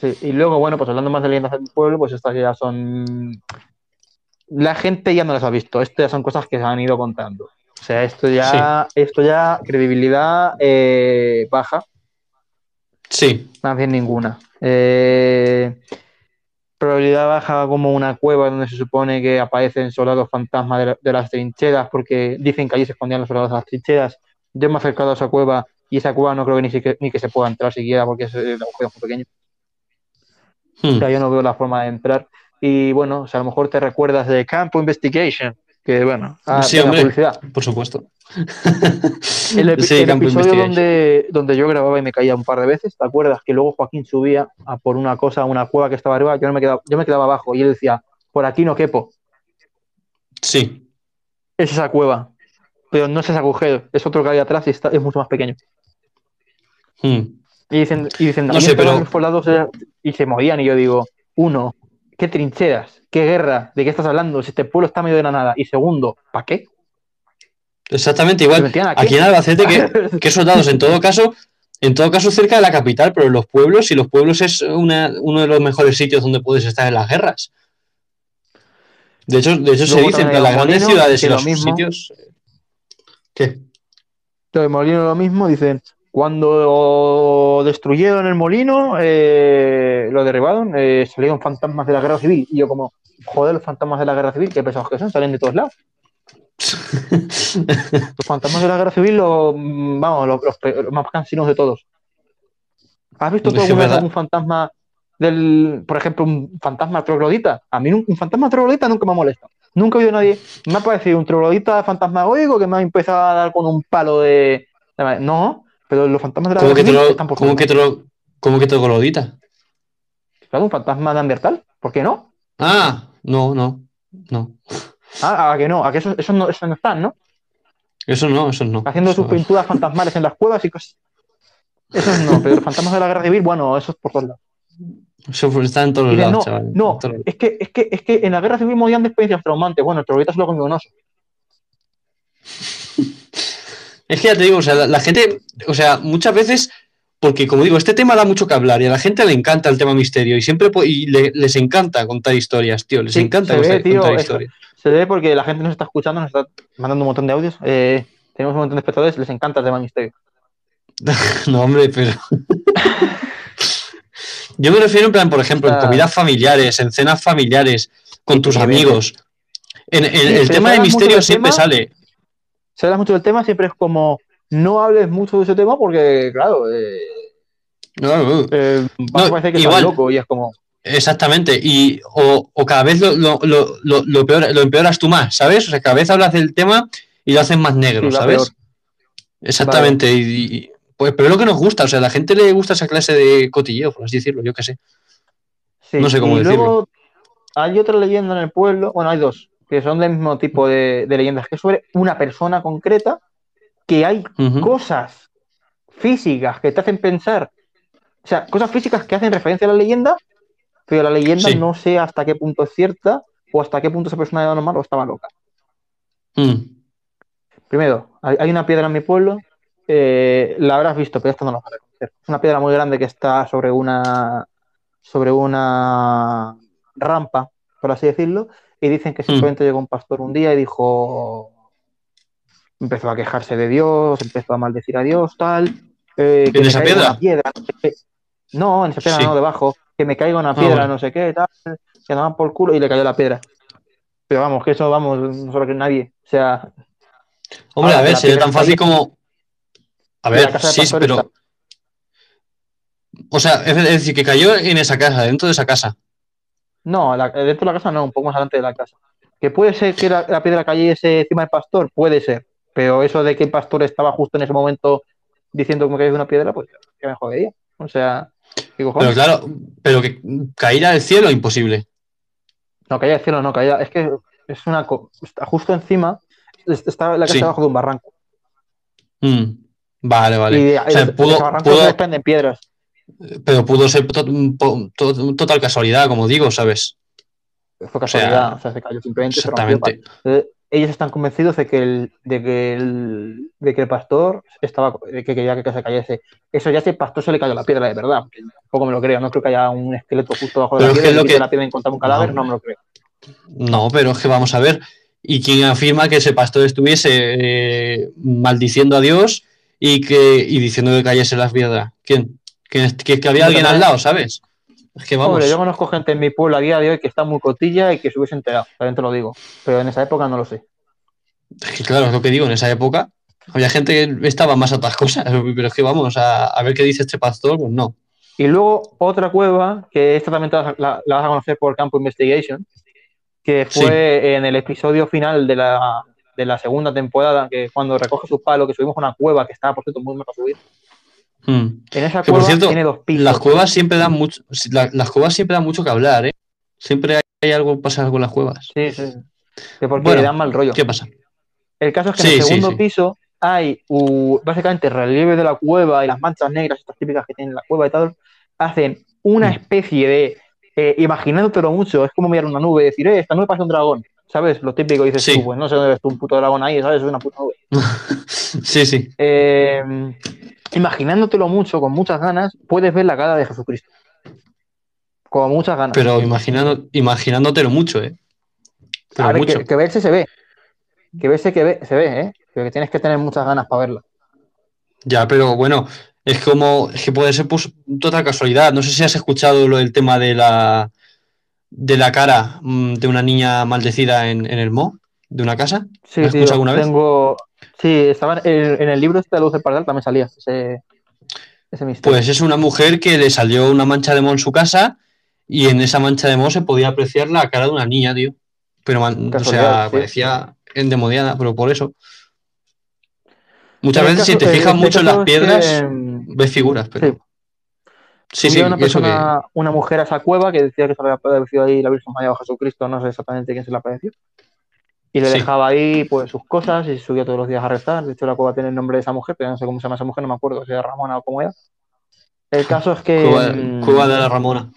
Sí, y luego, bueno, pues hablando más de leyendas del pueblo, pues estas ya son. La gente ya no las ha visto, esto ya son cosas que se han ido contando. O sea, esto ya, esto ya, credibilidad eh, baja, Sí, más bien ninguna. Eh, probabilidad baja como una cueva donde se supone que aparecen soldados fantasmas de, la- de las trincheras, porque dicen que allí se escondían los soldados de las trincheras. Yo me he acercado a esa cueva y esa cueva no creo que ni, siquiera- ni que se pueda entrar siquiera porque es, el agujero muy pequeño. Hmm. O sea, yo no veo la forma de entrar. Y bueno, o sea, a lo mejor te recuerdas de Campo Investigation, que bueno, ah, Sí, venga, hombre. publicidad. por supuesto. El, epi- Sí, el episodio donde, donde yo grababa y me caía un par de veces, ¿te acuerdas? Que luego Joaquín subía a por una cosa, a una cueva que estaba arriba, yo, no me quedaba, yo me quedaba abajo y él decía, por aquí no quepo, Sí, es esa cueva, pero no es ese agujero, es otro que hay atrás y está, es mucho más pequeño. Hmm. Y dicen, y dicen No "Ahí sé, pero- los eh, y se morían. Y yo digo, uno, ¿qué trincheras? ¿Qué guerra? ¿De qué estás hablando? Si este pueblo está medio de la nada. Y segundo, ¿para qué? exactamente ¿Se igual. aquí? En Albacete, que, que soldados en todo caso, en todo caso cerca de la capital, pero en los pueblos, y los pueblos es una- uno de los mejores sitios donde puedes estar en las guerras. De hecho, de hecho se dice, en las grandes ciudades y que lo los mismo. sitios. ¿Qué? Lo del molino lo mismo, dicen, cuando destruyeron el molino, eh, lo derribaron, eh, salieron fantasmas de la guerra civil. Y yo como, joder, los fantasmas de la guerra civil, qué pesados que son, salen de todos lados. Los fantasmas de la guerra civil, los, mm, vamos, los, los pe- los más cansinos de todos. ¿Has visto tú alguna vez verdad. algún fantasma del, por ejemplo, un fantasma troglodita? A mí un, un fantasma troglodita nunca me molesta. Nunca he oído a nadie. Me ha parecido un troglodita fantasmagórico que me ha empezado a dar con un palo de- No, pero los fantasmas de la ¿Cómo guerra que, tro- están por cómo que, tro- cómo que troglodita? Claro, un fantasma de Neandertal. ¿Por qué no? Ah, no, no, no. Ah, a que no, a que esos, esos no, esos no están, ¿no? Eso no, eso no. Haciendo Eso- sus pinturas fantasmales en las cuevas y cosas. Esos no, pero los fantasmas de la guerra civil, bueno, esos por todos lados. Eso está en todos de, lados, no, chaval. no, es que, es que, es que en la guerra civil morían de experiencias traumantes. Bueno, el troglodita se lo comió un oso. Es que ya te digo, o sea, la, la gente, o sea, muchas veces, porque como digo, este tema da mucho que hablar y a la gente le encanta el tema misterio y siempre y le- les encanta contar historias, tío, les Sí, encanta se ve, contar, tío, contar eso. historias. Se ve porque la gente nos está escuchando, nos está mandando un montón de audios. eh, tenemos un montón de espectadores, les encanta el tema misterio. No, hombre, pero. Yo me refiero en plan, por ejemplo, en comidas familiares, en cenas familiares, con tus amigos. En, en- Sí, el tema de misterio siempre tema, sale. Se habla mucho del tema, siempre es como, no hables mucho de ese tema porque, claro, eh, No, eh, No, parecer que igual. estás loco y es como, Exactamente. Y, o, o cada vez lo, lo, lo, lo, lo peor- lo empeoras tú más, ¿sabes? O sea, cada vez hablas del tema y lo haces más negro, Sí, ¿sabes? peor. Exactamente. Y, y- pues, pero es lo que nos gusta, o sea, a la gente le gusta esa clase de cotilleo, por así decirlo, yo qué sé. Sí, No sé cómo y decirlo. luego hay otra leyenda en el pueblo, bueno, hay dos, que son del mismo tipo de, de leyendas, que es sobre una persona concreta que hay cosas físicas que te hacen pensar, o sea, cosas físicas que hacen referencia a la leyenda, pero la leyenda Sí. no sé hasta qué punto es cierta o hasta qué punto esa persona era normal o estaba loca. Mm. Primero, hay, una piedra en mi pueblo, eh, la habrás visto, pero esto no lo vas a reconocer. Es una piedra muy grande que está sobre una sobre una rampa, por así decirlo, y dicen que simplemente llegó un pastor un día y dijo, empezó a quejarse de Dios, empezó a maldecir a Dios, tal, eh, que ¿En me esa caiga una piedra, no sé qué. No, en esa piedra Sí. no, debajo, que me caiga una Ah, piedra, bueno. no sé qué, tal, que andaban por culo y le cayó la piedra. Pero vamos, que eso, vamos, no se lo cree nadie. O sea, Hombre, a ver, sería tan fácil como. A ver, sí, pero. está. O sea, es decir, que cayó en esa casa, dentro de esa casa. No, la- dentro de la casa no, un poco más adelante de la casa. Que puede ser que la, la piedra cayese encima del pastor, puede ser. Pero eso de que el pastor estaba justo en ese momento diciendo que me cayó una piedra, pues que me jodería. O sea, ¿qué Pero claro, pero que caíra del cielo, imposible. No, caía del cielo, no, caía. Es que es una. Está justo encima, es- está la casa Sí. debajo de un barranco. Mm, Vale, vale. Y de, O sea, de- de pudo- ese barranco pudo- se desprenden piedras. Pero pudo ser to- po- to- total casualidad, como digo, ¿sabes? Fue casualidad, sea, o sea, se cayó simplemente. Exactamente. Eh, ellos están convencidos de que el, de que el, de que el pastor estaba, de que quería que se cayese. Eso ya si el pastor se le cayó la piedra de verdad, tampoco me lo creo. No creo que haya un esqueleto justo debajo de Pero la es piedra y lo que- la piedra un cadáver, No. no, me lo creo. No, pero es que vamos a ver. ¿Y quién afirma que ese pastor estuviese eh, maldiciendo a Dios y que y diciendo que cayese las piedras? ¿Quién? ¿Quién es- que, que había alguien al lado, ¿sabes? Es que vamos. Hombre, yo conozco gente en mi pueblo a día de hoy que está muy cotilla y que se hubiese enterado, también te lo digo. Pero en esa época no lo sé. Es que claro, es lo que digo, en esa época había gente que estaba más a otras cosas, pero es que vamos a, a ver qué dice este pastor, pues no. Y luego otra cueva, que esta también la, la- la vas a conocer por Campo Investigation, que fue Sí. en el episodio final de la, de la segunda temporada, que cuando recoge su palo, que subimos a una cueva que estaba, por cierto, muy mal para subir. Mm. En esa Que por cueva cierto, tiene dos pisos. Las cuevas siempre dan mucho, la- las cuevas siempre dan mucho que hablar, ¿eh? Siempre hay, hay algo pasa en las cuevas. Sí, sí. Que porque Bueno, le dan mal rollo. ¿Qué pasa? El caso es que en el segundo sí. piso hay uh, básicamente relieve de la cueva y las manchas negras, estas típicas que tiene la cueva y tal, hacen una Mm. especie de, eh, imaginándotelo mucho, es como mirar una nube y decir, eh, esta nube parece un dragón, ¿sabes? Lo típico dices Sí. tú, pues no sé dónde ves tú un puto dragón ahí, ¿sabes? Es una puta nube. sí, sí. Eh, imaginándotelo mucho, con muchas ganas, puedes ver la cara de Jesucristo. Con muchas ganas. Pero imaginando, imaginándotelo mucho, ¿eh? Pero A ver, mucho. que, que verse se ve. Que verse que ve- se ve, ¿eh? que tienes que tener muchas ganas para verla. Ya, pero bueno, es como, es que puede ser pues, total casualidad. No sé si has escuchado lo del tema de la de la cara mm, de una niña maldecida en, en el Mo, de una casa. Sí, ¿Lo has tío, escuchado alguna vez? Sí, estaba en, en el libro este de Luz del Pardal también salía ese, ese misterio. Pues es una mujer que le salió una mancha de mo en su casa y en esa mancha de mo se podía apreciar la cara de una niña, tío. Pero, man- o sea, sí. parecía endemoniada, pero por eso. Muchas veces, si te fijas el mucho en las que, piedras, mm, ves figuras, pero. sí. Sí, sí, una eso que. persona, una mujer a esa cueva que decía que se le había aparecido ahí la Virgen María o Jesucristo, no sé exactamente quién se le apareció. Y le Sí. dejaba ahí pues sus cosas y subía todos los días a rezar. De hecho, la cueva tiene el nombre de esa mujer, pero no sé cómo se llama esa mujer, no me acuerdo si era Ramona o cómo era. El caso es que. Cueva, mm, Cueva de la Ramona.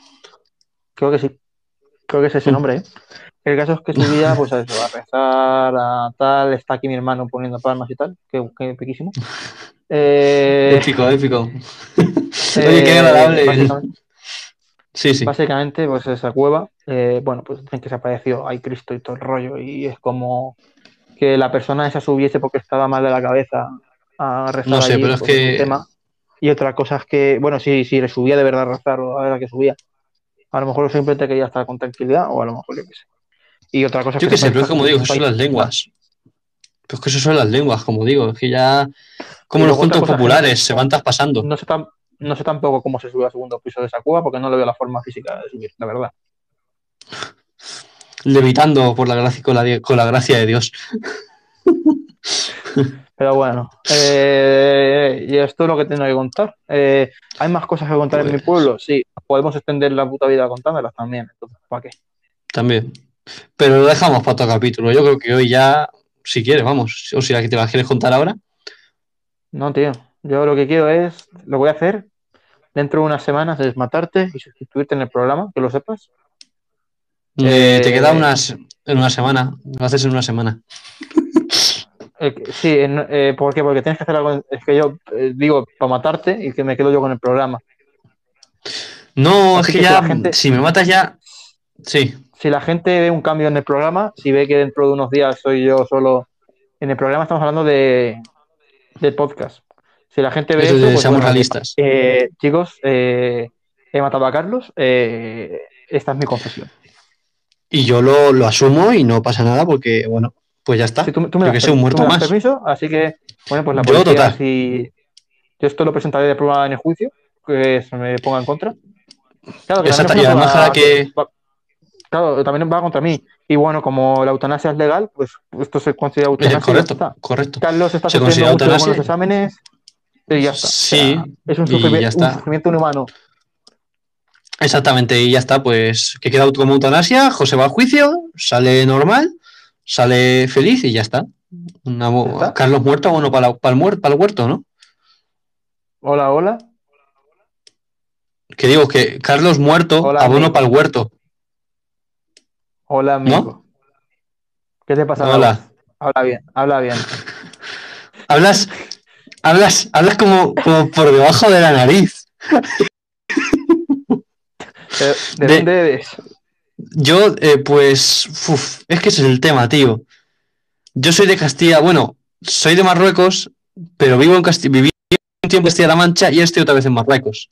Creo que sí. Creo que es ese Mm. nombre, ¿eh? El caso es que subía, pues a eso, a rezar, a tal. Está aquí mi hermano poniendo palmas y tal. Qué, qué piquísimo. Eh, Épico, épico. eh, Oye, qué agradable. Sí, sí. básicamente, pues esa cueva, eh, bueno, pues dicen que se apareció ahí Cristo y todo el rollo. Y es como que la persona esa subiese porque estaba mal de la cabeza a rezar No sé, allí, pero es que- tema. Y otra cosa es que, bueno, si, si le subía de verdad a rezar o a ver a qué subía. A lo mejor simplemente quería estar con tranquilidad o a lo mejor yo qué sé. Y otra cosa Yo que qué sé, pero es como digo, son las lenguas. Pero es que eso son las lenguas, como digo, es que ya. Como los cuentos populares, se van traspasando. No sé, tan- no sé tampoco cómo se sube al segundo piso de esa cueva porque no le veo la forma física de subir, la verdad. Levitando por la gracia, con, la, con la gracia de Dios. Pero bueno, eh, y esto es lo que tengo que contar. Eh, ¿Hay más cosas que contar en mi Pues- pueblo? Sí, podemos extender la puta vida contándolas también. Entonces, ¿para qué? También. Pero lo dejamos para otro capítulo. Yo creo que hoy ya, si quieres, vamos. O si la que te la quieres contar ahora. No, tío. Yo lo que quiero es, lo voy a hacer dentro de unas semanas, es matarte y sustituirte en el programa, que lo sepas. Eh, te Eh, queda unas, en una semana. Lo haces en una semana. Eh, sí, en- eh, ¿por qué? Porque tienes que hacer algo. Es que yo digo para matarte y que me quedo yo con el programa. No, Así es que que si ya, la gente- si me matas ya. Sí, Si la gente ve un cambio en el programa, si ve que dentro de unos días soy yo solo. En el programa estamos hablando de, de podcast. Si la gente ve eso pues, seamos bueno, realistas. eh, chicos, eh, he matado a Carlos. eh, esta es mi confesión. Y yo lo, lo asumo y no pasa nada porque, bueno, pues ya está. Si tú, tú me Yo das, que sé, un tú muerto me das más. permiso, así que, bueno, pues la Yo, policía, total. si yo esto lo presentaré de prueba en el juicio, que se me ponga en contra. Claro, que Exacto, y además que- va- Claro, también va contra mí. Y bueno, como la eutanasia es legal, pues esto se considera eutanasia. correcto, está. correcto. Carlos está considera mucho con los exámenes y ya está. O Sí, sea, es un, y sufrimi- ya está. un sufrimiento inhumano. Exactamente, y ya está, pues que queda como eutanasia, José va al juicio, sale normal, sale feliz y ya está. Carlos muerto, bueno, para, para, el muer- para el huerto, ¿no? Hola, hola. Que digo que Carlos muerto, Hola, abono amigo. para el huerto. Hola, amigo. ¿Qué te pasa? Hola. Habla bien, habla bien. Hablas, hablas, hablas como, como por debajo de la nariz. ¿De, de De- dónde eres? Yo, eh, pues, uf, es que ese es el tema, tío. Yo soy de Castilla, bueno, soy de Marruecos, pero vivo en Castilla, viví un tiempo en Castilla-La Mancha y estoy otra vez en Marruecos.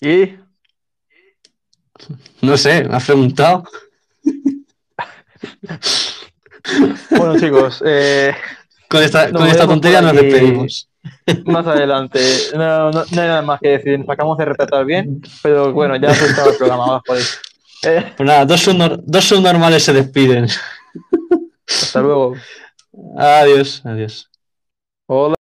Y No sé, me has preguntado. bueno, chicos, eh, Con esta, con esta tontería nos despedimos. más adelante. No, no, no hay nada más que decir. Nos acabamos de retratar bien, pero bueno, ya se estaba el programa. Por ahí. Eh, Pues nada, dos, subnor- dos subnormales se despiden. hasta luego. Adiós, adiós. Hola.